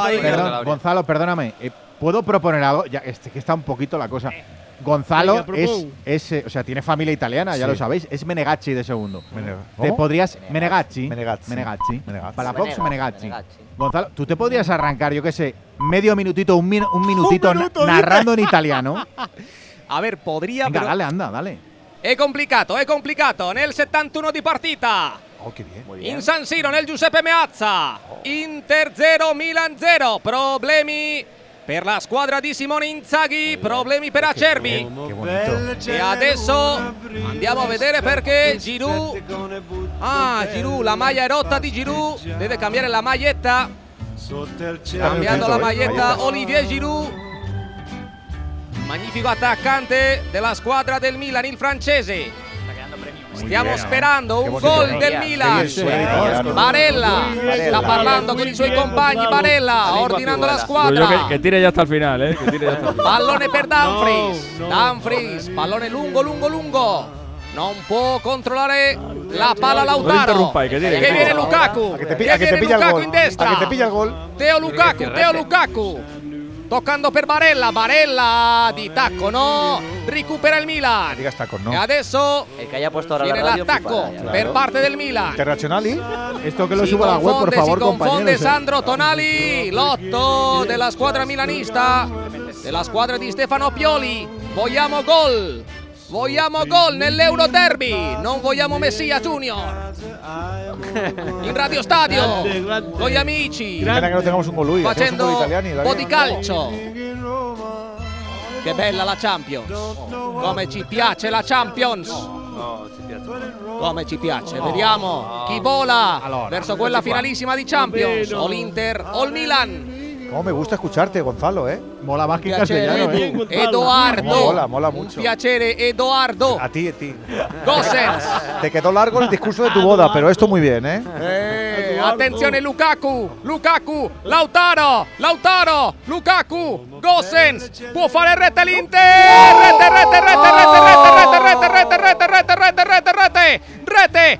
Speaker 7: Gonzalo, perdóname. Eh, ¿Puedo proponer algo? Ya, este, que está un poquito la cosa. Gonzalo es, es, o sea, tiene familia italiana, ya lo sabéis. Es Menegacci de segundo. Te podrías. Menegacci.
Speaker 6: Menegazzi.
Speaker 7: Menegazzi.
Speaker 6: Menegazzi.
Speaker 7: Para Fox,
Speaker 10: Menega-
Speaker 7: Menegazzi.
Speaker 10: Menegazzi.
Speaker 7: Gonzalo, ¿tú te podrías arrancar, yo qué sé, medio minutito, un, min- un minutito
Speaker 8: minuto,
Speaker 7: narrando en italiano? [LAUGHS]
Speaker 8: A ver, podría,
Speaker 7: Venga,
Speaker 8: pero
Speaker 7: dale, anda, dale.
Speaker 8: è complicato, è complicato. Nel 71 di partita.
Speaker 6: Oh, qué bien.
Speaker 8: In San Siro, nel Giuseppe Meazza. Inter 0, Milan 0. Problemi per la squadra di Simone Inzaghi. Problemi per Acerbi. E adesso andiamo a vedere perché Giroud. Ah, Giroud, la maglia è rotta di Giroud. Deve cambiare la maglietta. Cambiando la maglietta Olivier Giroud. Magnifico attaccante della squadra del Milan, il francese. Stiamo sperando un gol del Milan. Barella sta parlando con i suoi compagni. Barella ordinando la squadra.
Speaker 12: Che, tira già hasta finale.
Speaker 8: Pallone per
Speaker 13: Danfries.
Speaker 8: Danfries, pallone lungo, lungo, lungo. Non può controllare eh, la palla Lautaro.
Speaker 12: Che,
Speaker 8: viene Lukaku. Che viene Lukaku in destra. Teo Lukaku, Teo Lukaku. Toccando per Barella, Barella di tacco, no? Recupera il Milan.
Speaker 6: Digas tacos, ¿no?
Speaker 8: E adesso
Speaker 10: El que haya puesto ahora la
Speaker 8: viene
Speaker 10: radio.
Speaker 8: l'attacco per parte del Milan.
Speaker 6: Internazionali?
Speaker 7: Esto que lo
Speaker 8: Si
Speaker 7: suba la web, por favor,
Speaker 8: si confonde
Speaker 7: eh.
Speaker 8: Sandro Tonali, l'otto della squadra milanista, della squadra di Stefano Pioli. Vogliamo gol, vogliamo gol nell'Euro Derby, non vogliamo Messia Junior. In Radio Stadio,
Speaker 13: Grande, grande.
Speaker 8: con gli amici,
Speaker 6: Pena que no tengamos un gol, un
Speaker 8: facendo
Speaker 6: italiani.
Speaker 8: un po' di calcio. Che bella la Champions, come ci piace la Champions.
Speaker 9: No, ci piace.
Speaker 8: Come ci piace, vediamo chi vola
Speaker 6: Allora,
Speaker 8: verso quella finalissima di Champions, o l'Inter o il Milan.
Speaker 6: Cómo me gusta escucharte, Gonzalo, ¿eh?
Speaker 7: Mola más que en
Speaker 8: Piacere,
Speaker 7: castellano, ¿eh?
Speaker 8: Edoardo.
Speaker 6: Mola, mola mucho.
Speaker 8: Piacere Edoardo.
Speaker 6: A ti, a ti.
Speaker 8: Gosens.
Speaker 6: Te quedó largo el discurso de tu boda, pero esto muy bien, ¿eh?
Speaker 8: Eh, attenzione Lukaku, Lukaku, Lautaro, Lautaro, Lukaku, Gosens, può fare rete l'Inter, rete, rete, rete, rete, rete, rete, rete, rete, rete, rete, rete, rete, rete, rete,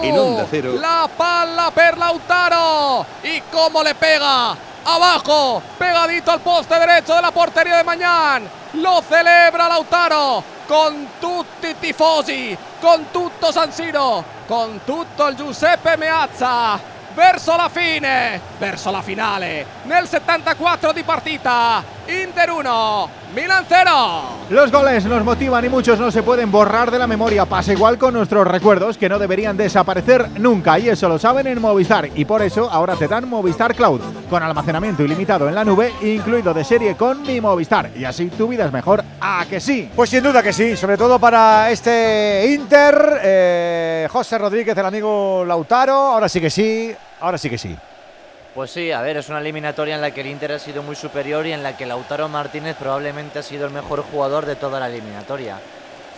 Speaker 8: blu. La palla per Lautaro y cómo le pega abajo, pegadito al poste derecho de la portería de Mañán. Lo celebra Lautaro.
Speaker 31: con tutti tifosi, con tutto San con tutto il Giuseppe Meazza. Verso la fine, verso la finale, nel 74 di partita, Inter 1, Milan 0.
Speaker 7: Los goles nos motivan y muchos no se pueden borrar de la memoria. Pasa igual con nuestros recuerdos que no deberían desaparecer nunca y eso lo saben en Movistar y por eso ahora te dan Movistar Cloud con almacenamiento ilimitado en la nube incluido de serie con mi Movistar y así tu vida es mejor. ¿A que sí?
Speaker 6: Pues sin duda que sí, sobre todo para este Inter. eh, José Rodríguez, el amigo Lautaro, ahora sí que sí, ahora sí que sí.
Speaker 10: Pues sí, a ver, es una eliminatoria en la que el Inter ha sido muy superior y en la que Lautaro Martínez probablemente ha sido el mejor jugador de toda la eliminatoria.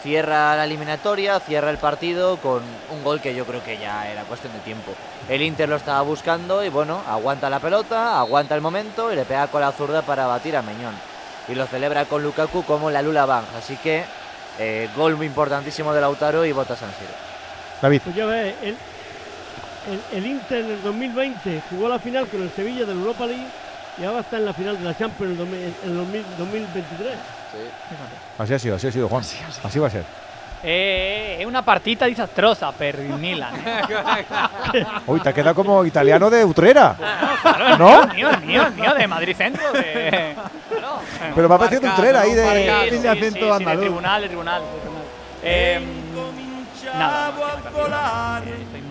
Speaker 10: Cierra la eliminatoria, cierra el partido con un gol que yo creo que ya era cuestión de tiempo. El Inter lo estaba buscando y bueno, aguanta la pelota, aguanta el momento y le pega con la zurda para batir a Meñón. Y lo celebra con Lukaku como la Lula Bang. Así que eh, gol muy importantísimo de Lautaro y bota San Siro.
Speaker 7: David.
Speaker 13: Pues ves, el, el, el Inter en el 2020 jugó la final con el Sevilla de la Europa League y ahora está en la final de la Champions en el 2000 en el 2000 2023.
Speaker 7: Así ha sido, así ha sido, Juan. Así va a ser.
Speaker 11: Eh, è una partita disastrosa per il Milan.
Speaker 7: Uy, te ha quedado como italiano de Utrera. ¿No?
Speaker 11: mío, mío, mío de Madrid Centro. De...
Speaker 7: Pero me ha parecido Utrera ahí de,
Speaker 11: Sí,
Speaker 7: de
Speaker 11: sí,
Speaker 7: acento
Speaker 11: sí, sí, de
Speaker 7: andaluz.
Speaker 11: tribunal, de tribunal. de tribunal. Eh, nada, eh,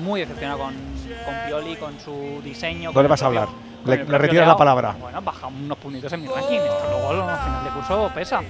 Speaker 11: muy decepcionado con, con Pioli, con su diseño.
Speaker 7: No le vas a hablar. Le, le retiras la palabra.
Speaker 11: Bueno, baja unos puntitos en mi ranking. Esto luego al final de curso pesa.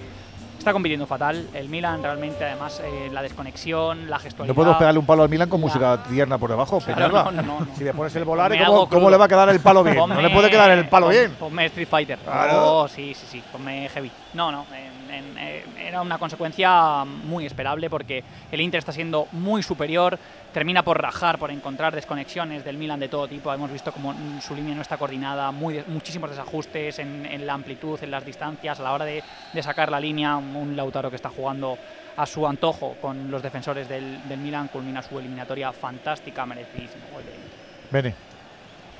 Speaker 11: Está compitiendo fatal. El Milan realmente, además, eh, la desconexión, la gestualidad.
Speaker 7: No puedo pegarle un palo al Milan con música tierna por debajo,
Speaker 11: Claro, no, no, no.
Speaker 7: Si le pones el volar, ¿cómo, cómo le va a quedar el palo bien? no le
Speaker 11: Ponme-
Speaker 7: puede quedar el palo bien.
Speaker 11: Ponme Street Fighter.
Speaker 7: Claro.
Speaker 11: Oh, sí, sí, sí. Ponme Heavy. No, no. en- eh, era una consecuencia muy esperable porque el Inter está siendo muy superior. Termina por rajar, por encontrar desconexiones del Milan de todo tipo. Hemos visto como su línea no está coordinada, muy muchísimos desajustes en, la amplitud, en las distancias, a la hora de, sacar la línea. Un Lautaro que está jugando a su antojo con los defensores del, Milan culmina su eliminatoria fantástica, merecidísimo gol.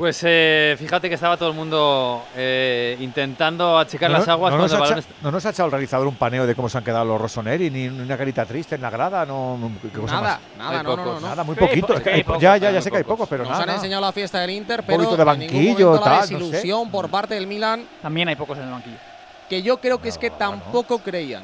Speaker 9: Pues eh, fíjate que estaba todo el mundo eh, intentando achicar
Speaker 6: No,
Speaker 9: las aguas
Speaker 6: no
Speaker 9: cuando
Speaker 6: nos
Speaker 9: el
Speaker 6: ha
Speaker 9: balón
Speaker 6: echa- no nos ha echado el realizador un paneo de cómo se han quedado los Rossoneri, ni una carita triste en la grada, no, no- ¿qué cosa
Speaker 32: Nada,
Speaker 6: más?
Speaker 32: nada, no, no,
Speaker 6: pocos,
Speaker 32: no, no.
Speaker 6: Nada, muy poquito.
Speaker 32: po-
Speaker 6: es que
Speaker 32: hay
Speaker 6: hay-
Speaker 32: pocos,
Speaker 6: ya, ya, ya
Speaker 32: muy
Speaker 6: sé que hay
Speaker 32: pocos.
Speaker 6: pero
Speaker 32: Nos
Speaker 6: nada.
Speaker 32: han enseñado la fiesta del Inter,
Speaker 6: Un
Speaker 32: pero
Speaker 6: poquito de banquillo,
Speaker 32: la
Speaker 6: tal, no sé.
Speaker 32: desilusión por parte del Milan.
Speaker 11: También hay pocos en el banquillo.
Speaker 32: Que yo creo que es que tampoco creían.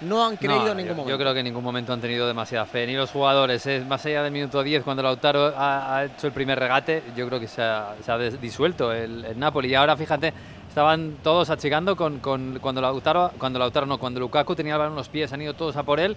Speaker 32: No han creído
Speaker 9: No,
Speaker 32: en ningún
Speaker 9: yo,
Speaker 32: momento.
Speaker 9: yo creo que en ningún momento han tenido demasiada fe, ni los jugadores. Es más allá del minuto 10, cuando Lautaro ha, ha hecho el primer regate, yo creo que se ha, se ha disuelto el, el Napoli. Y ahora, fíjate, estaban todos achicando con, con- cuando Lautaro, cuando Lautaro no, cuando Lukaku tenía el balón en los pies, han ido todos a por él.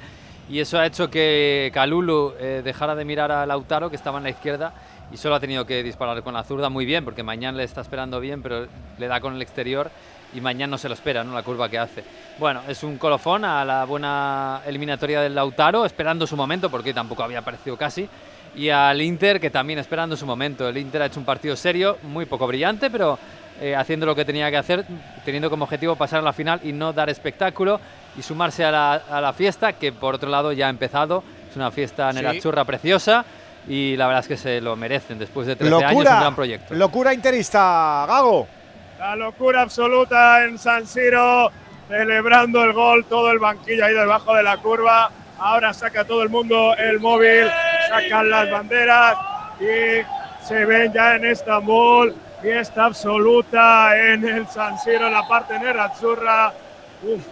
Speaker 9: Y eso ha hecho que Kalulu eh, dejara de mirar a Lautaro, que estaba en la izquierda, y solo ha tenido que disparar con la zurda muy bien, porque mañana le está esperando bien, pero le da con el exterior y mañana no se lo espera, ¿no? La curva que hace. Bueno, es un colofón a la buena eliminatoria del Lautaro, esperando su momento, porque tampoco había aparecido casi. Y al Inter, que también esperando su momento. El Inter ha hecho un partido serio, muy poco brillante, pero eh, haciendo lo que tenía que hacer, teniendo como objetivo pasar a la final y no dar espectáculo y sumarse a la, a la fiesta, que por otro lado ya ha empezado. Es una fiesta en
Speaker 6: Sí.
Speaker 9: churra preciosa y la verdad es que se lo merecen después de 13 años, un
Speaker 6: Locura,
Speaker 9: gran proyecto.
Speaker 6: locura interista, Gago.
Speaker 4: La locura absoluta en San Siro, celebrando el gol, todo el banquillo ahí debajo de la curva. Ahora saca todo el mundo el móvil, sacan las banderas y se ven ya en Estambul. Fiesta absoluta en el San Siro, en la parte nerazzurra. Uf,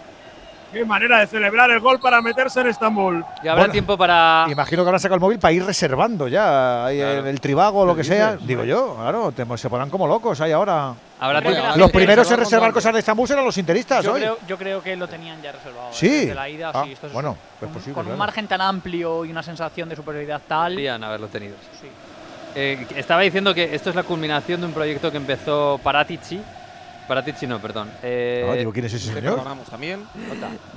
Speaker 4: qué manera de celebrar el gol para meterse en Estambul.
Speaker 9: Y habrá tiempo para.
Speaker 6: Imagino que habrán sacado el móvil para ir reservando ya el tribago o lo
Speaker 9: ¿Qué
Speaker 6: que sea. Digo yo, claro, te- se ponen como locos ahí ahora.
Speaker 9: Habrá
Speaker 11: tiempo.
Speaker 6: Los primeros en
Speaker 11: Reservar
Speaker 6: cosas de Estambul serán los interistas
Speaker 11: Yo
Speaker 6: hoy.
Speaker 11: creo, yo creo que lo tenían ya reservado. ¿eh?
Speaker 6: Sí.
Speaker 11: Desde la ida,
Speaker 6: Ah,
Speaker 11: sí, esto es
Speaker 6: bueno, es
Speaker 11: con,
Speaker 6: posible,
Speaker 11: con
Speaker 6: claro.
Speaker 11: un margen tan amplio y una sensación de superioridad tal.
Speaker 9: Podrían haberlo tenido.
Speaker 11: Sí.
Speaker 9: Eh, estaba diciendo que esto es la culminación de un proyecto que empezó Paratici. Paratici no, perdón. Eh,
Speaker 6: No, digo, ¿quién es ese señor?
Speaker 32: también.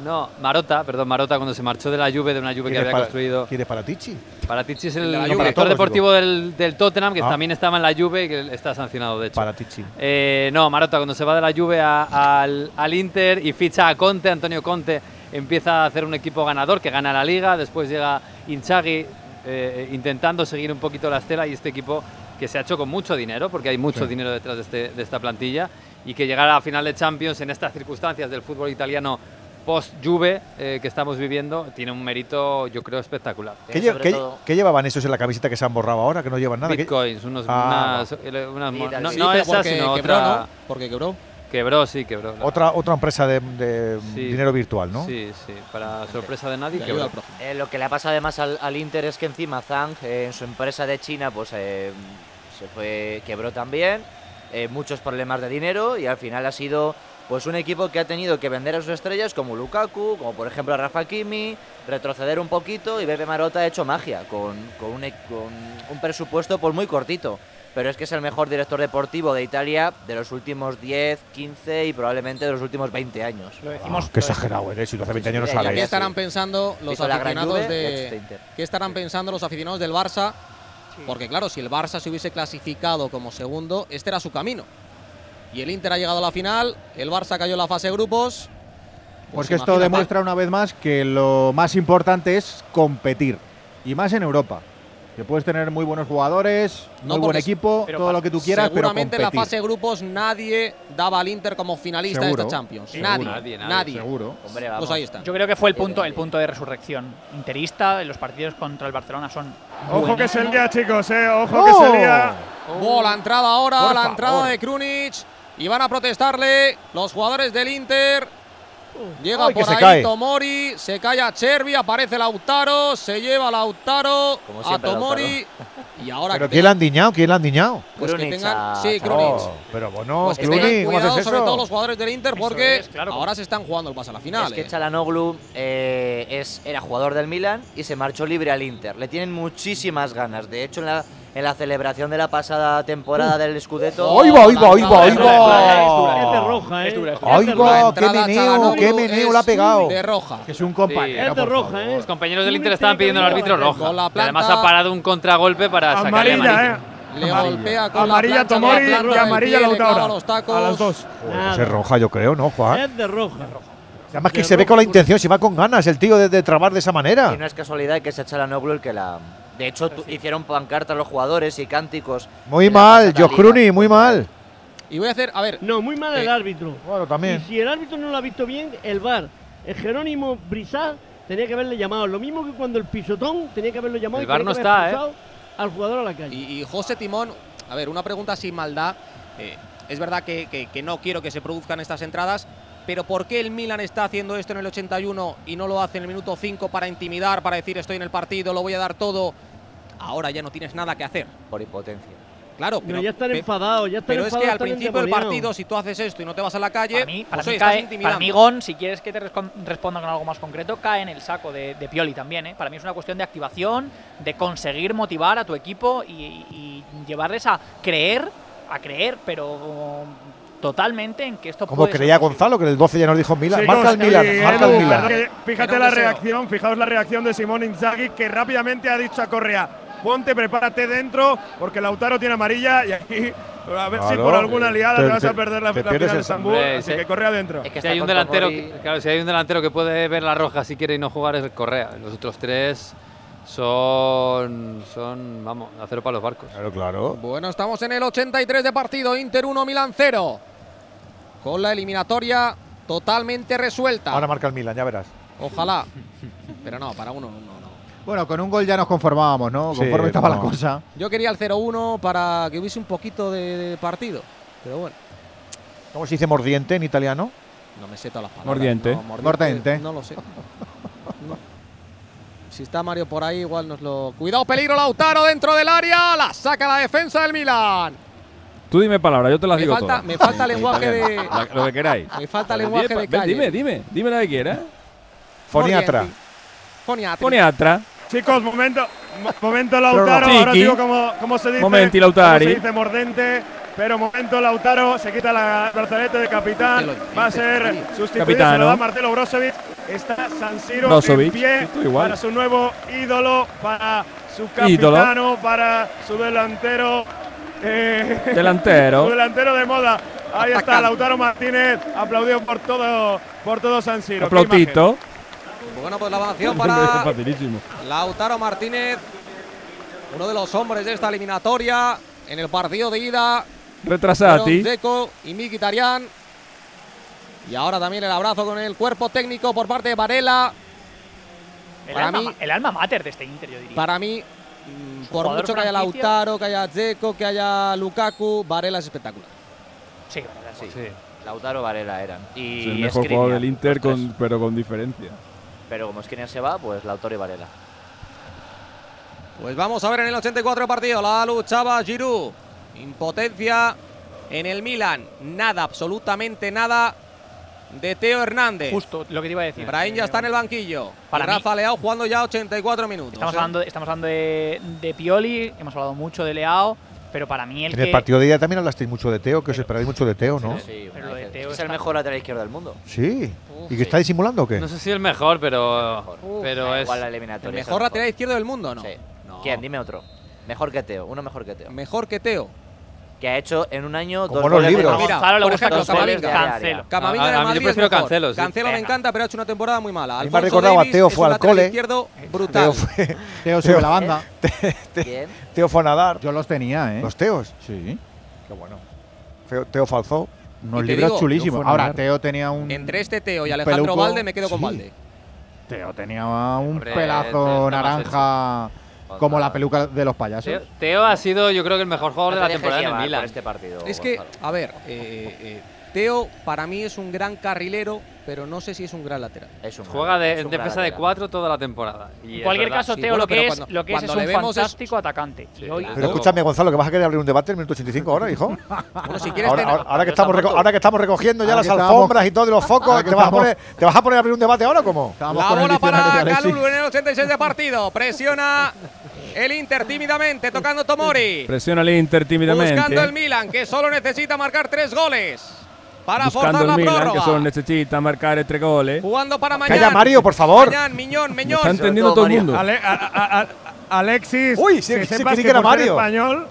Speaker 9: No, Marota, perdón, Marota cuando se marchó de la Juve, de una Juve que
Speaker 6: ¿Quién es
Speaker 9: había
Speaker 6: para-
Speaker 9: construido.
Speaker 6: ¿Quién es Paratici?
Speaker 9: Paratici es
Speaker 6: El
Speaker 9: director
Speaker 6: Para todos,
Speaker 9: deportivo del, del Tottenham, que
Speaker 6: Ah.
Speaker 9: también estaba en la Juve y que está sancionado, de hecho.
Speaker 6: Paratici.
Speaker 9: Eh, no, Marota, cuando se va de la Juve a- al, al Inter y ficha a Conte, Antonio Conte empieza a hacer un equipo ganador que gana la liga, después llega Inzaghi eh, intentando seguir un poquito la estela y este equipo que se ha hecho con mucho dinero, porque hay mucho
Speaker 6: Sí.
Speaker 9: dinero detrás de, este- de esta plantilla, y que llegar a la final de Champions en estas circunstancias del fútbol italiano post-Juve eh, que estamos viviendo tiene un mérito, yo creo, espectacular.
Speaker 6: ¿Qué, lle- qué- qué llevaban esos en la camiseta que se han borrado ahora? Que no llevan nada. ¿Qué-
Speaker 9: Bitcoins, unos,
Speaker 6: Ah,
Speaker 9: unas, eh, unas no,
Speaker 6: sí,
Speaker 9: no esa,
Speaker 6: porque
Speaker 9: sino
Speaker 6: quebró,
Speaker 9: otra.
Speaker 6: ¿no?
Speaker 8: Porque quebró.
Speaker 9: Quebró, sí, quebró. la-
Speaker 6: Otra, otra empresa de, de
Speaker 9: Sí.
Speaker 6: dinero virtual, ¿no?
Speaker 9: Sí, sí, para sorpresa de nadie. Quebró.
Speaker 10: Eh, lo que le ha pasado además al, al Inter es que encima Zhang, eh, en su empresa de China, pues eh, se fue, quebró también, eh, muchos problemas de dinero y al final ha sido pues un equipo que ha tenido que vender a sus estrellas como Lukaku, como por ejemplo a Rafa Kimi, retroceder un poquito y Pepe Marotta ha hecho magia con, con un, e- con un presupuesto pues muy cortito. Pero es que es el mejor director deportivo de Italia de los últimos 10, 15 y probablemente de los últimos 20 años.
Speaker 11: Lo
Speaker 6: Ah, qué exagerado eres, si lo hace 20 años no
Speaker 10: ya
Speaker 8: ¿Qué estarán pensando los aficionados de qué estarán pensando los aficionados del Barça? Porque claro, si el Barça se hubiese clasificado como segundo, este era su camino. Y el Inter ha llegado a la final, el Barça cayó en la fase de grupos.
Speaker 7: Pues que esto demuestra una vez más que lo más importante es competir. Y más en Europa. Que puedes tener muy buenos jugadores,
Speaker 8: No,
Speaker 7: muy buen equipo,
Speaker 8: pero
Speaker 7: todo lo que tú quieras, pero
Speaker 8: Seguramente en la fase de grupos nadie daba al Inter como finalista de esta Champions.
Speaker 7: seguro.
Speaker 8: Nadie,
Speaker 7: Nadie,
Speaker 8: nadie,
Speaker 7: nadie, seguro.
Speaker 10: Hombre,
Speaker 8: Pues ahí está.
Speaker 11: Yo creo que fue el punto, el punto de resurrección interista. en Los partidos contra el Barcelona son.
Speaker 4: Ojo que se lía, chicos, eh. Ojo que se lía.
Speaker 8: Oh, la entrada ahora,
Speaker 4: Por
Speaker 8: la
Speaker 4: favor.
Speaker 8: entrada de Krunic. Y van a protestarle los jugadores del Inter. Llega
Speaker 6: Ay,
Speaker 8: por ahí
Speaker 6: cae.
Speaker 8: Tomori, se cae a Chervi, aparece Lautaro, se lleva a Lautaro, a
Speaker 10: siempre,
Speaker 8: Tomori. Y ahora
Speaker 6: ¿Pero
Speaker 8: que
Speaker 6: quién le han diñado? ¿Quién le han diñado?
Speaker 8: Pues que tengan,
Speaker 10: a-
Speaker 8: sí,
Speaker 10: a-
Speaker 8: Krunic.
Speaker 6: Oh, pero bueno,
Speaker 8: Pues que
Speaker 6: Clooney,
Speaker 8: tengan
Speaker 6: ¿cómo
Speaker 8: cuidado sobre todo los jugadores del Inter porque
Speaker 11: es, claro.
Speaker 8: ahora se están jugando el pase a la final.
Speaker 10: Es que
Speaker 8: eh.
Speaker 10: Chalanoglu eh, es, era jugador del Milan y se marchó libre al Inter. Le tienen muchísimas ganas. De hecho, en la, en la celebración de la pasada temporada del Scudetto...
Speaker 6: ¡Ahí va, ahí va, ahí va, ahí va!
Speaker 11: es
Speaker 13: de roja, ¿eh?
Speaker 11: Es dura, es dura.
Speaker 6: ¡Ahí
Speaker 8: La
Speaker 6: va! ¡Qué meneo! ¡Qué meneo le ha
Speaker 8: es
Speaker 6: pegado!
Speaker 8: De roja.
Speaker 7: Que es un compañero.
Speaker 13: Es de roja. ¿eh?
Speaker 9: Los compañeros del Inter estaban pidiendo al árbitro roja.
Speaker 8: La
Speaker 9: además ha parado un contragolpe para sacarle
Speaker 4: Amarilla,
Speaker 9: amarilla.
Speaker 4: eh.
Speaker 8: Le
Speaker 7: Amarilla.
Speaker 8: golpea con
Speaker 4: Amarilla
Speaker 8: la
Speaker 4: Tomori
Speaker 8: la
Speaker 4: y amarilla
Speaker 8: pie,
Speaker 4: Lautaro.
Speaker 8: los tacos.
Speaker 4: A las dos.
Speaker 6: Ese es roja, yo creo, ¿no, Juan?
Speaker 13: Es de roja.
Speaker 6: Además que se ve con la intención, si va con ganas el tío de, de trabar de esa manera.
Speaker 10: Y no es casualidad que sea Chalanoglu el que la... De hecho, hicieron pancartas los jugadores y cánticos.
Speaker 6: Muy mal, Josh. Cruni, muy mal.
Speaker 8: Y voy a hacer, a ver,
Speaker 13: No, muy mal el
Speaker 8: Eh,
Speaker 13: árbitro.
Speaker 6: Bueno,
Speaker 13: Y
Speaker 6: también.
Speaker 13: si el árbitro no lo ha visto bien, el VAR, el Jerónimo Brizal, tenía que haberle llamado. Lo mismo que cuando el pisotón tenía que haberlo llamado.
Speaker 9: El
Speaker 13: y
Speaker 9: VAR no está, ¿eh?
Speaker 13: Al jugador a la calle.
Speaker 8: Y, y José Timón, a ver, una pregunta sin maldad. Eh, es verdad que, que- que no quiero que se produzcan estas entradas, pero ¿por qué el Milan está haciendo esto en el 81 y no lo hace en el minuto 5 para intimidar, para decir estoy en el partido, lo voy a dar todo? Ahora ya no tienes nada que hacer.
Speaker 10: Por impotencia.
Speaker 8: Claro,
Speaker 13: Pero
Speaker 8: pero,
Speaker 13: ya están enfadados, ya están
Speaker 8: pero es que al principio del partido, si tú haces esto y no te vas a la calle,
Speaker 11: Para mí, para,
Speaker 8: pues,
Speaker 11: mí
Speaker 8: oye, estás intimidando.
Speaker 11: para mí, Gon, si quieres que te responda con algo más concreto, cae en el saco de, de Pioli también. ¿eh? Para mí es una cuestión de activación, de conseguir motivar a tu equipo y, y llevarles a creer, a creer, pero totalmente en que esto
Speaker 6: Como
Speaker 11: puede
Speaker 6: creía. Gonzalo, que en el 12 ya nos dijo Milan.
Speaker 4: Chicos,
Speaker 6: marca el Milan, marca el
Speaker 4: Fíjate la reacción, fijaos la reacción de Simón Inzaghi, que rápidamente ha dicho a Correa, ponte, prepárate dentro, porque Lautaro tiene amarilla y aquí, a ver si por alguna liada te,
Speaker 6: te-
Speaker 4: vas a perder la, la final de
Speaker 6: el-
Speaker 4: Estambul, así
Speaker 9: sí.
Speaker 4: que Correa adentro.
Speaker 10: Es que
Speaker 9: Si hay, un delantero, que- claro, si hay un delantero que puede ver la roja si quiere y no jugar es Correa. Los otros tres son, son vamos, acero para los barcos.
Speaker 6: Claro, claro.
Speaker 8: Bueno, estamos en el 83 de partido, Inter 1, Milan 0. Con la eliminatoria totalmente resuelta.
Speaker 6: Ahora marca el Milan, ya verás.
Speaker 8: Ojalá. [LAUGHS] Pero no, para uno, no, no.
Speaker 7: Bueno, con un gol ya nos conformábamos, ¿no?
Speaker 6: Sí,
Speaker 7: Conforme estaba la cosa.
Speaker 8: Yo quería el 0-1 para que hubiese un poquito de, de partido. Pero bueno,
Speaker 6: ¿Cómo se dice mordiente en italiano?
Speaker 8: no me sé todas las palabras.
Speaker 12: Mordiente.
Speaker 8: No,
Speaker 7: Mordiente.
Speaker 8: No lo sé. No. Si está Mario por ahí, igual nos lo. Cuidado, peligro Lautaro dentro del área. La saca la defensa del Milan.
Speaker 12: Tú dime palabras, yo te las
Speaker 8: Me
Speaker 12: digo
Speaker 8: falta,
Speaker 12: todas.
Speaker 8: me falta
Speaker 12: En
Speaker 8: lenguaje de.
Speaker 12: La- lo que queráis.
Speaker 8: Me falta
Speaker 12: Dime,
Speaker 8: lenguaje de
Speaker 12: ven,
Speaker 8: calle.
Speaker 12: Dime, dime, dime la que quieras.
Speaker 6: Foniatra.
Speaker 8: Foniatri.
Speaker 12: Foniatra.
Speaker 4: Chicos, momento, mo- momento Lautaro,
Speaker 12: Chiqui.
Speaker 4: ahora digo cómo, cómo se dice.
Speaker 12: Momenti, Lautari.
Speaker 4: se dice mordente, pero momento Lautaro, se quita la brazalete de capitán, va a ser sustituido, se lo da Marcelo Brozovic, está San Siro
Speaker 12: Brozovic,
Speaker 4: en pie
Speaker 12: sí, tú igual.
Speaker 4: para su nuevo ídolo, para su
Speaker 12: Ídolo.
Speaker 4: capitano, para su delantero. Eh,
Speaker 12: delantero. [LAUGHS]
Speaker 4: delantero de moda. Ahí Atacando.
Speaker 8: está
Speaker 4: Lautaro Martínez, aplaudido por todo, por todo San Siro.
Speaker 8: Bueno, pues la ovación [LAUGHS] para Lautaro Martínez, uno de los hombres de esta eliminatoria en el partido de ida.
Speaker 12: Retrasati.
Speaker 8: Deco y Mikitarian. Y ahora también el abrazo con el cuerpo técnico por parte de Varela.
Speaker 11: El, alma, el alma mater de este Inter, yo.
Speaker 8: Para mí, Mm, por mucho que haya Lautaro, que haya Dzeko, que haya Lukaku, Varela es espectacular.
Speaker 11: Sí, Varela
Speaker 10: sí. sí. Lautaro, Varela eran.
Speaker 12: Es el mejor jugador del Inter, con, pero con diferencia.
Speaker 10: Pero como Skriniar se va, pues Lautaro y Varela.
Speaker 8: Pues vamos a ver en el 84 partido. La luchaba Giroud. Impotencia en el Milan. Nada, absolutamente nada de Teo Hernández.
Speaker 11: Justo lo que te iba a decir.
Speaker 8: Brahim ya está en el banquillo.
Speaker 11: Para
Speaker 8: Rafa
Speaker 11: mí,
Speaker 8: Leao jugando ya 84 minutos.
Speaker 11: Estamos
Speaker 8: ¿eh?
Speaker 11: hablando, estamos hablando de, de, Pioli, hemos hablado mucho de Leao. Pero para mí el
Speaker 6: En el partido de ella también hablasteis mucho de Teo, que pero, os esperáis mucho de Teo, ¿no?
Speaker 10: Sí,
Speaker 11: pero lo de Teo
Speaker 10: es el mejor lateral izquierdo del mundo.
Speaker 6: Sí. Uf, ¿Y que sí. está disimulando o qué?
Speaker 9: No sé si el mejor, pero, el
Speaker 10: mejor.
Speaker 9: Uf, pero es.
Speaker 10: Igual la eliminatoria.
Speaker 8: El mejor lateral izquierdo del mundo, ¿no?
Speaker 10: Sí. No. ¿Quién? Dime otro. Mejor que Teo, uno mejor que Teo.
Speaker 8: Mejor que Teo
Speaker 10: que ha hecho en un año dos
Speaker 6: los libros.
Speaker 8: Por ejemplo, Camavinga.
Speaker 10: Cancelo.
Speaker 8: Camavinga en Madrid yo.
Speaker 9: Cancelo,
Speaker 8: me encanta, pero ha hecho una temporada muy mala.
Speaker 6: Me ha recordado a [LAUGHS] Teo fue al cole.
Speaker 8: izquierdo brutal.
Speaker 6: Teo fue,
Speaker 7: Teo sube la ¿eh?
Speaker 10: banda.
Speaker 6: Teo fue a nadar.
Speaker 7: Yo los tenía, ¿eh?
Speaker 6: Los teos.
Speaker 7: Sí.
Speaker 6: Qué bueno. Teo falzó.
Speaker 7: Unos libros chulísimos. Ahora. Teo tenía un.
Speaker 8: Entre este Teo y Alejandro. Valde me quedo con Valde.
Speaker 7: Teo tenía un pelazo naranja como la peluca de los payasos.
Speaker 9: Teo, Teo, ha sido, yo creo que el mejor jugador
Speaker 10: no te
Speaker 9: de
Speaker 10: la
Speaker 9: temporada en Milan.
Speaker 10: Este partido,
Speaker 8: es que, a ver, eh, eh, eh, Teo para mí es un gran carrilero, pero no sé si es un gran lateral.
Speaker 10: Es un
Speaker 9: Juega de,
Speaker 10: es un
Speaker 9: defensa de cuatro toda la temporada. Y
Speaker 11: en cualquier caso, Teo lo, que es,
Speaker 8: cuando,
Speaker 11: lo que es, es un
Speaker 8: fantástico es...
Speaker 11: atacante. Sí.
Speaker 6: Pero escúchame, Gonzalo, que vas a querer abrir un debate en el minuto 85 ahora, hijo. [LAUGHS]
Speaker 8: bueno, si quieres
Speaker 6: ahora,
Speaker 8: tener...
Speaker 6: ahora, ahora, que estamos ahora que estamos recogiendo ya las alfombras y todo de los focos, ¿te, vas a poner, ¿te vas a poner a abrir un debate ahora o cómo?
Speaker 7: Estamos
Speaker 8: la bola para Calulu en el 86 de partido. Presiona el Inter tímidamente tocando Tomori.
Speaker 12: Presiona el Inter tímidamente.
Speaker 8: Buscando el Milan que solo necesita marcar tres goles. Para forzar la
Speaker 12: Milan,
Speaker 8: prórroga.
Speaker 12: que solo necesita marcare tre gol.
Speaker 8: Jugando para mañana.
Speaker 6: Calla Mario, por favor.
Speaker 8: Mañana, Miñón,
Speaker 12: Está entendiendo todo, el mundo.
Speaker 4: Alexis.
Speaker 6: Uy, sí,
Speaker 4: que,
Speaker 6: sí, era Mario.
Speaker 4: español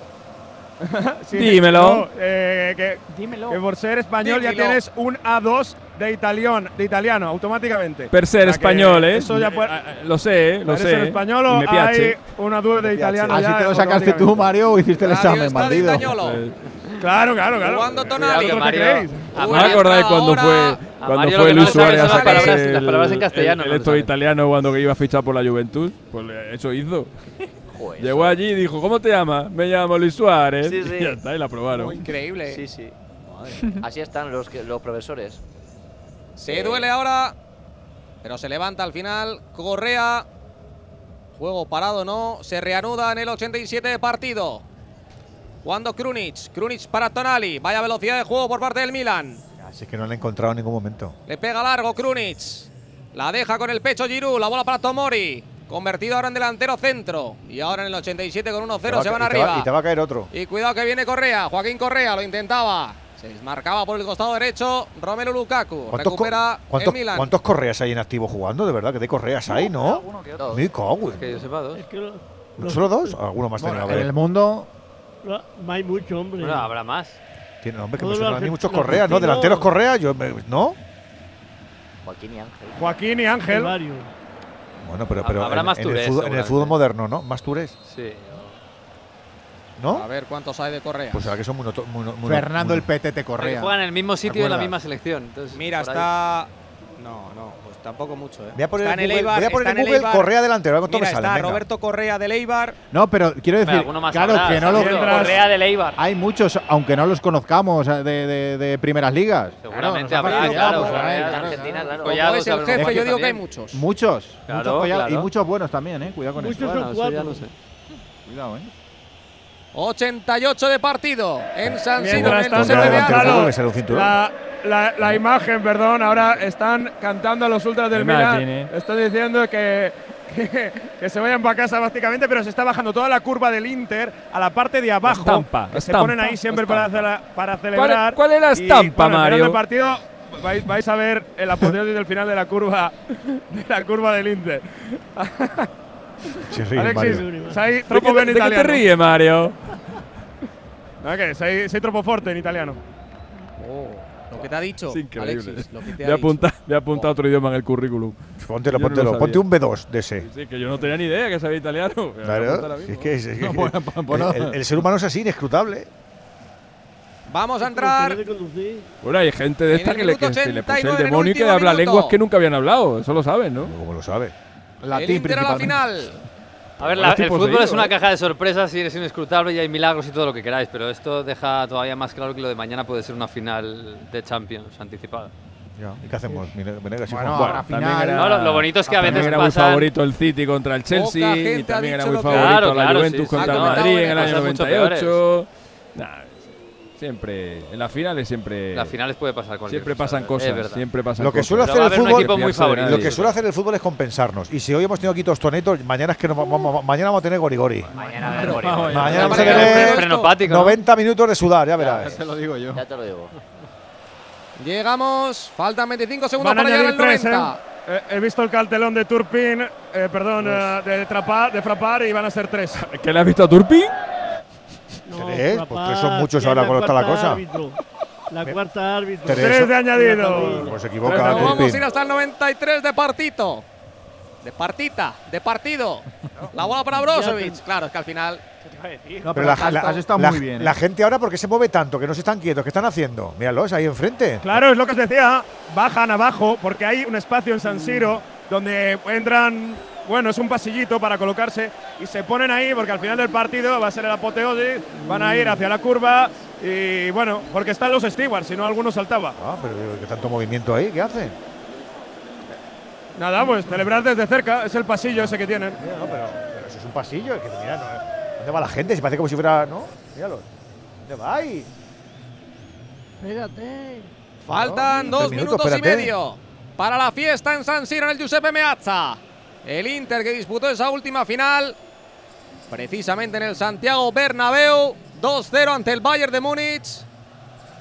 Speaker 4: [LAUGHS] sí,
Speaker 12: Dímelo.
Speaker 4: No, eh, que,
Speaker 11: Dímelo.
Speaker 4: Que por ser español
Speaker 8: Dímelo.
Speaker 4: ya tienes un A2 de, italión, de italiano automáticamente.
Speaker 12: Per ser
Speaker 4: o sea,
Speaker 12: español, ¿eh?
Speaker 4: Eso ya puede,
Speaker 12: eh, eh, lo sé, eh,
Speaker 4: lo
Speaker 12: sé.
Speaker 4: ser español o hay una duda de italiano.
Speaker 7: Así
Speaker 4: ya
Speaker 7: te lo sacaste tú, Mario, o hiciste el examen, maldito.
Speaker 4: Claro, claro, claro.
Speaker 8: Jugando Tonali.
Speaker 9: Mario,
Speaker 12: no me acordáis cuando fue, cuando fue Luis Suárez a
Speaker 9: las palabras,
Speaker 12: el,
Speaker 9: las palabras en castellano.
Speaker 12: El, el,
Speaker 9: no
Speaker 12: esto italiano cuando iba a fichar por la Juventud. Pues eso hizo. [LAUGHS] Llegó allí y dijo, ¿cómo te llamas? Me llamo Luis Suárez.
Speaker 10: Sí, [LAUGHS] sí.
Speaker 12: Y la aprobaron.
Speaker 8: Muy increíble.
Speaker 10: Sí, sí. [LAUGHS] Así están los, los profesores.
Speaker 8: Se duele ahora, pero se levanta al final. Correa. Juego parado, ¿no? Se reanuda en el 87 de partido. Jugando Krunic. Krunic para Tonali. Vaya velocidad de juego por parte del Milan.
Speaker 6: Así que no la ha encontrado en ningún momento.
Speaker 8: Le pega largo Krunic. La deja con el pecho Giroud. La bola para Tomori. Convertido ahora en delantero centro. Y ahora en el 87 con 1-0 se van arriba.
Speaker 6: Y te va a caer otro.
Speaker 8: Y cuidado que viene Correa. Joaquín Correa lo intentaba. Se desmarcaba por el costado derecho Romelu Lukaku.
Speaker 6: ¿Cuántos
Speaker 8: recupera
Speaker 6: ¿cuántos, ¿Cuántos Correas hay en activo jugando? De verdad que de Correas hay, ¿no? Uno que otro.
Speaker 9: Que yo sepa dos.
Speaker 6: Solo dos? Alguno más
Speaker 7: bueno, En el mundo…
Speaker 13: No hay mucho, hombre.
Speaker 9: Bueno, habrá más.
Speaker 6: Tiene nombre que no,
Speaker 13: me
Speaker 6: suenan a mí muchos Correas, ¿no? Delanteros Correas, yo… ¿No?
Speaker 10: Joaquín y Ángel.
Speaker 4: Joaquín y Ángel.
Speaker 6: Bueno, pero, pero
Speaker 9: Habrá
Speaker 6: en,
Speaker 9: más
Speaker 6: turés, en, el fútbol, moderno, ¿no? Más turés.
Speaker 9: Sí.
Speaker 6: ¿No?
Speaker 8: A ver cuántos hay de Correa.
Speaker 6: Pues será que son muy,
Speaker 7: Fernando
Speaker 6: muy,
Speaker 7: el
Speaker 9: Petete
Speaker 7: Correa.
Speaker 9: Juegan en el mismo sitio y en la misma selección.
Speaker 8: Mira, está. No, no. Tampoco mucho, ¿eh?
Speaker 6: Voy a poner
Speaker 8: está
Speaker 6: en Google,
Speaker 8: Eibar,
Speaker 6: voy a poner en Google
Speaker 8: Eibar.
Speaker 6: Correa delantero. Vamos
Speaker 8: Mira,
Speaker 6: salen,
Speaker 8: está
Speaker 6: venga.
Speaker 8: Roberto Correa del Eibar.
Speaker 7: No, pero quiero decir,
Speaker 9: Hombre, más
Speaker 7: claro,
Speaker 9: habrá,
Speaker 7: que no
Speaker 9: los
Speaker 11: Correa del Eibar.
Speaker 7: Hay muchos, aunque no los conozcamos, eh, de, de, de primeras ligas.
Speaker 9: Seguramente
Speaker 7: claro,
Speaker 9: habrá, claro,
Speaker 10: Argentina,
Speaker 7: claro.
Speaker 9: Collado,
Speaker 8: es el jefe, yo digo que hay muchos.
Speaker 7: Muchos.
Speaker 9: Claro,
Speaker 7: muchos y muchos buenos también, ¿eh? Cuidado con
Speaker 13: muchos
Speaker 7: eso.
Speaker 9: Muchos
Speaker 13: son cuatro.
Speaker 7: Cuidado, ¿eh?
Speaker 8: 88 de partido en San Siro.
Speaker 4: La, la, la, imagen, perdón, ahora están cantando a los ultras del Milan. Están diciendo que, que, que, se vayan para casa básicamente, pero se está bajando toda la curva del Inter a la parte de abajo.
Speaker 12: Estampa,
Speaker 4: que
Speaker 12: estampa, se
Speaker 4: ponen ahí siempre para, para, celebrar.
Speaker 12: ¿Cuál, ¿Cuál, es la estampa,
Speaker 4: y, bueno,
Speaker 12: Mario?
Speaker 4: El partido Vais, vais, a ver el apoteosis del final de la curva de la curva del Inter. [LAUGHS]
Speaker 6: Ci ríe,
Speaker 4: Alexis,
Speaker 6: Mario.
Speaker 4: sei troppo
Speaker 12: perché,
Speaker 4: bene
Speaker 12: in
Speaker 4: italiano.
Speaker 12: Perché Mario?
Speaker 4: Ok, sei, sei troppo forte in italiano.
Speaker 8: Oh.
Speaker 32: Lo que te ha dicho.
Speaker 12: Es increíble.
Speaker 32: Alexis, lo que te ha
Speaker 12: apunta,
Speaker 32: dicho.
Speaker 12: me ha apuntado oh. otro idioma en el currículum.
Speaker 6: Póntelo,
Speaker 12: yo
Speaker 6: póntelo. Ponte un B2 de ese.
Speaker 12: Sí, sí, que yo no tenía ni idea que sabía italiano.
Speaker 6: Claro. Es que, es, es que
Speaker 12: bueno. Pues, pues
Speaker 6: el, el, ser humano es así, inescrutable.
Speaker 8: Vamos a entrar.
Speaker 12: Bueno, hay gente de esta que le, que le,
Speaker 8: puso
Speaker 12: el demonio y que habla
Speaker 8: minuto.
Speaker 12: lenguas que nunca habían hablado. Eso lo saben, ¿no?
Speaker 6: ¿Cómo lo sabe?
Speaker 8: El Inter a la final.
Speaker 9: A ver, la- el fútbol
Speaker 12: poseído,
Speaker 9: es una
Speaker 12: ¿eh?
Speaker 9: caja de sorpresas y es inescrutable y hay milagros y todo lo que queráis, pero esto deja todavía más claro que lo de mañana puede ser una final de Champions anticipada.
Speaker 6: Ya, ¿Y qué hacemos? Venegas y
Speaker 7: Bueno,
Speaker 12: También
Speaker 7: final.
Speaker 12: era-
Speaker 9: No, lo- lo bonito es que a
Speaker 12: también
Speaker 9: veces
Speaker 12: era muy
Speaker 9: pasan-
Speaker 12: favorito el City contra el Chelsea y también era muy favorito
Speaker 9: Claro,
Speaker 12: la
Speaker 9: claro,
Speaker 12: Juventus
Speaker 9: sí, sí.
Speaker 12: contra el
Speaker 8: comentado
Speaker 12: Madrid en el año
Speaker 9: mucho
Speaker 12: 98. Nah, siempre en las finales siempre
Speaker 9: Las finales puede pasar cualquier
Speaker 12: siempre
Speaker 9: cosa,
Speaker 12: pasan cosas,
Speaker 9: verdad.
Speaker 12: siempre pasan
Speaker 6: Lo que
Speaker 12: cosas.
Speaker 6: suele
Speaker 9: Pero
Speaker 6: hacer el
Speaker 9: un
Speaker 6: fútbol,
Speaker 9: muy favorito.
Speaker 6: lo que suele hacer el fútbol es compensarnos. Y si hoy hemos tenido aquí tostonettos, mañana es que vamos- mañana vamos a tener gorigori.
Speaker 10: Mañana a ver, Gori.
Speaker 6: Mañana vamos a
Speaker 8: Mañana
Speaker 6: tener
Speaker 9: frenopático, ¿no?
Speaker 6: 90 minutos de sudar, ya verás.
Speaker 7: Te lo digo yo.
Speaker 10: Ya te lo digo.
Speaker 8: Llegamos, faltan 25 segundos
Speaker 4: Van
Speaker 8: para llegar al
Speaker 4: tres,
Speaker 8: 90.
Speaker 4: ¿eh? Eh, He visto el cartelón de Turpin, eh, perdón, eh, de, trapar, de frapar y van a ser tres.
Speaker 12: ¿Qué le has visto a Turpi?
Speaker 13: Papá,
Speaker 6: Pues tres son muchos ahora como está la
Speaker 13: cuarta
Speaker 6: cosa.
Speaker 13: árbitro. La cuarta árbitro.
Speaker 6: Tres.
Speaker 4: Tres de añadido.
Speaker 6: Pues se equivoca
Speaker 8: vamos a ir hasta el 93 de partito. De partita, de partido. La bola para Brozovic. Claro, es que al final.
Speaker 7: No,
Speaker 6: Pero
Speaker 7: pero
Speaker 6: la,
Speaker 7: has,
Speaker 6: la-
Speaker 7: has estado
Speaker 6: la-
Speaker 7: muy bien.
Speaker 6: la
Speaker 7: ¿eh?
Speaker 6: gente ahora, porque se mueve tanto? Que no se están quietos, ¿qué están haciendo? Míralos ahí enfrente.
Speaker 4: Claro, es lo que os decía. Bajan abajo porque hay un espacio en San Siro donde entran. Bueno, es un pasillito para colocarse y se ponen ahí porque al final del partido va a ser el apoteosis. Van a ir hacia la curva y bueno, porque están los stewards, si no alguno saltaba.
Speaker 6: Ah, pero qué tanto movimiento ahí, ¿qué hacen?
Speaker 4: Nada, pues celebrar desde cerca, es el pasillo ese que tienen.
Speaker 6: Mira, no, pero, pero eso es un pasillo, es que mira, no, ¿dónde va la gente? Se parece como si fuera, ¿no? Míralo. ¿Dónde va ahí?
Speaker 13: Espérate.
Speaker 8: Faltan
Speaker 6: No,
Speaker 8: dos minutos,
Speaker 6: minutos,
Speaker 8: y medio para la fiesta en San Siro en el Giuseppe Meazza. El Inter que disputó esa última final, precisamente en el Santiago Bernabéu, 2-0 ante el Bayern de Múnich.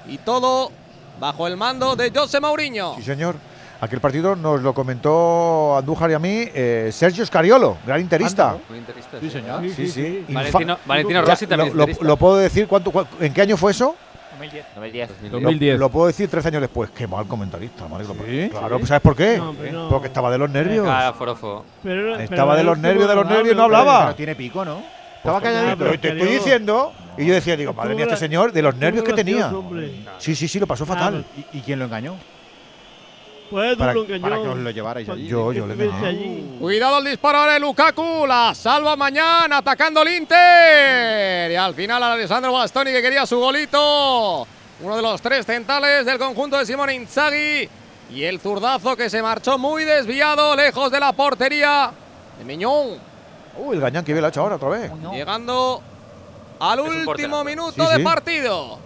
Speaker 8: Y todo bajo el mando de José Mourinho.
Speaker 6: Sí, señor. Aquel partido nos lo comentó Andújar y a mí eh, Sergio Scariolo, gran interista.
Speaker 9: Muy interista,
Speaker 7: Sí, señor.
Speaker 6: Sí, sí.
Speaker 9: Valentino, Valentino Rossi también
Speaker 6: lo, lo- puedo decir, ¿cuánto, ¿en qué año fue eso?
Speaker 11: 2010.
Speaker 10: 2010.
Speaker 12: 2010.
Speaker 6: Lo, lo puedo decir 13 años después. Qué mal comentarista, Manolo.
Speaker 7: Sí,
Speaker 6: Claro, ¿sabes por qué?
Speaker 13: No, hombre, no.
Speaker 6: Porque estaba de los nervios.
Speaker 9: Ah, forofo.
Speaker 13: Pero- pero
Speaker 6: Estaba de los nervios, de los nervios, no hablaba.
Speaker 7: Pero tiene pico, ¿no? Estaba
Speaker 6: Pues,
Speaker 7: calladito.
Speaker 6: pero te estoy diciendo. Y yo decía, digo, madre mía, este señor, de los nervios que tenía. Sí, sí, sí, lo pasó fatal.
Speaker 7: ¿Y, y quién lo engañó?
Speaker 13: Pues
Speaker 6: Para-
Speaker 13: tú lo engañó.
Speaker 7: Para que os lo llevarais allí.
Speaker 6: Yo, yo le
Speaker 13: allí.
Speaker 8: Cuidado el disparo ahora de Lukaku, la salva mañana atacando el Inter. Y al final Alessandro Bastoni que quería su golito. Uno de los tres centrales del conjunto de Simone Inzaghi. Y el zurdazo que se marchó muy desviado, lejos de la portería de Miñón.
Speaker 6: Uy, el gañán que bien lo ha hecho ahora otra vez.
Speaker 8: Llegando al último minuto
Speaker 6: Sí,
Speaker 8: de
Speaker 6: sí.
Speaker 8: partido.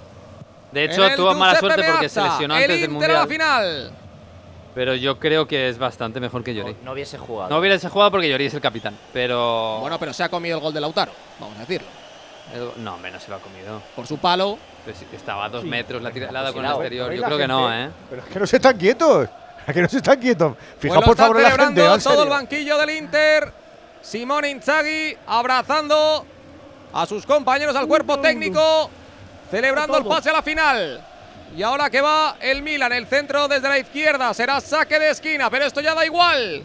Speaker 9: De hecho, tuvo mala suerte porque se lesionó
Speaker 8: el
Speaker 9: antes del
Speaker 8: Inter a la
Speaker 9: Mundial.
Speaker 8: final.
Speaker 9: Pero yo creo que es bastante mejor que Llori.
Speaker 10: No hubiese jugado.
Speaker 9: No hubiese jugado porque Llori es el capitán. Pero.
Speaker 8: Bueno, pero se ha comido el gol de Lautaro, vamos a decirlo.
Speaker 9: el- no, menos se lo ha comido.
Speaker 8: Por su palo.
Speaker 9: Pues sí, estaba a dos metros la tira- la ha dado con el exterior.
Speaker 6: Pero
Speaker 9: Yo creo que no, ¿eh?
Speaker 6: Pero es que no se están quietos. Es que no se están quietos. Fijaos, por favor, en la
Speaker 8: celebrando
Speaker 6: gente. en
Speaker 8: todo el banquillo del Inter. Simone Inzaghi abrazando a sus compañeros al cuerpo técnico, celebrando el pase a la final. Y ahora que va el Milan, el centro desde la izquierda, será saque de esquina, pero esto ya da igual.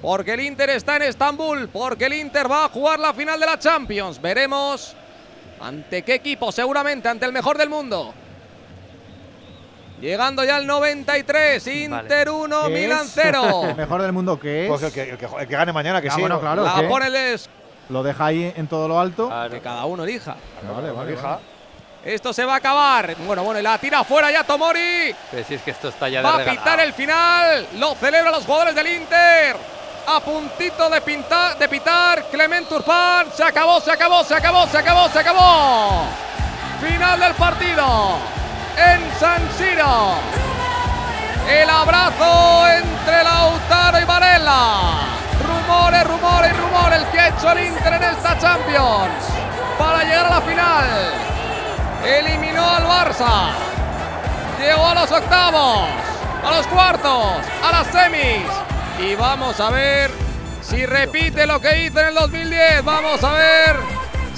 Speaker 8: Porque el Inter está en Estambul, porque el Inter va a jugar la final de la Champions. Veremos ante qué equipo, seguramente ante el mejor del mundo. Llegando ya al 93, Inter 1,
Speaker 7: ¿Qué
Speaker 8: Milan
Speaker 7: es?
Speaker 8: 0. [LAUGHS]
Speaker 7: El mejor del mundo que es.
Speaker 6: Pues el, que, el que- el que gane mañana, que
Speaker 7: Ah,
Speaker 6: sí.
Speaker 7: bueno,
Speaker 6: ¿no?
Speaker 7: claro.
Speaker 8: La
Speaker 7: ¿qué?
Speaker 8: pone el es-
Speaker 7: Lo deja ahí en todo lo alto.
Speaker 8: que cada uno elija.
Speaker 7: Vale, vale,
Speaker 6: Hija.
Speaker 7: vale.
Speaker 8: Esto se va a acabar. Bueno, bueno, y la tira fuera ya Tomori.
Speaker 9: Pero si es que esto está ya de
Speaker 8: Va a pitar el final. Lo celebran los jugadores del Inter. A puntito de, pintar, de pitar. Clement Turpin. Se acabó, se acabó, se acabó, se acabó, se acabó. Final del partido. En San Siro. El abrazo entre Lautaro y Varela. Rumores, rumores, rumores. El que ha hecho el Inter en esta Champions. Para llegar a la final. Eliminó al Barça. Llegó a los octavos, a los cuartos, a las semis. Y vamos a ver si repite lo que hizo en el 2010. Vamos a ver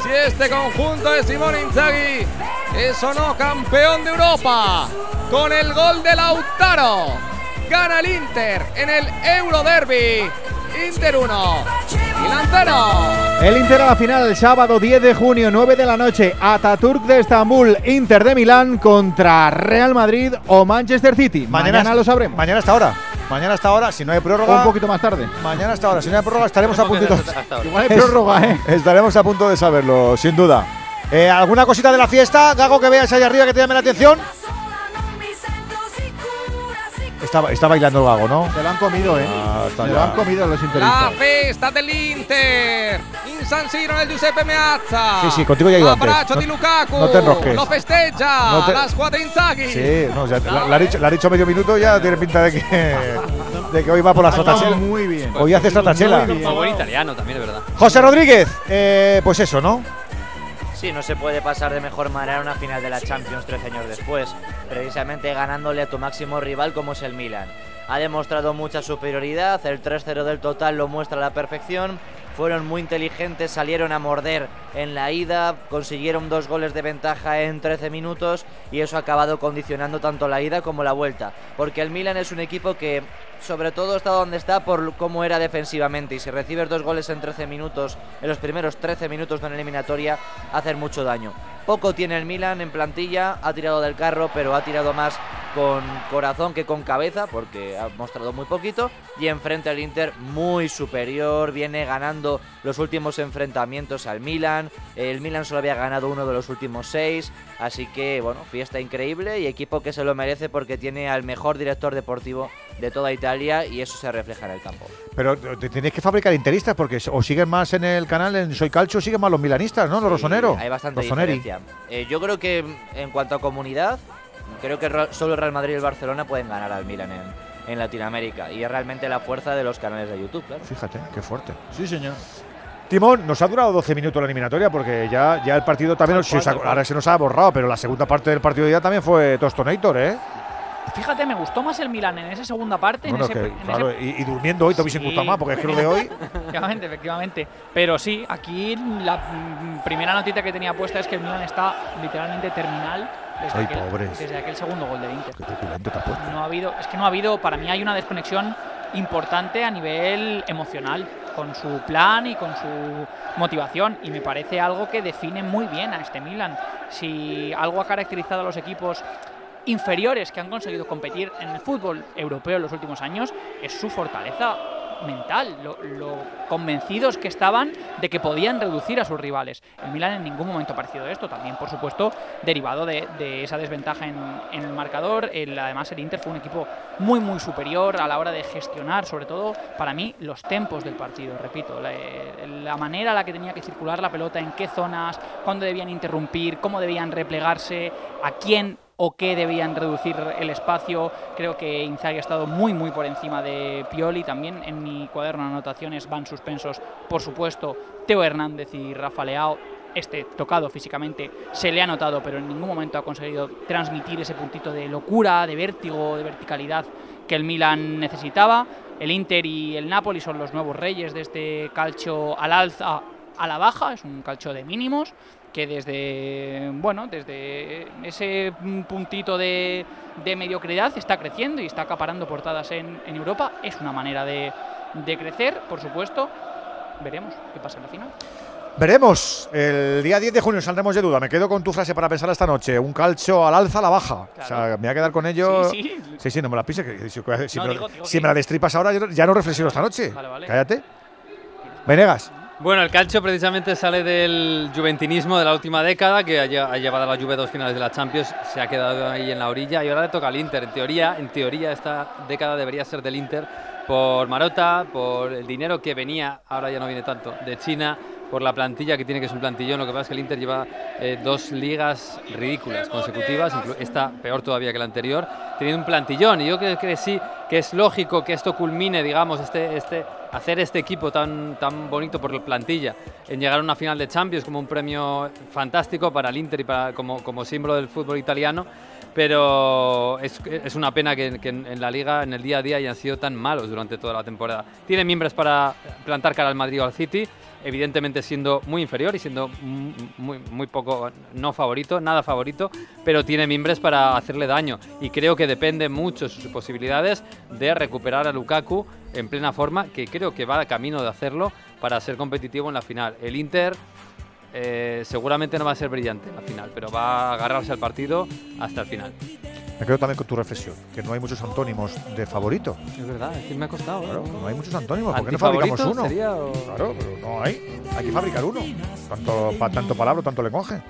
Speaker 8: si este conjunto de Simone Inzaghi es o no campeón de Europa. Con el gol de Lautaro. Gana el Inter en el Euroderby.
Speaker 31: Inter 1, Milan 0.
Speaker 7: El Inter a la final el sábado 10 de junio, 9 de la noche, Ataturk de Estambul, Inter de Milán contra Real Madrid o Manchester City. Mañana, lo sabremos.
Speaker 6: Mañana hasta ahora. Mañana hasta ahora, si no hay prórroga.
Speaker 7: Un poquito más tarde.
Speaker 6: Mañana hasta ahora, si no hay prórroga, estaremos a puntito.
Speaker 7: Igual hay prórroga, ¿eh?
Speaker 6: Estaremos a punto de saberlo, sin duda. Eh, ¿Alguna cosita de la fiesta, Gago, que veas ahí arriba que te llame la atención? Está, está bailando el Gago, ¿no?
Speaker 7: Se lo han comido, ¿eh?
Speaker 6: Ah, está
Speaker 7: Se
Speaker 6: ya.
Speaker 7: lo han comido los
Speaker 31: La
Speaker 7: interistas.
Speaker 31: festa dell'Inter in San Siro nel Giuseppe Meazza.
Speaker 6: Sí, sí, contigo ya antes.
Speaker 31: Abbraccio
Speaker 6: No-
Speaker 31: di Lukaku.
Speaker 6: no te enrosques.
Speaker 31: Lo festeggia
Speaker 6: No te-
Speaker 31: la squadra Inzaghi.
Speaker 6: Sí, no, sea, la, la ha dicho, la ha dicho medio minuto ya tiene pinta de que, de que hoy va por la
Speaker 7: estado muy bien.
Speaker 6: Hoy hace
Speaker 7: bien.
Speaker 9: Muy buen italiano también, de verdad.
Speaker 6: José Rodríguez, eh, pues eso, ¿no?
Speaker 10: Sí, no se puede pasar de mejor manera una final de la Champions 13 años después, precisamente ganándole a tu máximo rival como es el Milan. Ha demostrado mucha superioridad, el 3-0 del total lo muestra a la perfección, fueron muy inteligentes, salieron a morder en la ida, consiguieron dos goles de ventaja en 13 minutos y eso ha acabado condicionando tanto la ida como la vuelta, porque el Milan es un equipo que sobre todo está donde está por cómo era defensivamente y si recibes dos goles en 13 minutos, en los primeros 13 minutos de una eliminatoria, hacer mucho daño. Poco tiene el Milan en plantilla, ha tirado del carro, pero ha tirado más con corazón que con cabeza, porque ha mostrado muy poquito. Y enfrente al Inter, muy superior, viene ganando los últimos enfrentamientos al Milan. El Milan solo había ganado uno de los últimos seis, así que, bueno, fiesta increíble y equipo que se lo merece porque tiene al mejor director deportivo de toda Italia y eso se refleja en el campo.
Speaker 6: Pero te tenéis que fabricar interistas porque o siguen más en el canal en Soy Calcio, siguen más los milanistas, ¿no? Los rosoneros.
Speaker 10: Hay bastante
Speaker 6: Rossoneri.
Speaker 10: diferencia. Eh, yo creo que mm, en cuanto a comunidad, creo que solo el Real Madrid y el Barcelona pueden ganar al Milan en, en Latinoamérica. Y es realmente la fuerza de los canales de YouTube, claro.
Speaker 6: Fíjate, qué fuerte.
Speaker 7: Sí, señor.
Speaker 6: Timón, nos ha durado 12 minutos la eliminatoria porque ya, ya el partido también, se ha- ahora se nos ha borrado, pero la segunda parte del partido ya también fue Tostonator, ¿eh?
Speaker 11: Fíjate, me gustó más el Milan en esa segunda parte.
Speaker 6: Bueno,
Speaker 11: en ese,
Speaker 6: que,
Speaker 11: en ese-
Speaker 6: claro, y, y durmiendo hoy hubiese
Speaker 11: Sí.
Speaker 6: gustado más porque es que lo de hoy. [LAUGHS]
Speaker 11: efectivamente, efectivamente. Pero sí, aquí la primera notita que tenía puesta es que el Milan está literalmente terminal desde,
Speaker 6: Ay,
Speaker 11: aquel,
Speaker 6: pobres.
Speaker 11: desde aquel segundo gol del Inter. No ha habido, es que no ha habido, para mí hay una desconexión importante a nivel emocional con su plan y con su motivación y me parece algo que define muy bien a este Milan. Si algo ha caracterizado a los equipos inferiores que han conseguido competir en el fútbol europeo en los últimos años es su fortaleza mental, lo, convencidos que estaban de que podían reducir a sus rivales. El Milan en ningún momento ha parecido esto, también por supuesto derivado de, esa desventaja en, en el marcador. El- además el Inter fue un equipo muy muy superior a la hora de gestionar, sobre todo para mí, los tempos del partido, repito, la, la manera a la que tenía que circular la pelota, en qué zonas, cuándo debían interrumpir, cómo debían replegarse, a quién o qué debían reducir el espacio. Creo que Inzaghi ha estado muy muy por encima de Pioli. También en mi cuaderno de anotaciones van suspensos, por supuesto, Teo Hernández y Rafa Leao. Este tocado físicamente se le ha notado, pero en ningún momento ha conseguido transmitir ese puntito de locura, de vértigo, de verticalidad que el Milan necesitaba. El Inter y el Napoli son los nuevos reyes de este calcio al alza, a la baja, es un calcio de mínimos que desde bueno desde ese puntito de, de mediocridad está creciendo y está acaparando portadas en, en Europa es una manera de, de crecer por supuesto veremos qué pasa en la final
Speaker 6: Veremos. El día 10 de junio saldremos de duda. Me quedo con tu frase para pensar esta noche. Un calcio al alza, a la baja. O sea, me voy a quedar con ello.
Speaker 11: Sí, sí.
Speaker 6: sí, sí, no me la pises. que Si, me,
Speaker 11: digo
Speaker 6: si
Speaker 11: que-
Speaker 6: me la destripas ahora, yo ya no reflexiono esta noche.
Speaker 9: Vale, vale.
Speaker 6: Cállate. Venegas.
Speaker 9: Bueno, el calcio precisamente sale del juventinismo de la última década, que ha lle- ha llevado a la Juve dos finales de la Champions, se ha quedado ahí en la orilla y ahora le toca al Inter. En teoría, en teoría esta década debería ser del Inter por Marota, por el dinero que venía, ahora ya no viene tanto, de China, por la plantilla que tiene, que es un plantillón. Lo que pasa es que el Inter lleva eh, dos ligas ridículas consecutivas, esta peor todavía que la anterior, teniendo un plantillón. Y yo creo que sí, que es lógico que esto culmine, digamos, este, este, hacer este equipo tan, tan bonito por la plantilla, en llegar a una final de Champions como un premio fantástico para el Inter y para, como, como símbolo del fútbol italiano. Pero es, es una pena que, en, en la liga, en el día a día, hayan sido tan malos durante toda la temporada. Tiene miembros para plantar cara al Madrid o al City, evidentemente siendo muy inferior y siendo mu- muy, muy poco, no favorito, nada favorito, pero tiene mimbres para hacerle daño. Y creo que depende mucho sus posibilidades de recuperar a Lukaku en plena forma, que creo que va camino de hacerlo para ser competitivo en la final. El Inter eh, seguramente no va a ser brillante en la final, pero va a agarrarse al partido hasta el final.
Speaker 6: Me quedo también con tu reflexión, que no hay muchos antónimos de favorito.
Speaker 9: Es verdad, es que me ha costado. ¿eh?
Speaker 6: Claro, no hay muchos antónimos. ¿Por qué no fabricamos
Speaker 9: ¿Antifavorito
Speaker 6: uno?
Speaker 9: sería o-
Speaker 6: Claro, pero no hay. Hay que fabricar uno. Tanto, pa- tanto palabra, tanto lenguaje.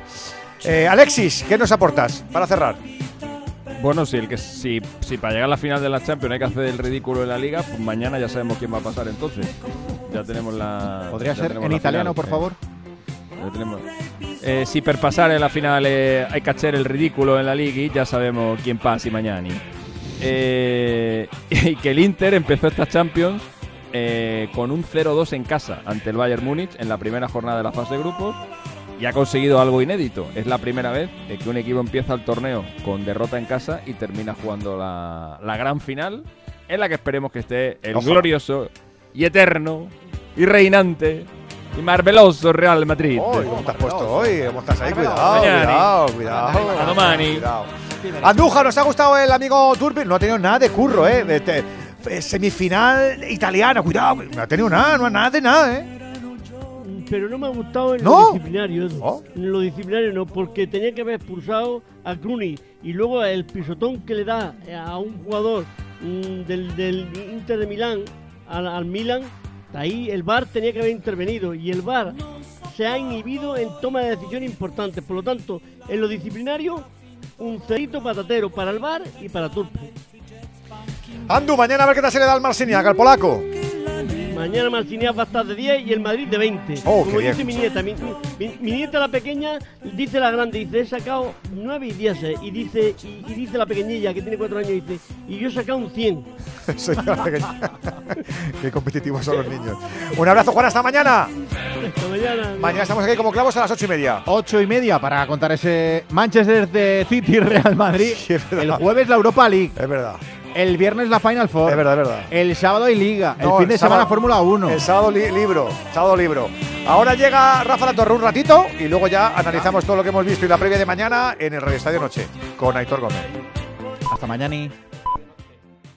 Speaker 6: Eh, Alexis, ¿qué nos aportas para cerrar?
Speaker 12: Bueno, si, el que, si, si para llegar a la final de la Champions hay que hacer el ridículo en la Liga, pues mañana ya sabemos quién va a pasar entonces. Ya tenemos la.
Speaker 7: ¿Podría
Speaker 12: ya
Speaker 7: ser en italiano,
Speaker 12: final,
Speaker 7: por
Speaker 12: eh.
Speaker 7: favor?
Speaker 12: Eh, si per pasar en la final eh, hay que hacer el ridículo en la Liga, ya sabemos quién pasa mañana. Eh, [LAUGHS] y que el Inter empezó esta Champions eh, con un 0-2 en casa ante el Bayern Múnich en la primera jornada de la fase de grupos y ha conseguido algo inédito. Es la primera vez eh, que un equipo empieza el torneo con derrota en casa y termina jugando la, la gran final en la que esperemos que esté el
Speaker 6: Ojalá.
Speaker 12: glorioso y eterno y reinante y marveloso Real Madrid.
Speaker 6: ¿Cómo has puesto hoy? ¿Cómo estás ahí? Cuidado, cuidado, cuidado.
Speaker 12: A domani.
Speaker 6: Cuidado. Andújar, ¿nos ha gustado el amigo Turpin? No ha tenido nada de curro, ¿eh? De- de- eh, semifinal italiana, cuidado. No ha tenido nada, no ha nada de nada, ¿eh?
Speaker 13: Pero no me ha gustado en
Speaker 6: ¿No?
Speaker 13: lo disciplinario. Edu. En lo disciplinario no, porque tenía que haber expulsado a Cruni y luego el pisotón que le da a un jugador mm, del, del Inter de Milán al, al Milan, ahí el VAR tenía que haber intervenido y el VAR se ha inhibido en toma de decisiones importantes. Por lo tanto, en lo disciplinario, un cerito patatero para el VAR y para Turpe.
Speaker 6: Andu, mañana a ver qué tal se le da al Marciniak, al polaco.
Speaker 13: Mañana Marciniak va a estar de 10 y el Madrid de 20.
Speaker 6: Oh,
Speaker 13: Como
Speaker 6: qué bien.
Speaker 13: dice mi nieta. Mi, mi- mi nieta la pequeña dice la grande, dice, he sacado 9 y 10. eh, Y dice, y, y dice la pequeñilla que tiene 4 años, dice, y yo he sacado un 100. [LAUGHS]
Speaker 6: Soy la pequeña. [LAUGHS] Qué competitivos son los niños. Un abrazo, Juan, hasta mañana.
Speaker 13: Hasta mañana.
Speaker 6: Mañana estamos aquí como clavos a las ocho y media.
Speaker 7: Ocho y media para contar ese Manchester de City Real Madrid. [LAUGHS] el jueves la Europa League.
Speaker 6: Es verdad.
Speaker 7: El viernes la Final Four.
Speaker 6: Es verdad, es verdad.
Speaker 7: El sábado hay Liga.
Speaker 6: No,
Speaker 7: el fin de
Speaker 6: sábado-
Speaker 7: semana Fórmula 1.
Speaker 6: El sábado li- libro, sábado libro. Ahora llega Rafa La Torre un ratito y luego ya analizamos todo lo que hemos visto y la previa de mañana en el Radio Estadio Noche con Aitor Gómez.
Speaker 7: Hasta mañana.